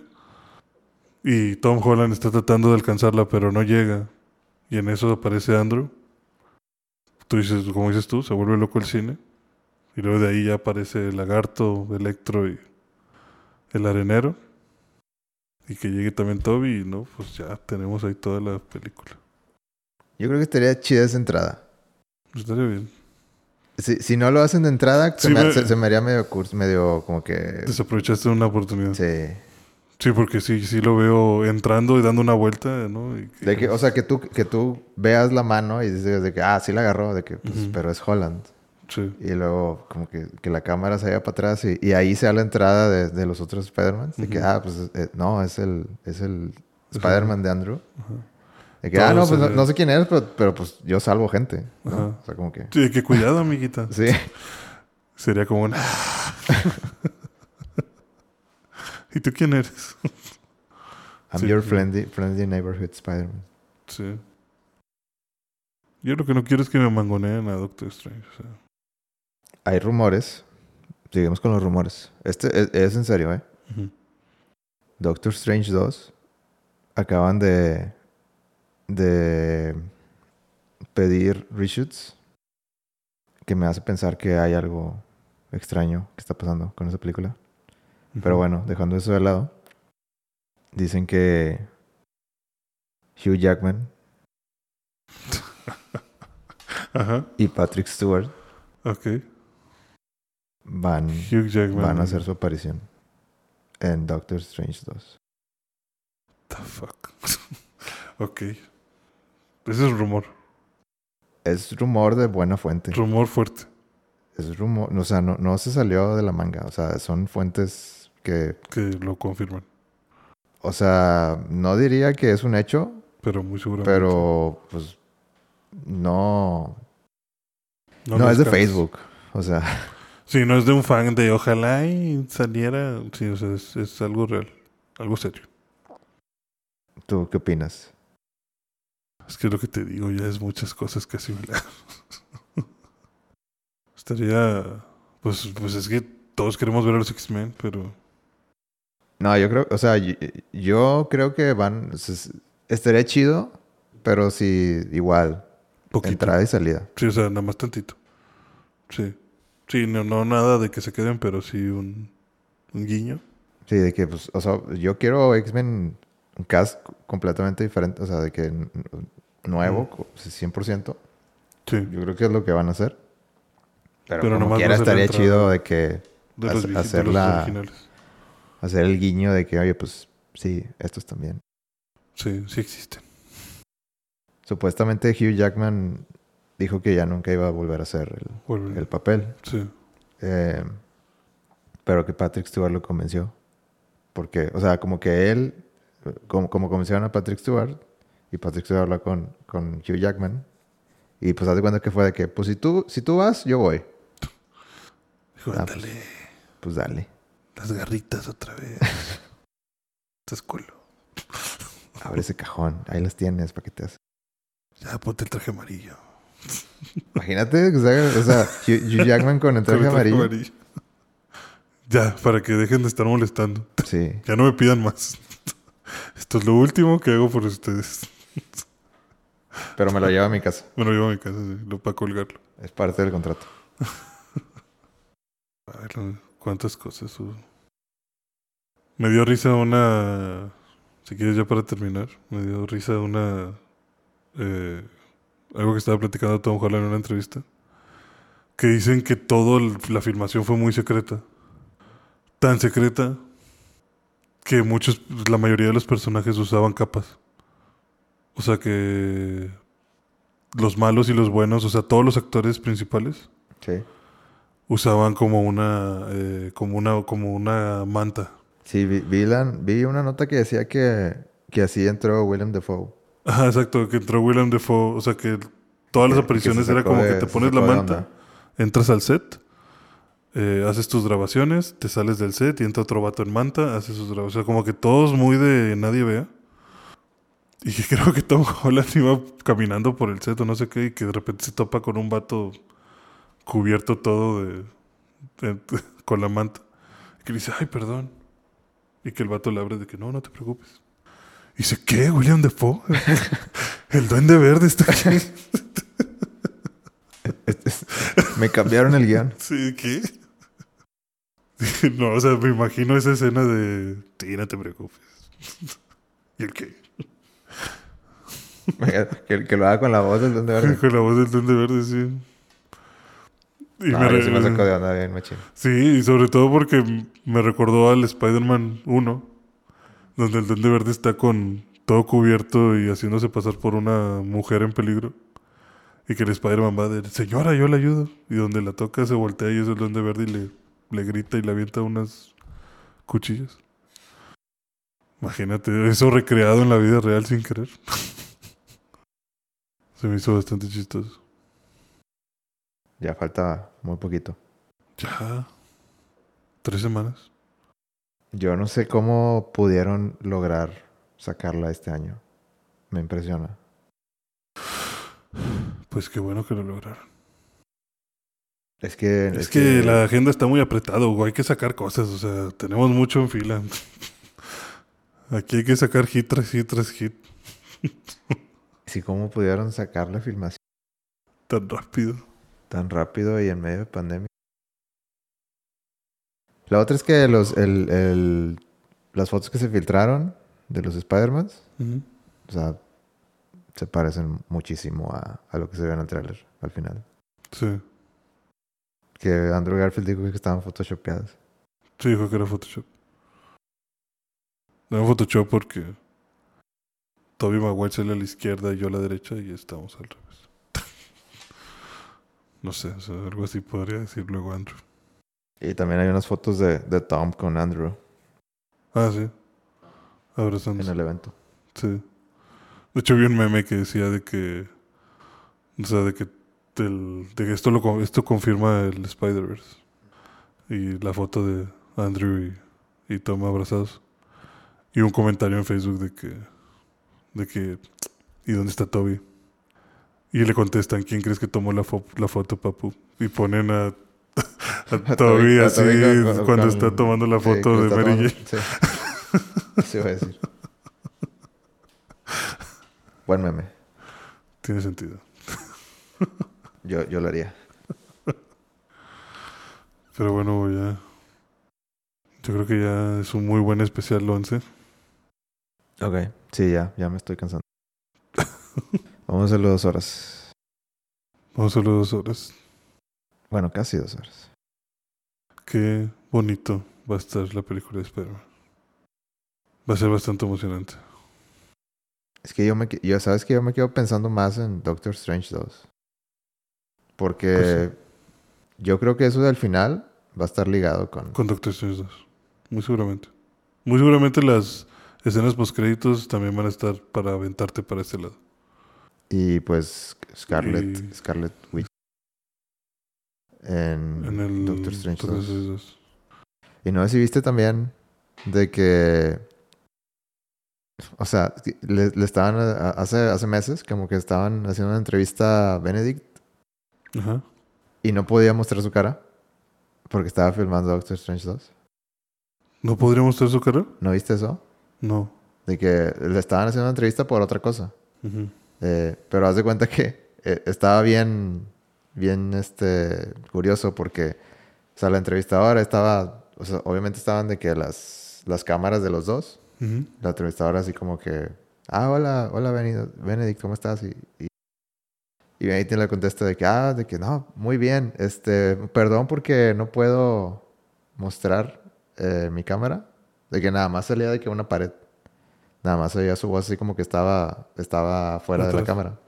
Y Tom Holland está tratando de alcanzarla, pero no llega. Y en eso aparece Andrew. Tú dices, como dices tú, se vuelve loco el cine. Y luego de ahí ya aparece el lagarto, Electro y el arenero. Y que llegue también Toby y no, pues ya tenemos ahí toda la película. Yo creo que estaría chida esa entrada. Estaría bien. Si, si no lo hacen de entrada, se, me, me- se- se me haría medio curso, medio como que... Desaprovechaste una oportunidad. Sí, Sí. porque sí, sí lo veo entrando y dando una vuelta, ¿no? Y que- De que, o sea, que tú, que tú veas la mano y dices de que, ah, sí la agarró, de que, pues, pero es Holland. Sí. Y luego, como que, que la cámara se vaya para atrás y, y ahí sea la entrada de, de los otros Spider-Man. De que, ah, pues, eh, no, es el, es el Spider-Man de Andrew. Ajá. De que, Todo ah, no, pues, no, sé quién eres, pero, pero, pues, yo salvo gente. ¿no? Ajá. O sea, como que... Sí, que cuidado, amiguita. <laughs> Sí. Sería como una... <laughs> ¿Y tú quién eres? I'm Sí. your friendly, friendly neighborhood Spider-Man. Sí. Yo lo que no quiero es que me mangoneen a Doctor Strange. o sea. Hay rumores. Seguimos con los rumores. Este es, es en serio, ¿eh? Doctor Strange 2 acaban de de pedir reshoots que me hace pensar que hay algo extraño que está pasando con esa película. Pero bueno, dejando eso de lado, dicen que Hugh Jackman <laughs> Ajá, y Patrick Stewart ok. Van, Hugh Jackman. van a hacer su aparición en Doctor Strange 2. The fuck. <laughs> ok. Ese es rumor. Es rumor de buena fuente. Rumor fuerte. Es rumor, o sea, no, no se salió de la manga. O sea, son fuentes que, Que lo confirman. o sea, no diría que es un hecho, Pero muy seguramente. pero pues no, no, es de. Facebook. O sea, <laughs> Sí, no es de un fan de ojalá y saliera. Sí, o sea, es, es algo real. Algo serio. ¿tú qué opinas? Es que lo que te digo ya es muchas cosas casi ¿verdad? <laughs> Estaría. Pues, pues es que todos queremos ver a los X-Men, pero. No, yo creo, o sea, yo, yo creo que van, o sea, estaría chido, pero sí, igual, Poquito. entrada y salida. Sí, o sea, nada más tantito. Sí. Sí, no, no nada de que se queden, pero sí un, un guiño. Sí, de que, pues, o sea, yo quiero X-Men un cast completamente diferente, o sea, de que nuevo, Mm. co- 100%. Sí. Yo creo que es lo que van a hacer. Pero, Pero como nomás quiera estaría chido de que De los, hacer los la- originales. hacer el guiño de que, oye, pues sí, estos también. Sí, sí existen. Supuestamente Hugh Jackman dijo que ya nunca iba a volver a hacer el, papel. Sí. Eh, pero que Patrick Stewart lo convenció. Porque, o sea, como que él, como, como convencieron a Patrick Stewart, y Patrick Stewart habló con, con Hugh Jackman, y pues haz de cuenta que fue de que, pues si tú, si tú vas, yo voy. Dijo, Ah, ándale, Pues dale, las garritas otra vez. <laughs> Estás culo. abre ese cajón, ahí las tienes, para que te hagas. Ya ponte el traje amarillo. Imagínate, que se haga- o sea, Hugh, Jackman con el traje amarillo. Ya, para que dejen de estar molestando. Sí, Ya no me pidan más. Esto es lo último que hago por ustedes. pero me lo llevo a mi casa. Me lo llevo a mi casa, sí, lo para colgarlo. Es parte del contrato. <laughs> Ay, cuántas cosas. uh. Me dio risa una. Si quieres, ya para terminar. Me dio risa una. eh, algo que estaba platicando Tom Holland en una entrevista. Que dicen que toda la filmación fue muy secreta. Tan secreta que muchos, la mayoría de los personajes usaban capas. O sea que los malos y los buenos, o sea, todos los actores principales Sí. usaban como una eh, como una como una manta. Sí, vi, vi, la- vi una nota que decía que, que así entró William Defoe. Ajá, exacto, que entró Willem Dafoe, o sea que todas las apariciones era como de- que te pones la manta, entras al set, eh, haces tus grabaciones, te sales del set y entra otro vato en manta, hace sus grabaciones, o sea, como que todos muy de nadie vea. Y que <laughs> creo que Tom Holland iba caminando por el set o no sé qué y que de repente se topa con un vato cubierto todo de, de- <laughs> con la manta. Y que le dice, ay, perdón. Y que el vato le abre de que no, no te preocupes. Y dice, ¿qué? ¿William Defoe? <laughs> el duende verde está aquí. <laughs> Me cambiaron el guion. Sí, ¿qué? <laughs> No, o sea, me imagino esa escena de, sí, no te preocupes. ¿Y el qué? que, que lo haga con la voz del Duende Verde. Con la voz del duende verde, sí. Y No, me re- sí me sacó de onda bien, machín. Sí, y sobre todo porque me recordó al Spider-Man 1, donde el Duende Verde está con todo cubierto y haciéndose pasar por una mujer en peligro. Y que el Spider-Man va de, señora, yo le ayudo. Y donde la toca se voltea y es el Duende Verde y le, le grita y le avienta unas cuchillas. Imagínate, eso recreado en la vida real sin querer. <laughs> se me hizo bastante chistoso. Ya falta muy poquito. Ya. Tres semanas. Yo no sé cómo pudieron lograr sacarla este año. Me impresiona. Pues qué bueno que lo lograron. Es que... Es que la agenda está muy apretado, güey. Hay que sacar cosas, o sea, tenemos mucho en fila. <laughs> Aquí hay que sacar hit tras hit tras hit <laughs> Sí, cómo pudieron sacar la filmación tan rápido. tan rápido y en medio de pandemia. La otra es que los, el, el- las fotos que se filtraron de los Spider-Mans, o sea, se parecen muchísimo a, a lo que se ve en el tráiler al final. Sí. Que Andrew Garfield dijo que estaban photoshopeadas. Sí, dijo que era Photoshop. Era Photoshop porque Toby Maguire sale a la izquierda y yo a la derecha y estamos al revés. <laughs> no sé, o sea, algo así podría decir luego Andrew. Y también hay unas fotos de, de Tom con Andrew. Ah, sí. Abrazándose. en el evento. Sí. De hecho, vi un meme que decía de que. O sea, de que, de que esto, lo, esto confirma el Spider-Verse. Y la foto de Andrew y, y Tom abrazados. Y un comentario en Facebook de que. De que. ¿Y dónde está Toby? Y le contestan: ¿Quién crees que tomó la, fo- la foto, papu? Y ponen a. A Toby así cuando con- está tomando la foto de Mary Jane. Sí. Sí, voy a decir. <laughs> Buen meme. Tiene sentido. <laughs> Yo, yo lo haría. Pero bueno, ya. Yo creo que ya es un muy buen especial 11. Ok. Sí, ya, ya me estoy cansando. Vamos a hacerlo dos horas. Vamos a las dos horas. Bueno, casi dos horas. Qué bonito va a estar la película de Spider-Man. Va a ser bastante emocionante. Es que yo me, yo, sabes que yo me quedo pensando más en Doctor Strange 2. Porque Pues yo creo que eso del final va a estar ligado con... Con Doctor Strange 2. Muy seguramente. Muy seguramente las escenas post-créditos también van a estar para aventarte para este lado. Y pues Scarlet, Y- Scarlet Witch. En, En el Doctor Strange Doctor 2. Strange 2. Y no sé si viste también de que... O sea, le, le estaban a- hace, hace meses como que estaban haciendo una entrevista a Benedict Ajá. y no podía mostrar su cara porque estaba filmando Doctor Strange 2. ¿No podría mostrar su cara? ¿No viste eso? No. De que le estaban haciendo una entrevista por otra cosa. Eh, pero haz de cuenta que eh, estaba bien, bien este, curioso porque, o sea, la entrevistadora estaba, o sea, obviamente estaban de que las, las cámaras de los dos, la entrevistadora así como que, ah, hola, hola Benedict, ¿cómo estás? Y, y, y Benedict le contesta de que, ah, de que no, muy bien, este, perdón porque no puedo mostrar eh, mi cámara, de que nada más salía de que una pared. Nada más oía su voz así como que estaba, estaba fuera de la cámara.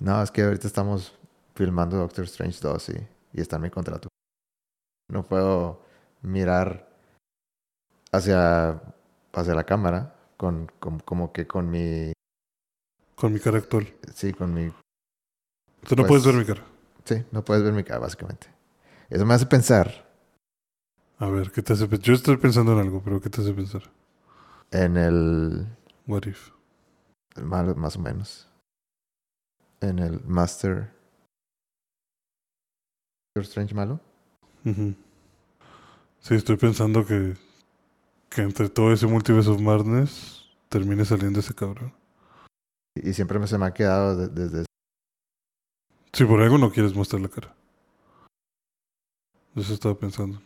No, es que ahorita estamos filmando Doctor Strange 2 y, y está en mi contrato. No puedo mirar hacia, hacia la cámara con, con- como que con mi... Con mi cara actual. Sí, con mi... Tú no Pues- puedes ver mi cara. Sí, no puedes ver mi cara, básicamente. Eso me hace pensar A ver, ¿qué te hace pensar? Yo estoy pensando en algo, pero ¿qué te hace pensar? en el... What if? malo, más o menos. En el Master... Strange malo. Ujú. Sí, estoy pensando que, que entre todo ese Multiverse of Madness termine saliendo ese cabrón. Y, y siempre me se me ha quedado de- desde... Si por algo no quieres mostrar la cara. Eso estaba pensando.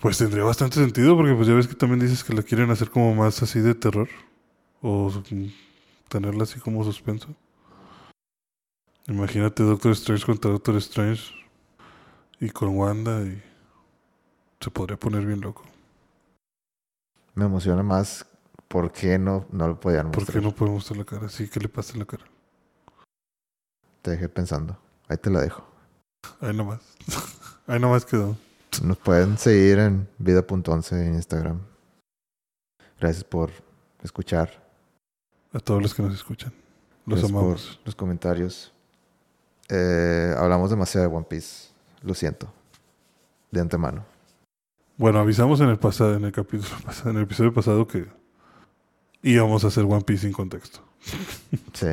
Pues tendría bastante sentido porque pues ya ves que también dices que la quieren hacer como más así de terror. O tenerla así como suspenso. Imagínate Doctor Strange contra Doctor Strange. Y con Wanda y... Se podría poner bien loco. Me emociona más por qué no, no lo podían ¿Por mostrar. qué no puede mostrar la cara? Sí, ¿qué le pasa en la cara? Te dejé pensando. Ahí te la dejo. Ahí nomás. <laughs> Ahí nomás quedó. Nos pueden seguir en vida.11 en Instagram. Gracias por escuchar. A todos los que nos escuchan. Los Gracias amamos. por los comentarios. Eh, hablamos demasiado de One Piece. Lo siento. De antemano. Bueno, avisamos en el pasado, en el capítulo <laughs> pasado, en el episodio pasado que íbamos a hacer One Piece sin contexto. <laughs> Sí.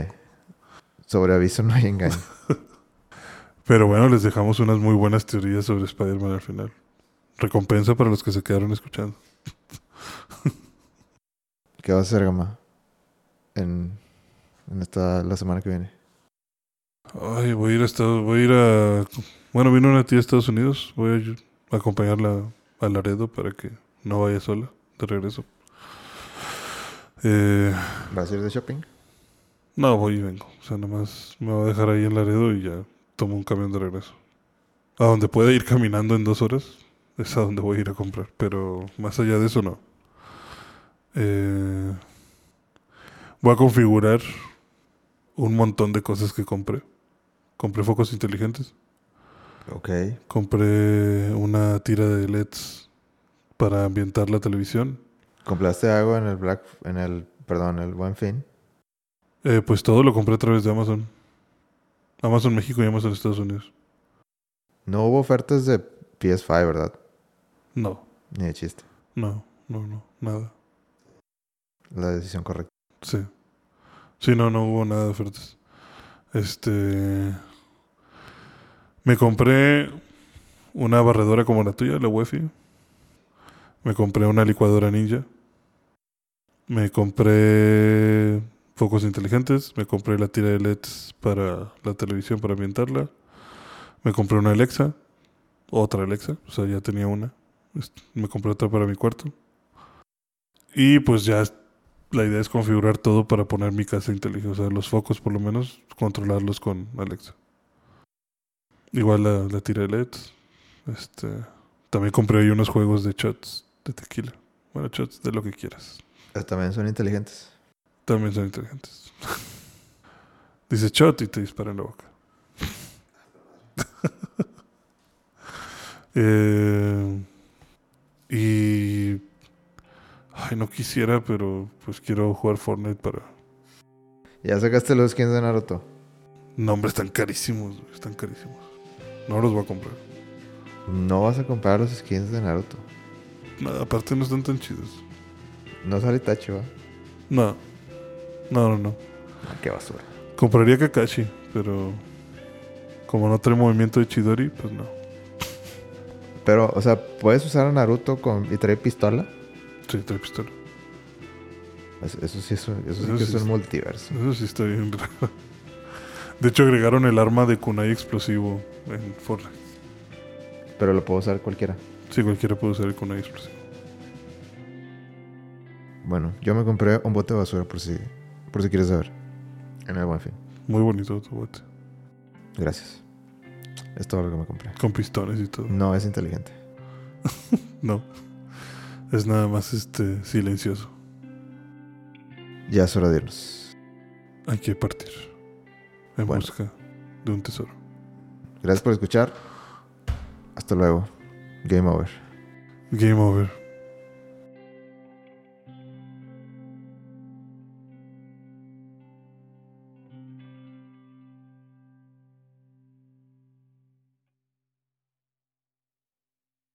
Sobre aviso no hay engaño. <laughs> Pero bueno, les dejamos unas muy buenas teorías sobre Spider-Man al final. Recompensa para los que se quedaron escuchando. ¿Qué vas a hacer, Gama? En, en esta, la semana que viene. Ay, voy a ir a Estados, voy a ir a bueno, vino una tía de Estados Unidos, voy a acompañarla a Laredo para que no vaya sola de regreso. Eh, ¿Vas a ir de shopping? no, voy y vengo. O sea, nada más me va a dejar ahí en Laredo y ya tomo un camión de regreso. A donde pueda ir caminando en dos horas es a donde voy a ir a comprar. Pero más allá de eso, no. Eh, voy a configurar un montón de cosas que compré. Compré focos inteligentes. Ok. Compré una tira de LEDs para ambientar la televisión. ¿Compraste algo en el Black, en el, perdón, el Buen Fin? Eh, pues todo lo compré a través de Amazon. Amazon México y Amazon Estados Unidos. No hubo ofertas de PS5, ¿verdad? No, Ni de chiste. no, no, no, nada. La decisión correcta. Sí. Sí, no, no hubo nada de ofertas. Este. Me compré una barredora como la tuya, la Wi-Fi. Me compré una licuadora ninja. Me compré focos inteligentes. Me compré la tira de LEDs para la televisión para ambientarla. Me compré una Alexa. Otra Alexa. O sea, ya tenía una. Me compré otra para mi cuarto. Y pues ya la idea es configurar todo para poner mi casa inteligente. O sea, los focos por lo menos controlarlos con Alexa. Igual la, la tira de LEDs. Este, también compré ahí unos juegos de shots de tequila. Bueno, shots de lo que quieras. También son inteligentes. También son inteligentes. <laughs> Dice shot y te dispara en la boca. <laughs> Eh, y... Ay, no quisiera, pero pues quiero jugar Fortnite para... ¿Ya sacaste los skins de Naruto? No, hombre, están carísimos, están carísimos. No los voy a comprar. No vas a comprar los skins de Naruto. No, aparte no están tan chidos. No sale Itachi, ¿va? No. No, no, no. Ah, qué basura. Compraría Kakashi, pero... Como no trae movimiento de Chidori, pues no. Pero, o sea, ¿puedes usar a Naruto con, y trae pistola? Sí, trae pistola. Eso, eso sí es un, eso sí Eso que sí es un multiverso. Eso sí está bien raro. De hecho, agregaron el arma de kunai explosivo en Fortnite. Pero lo puedo usar cualquiera. Sí, cualquiera puede usar el kunai explosivo. Bueno, yo me compré un bote de basura por si, por si quieres saber. En el buen fin. Muy bonito tu bote. Gracias. Es todo lo que me compré. Con pistones y todo. No es inteligente. <laughs> No. Es nada más este silencioso. Ya es hora de irnos. Hay que partir. En Bueno. busca de un tesoro. Gracias por escuchar. Hasta luego. Game over. Game over.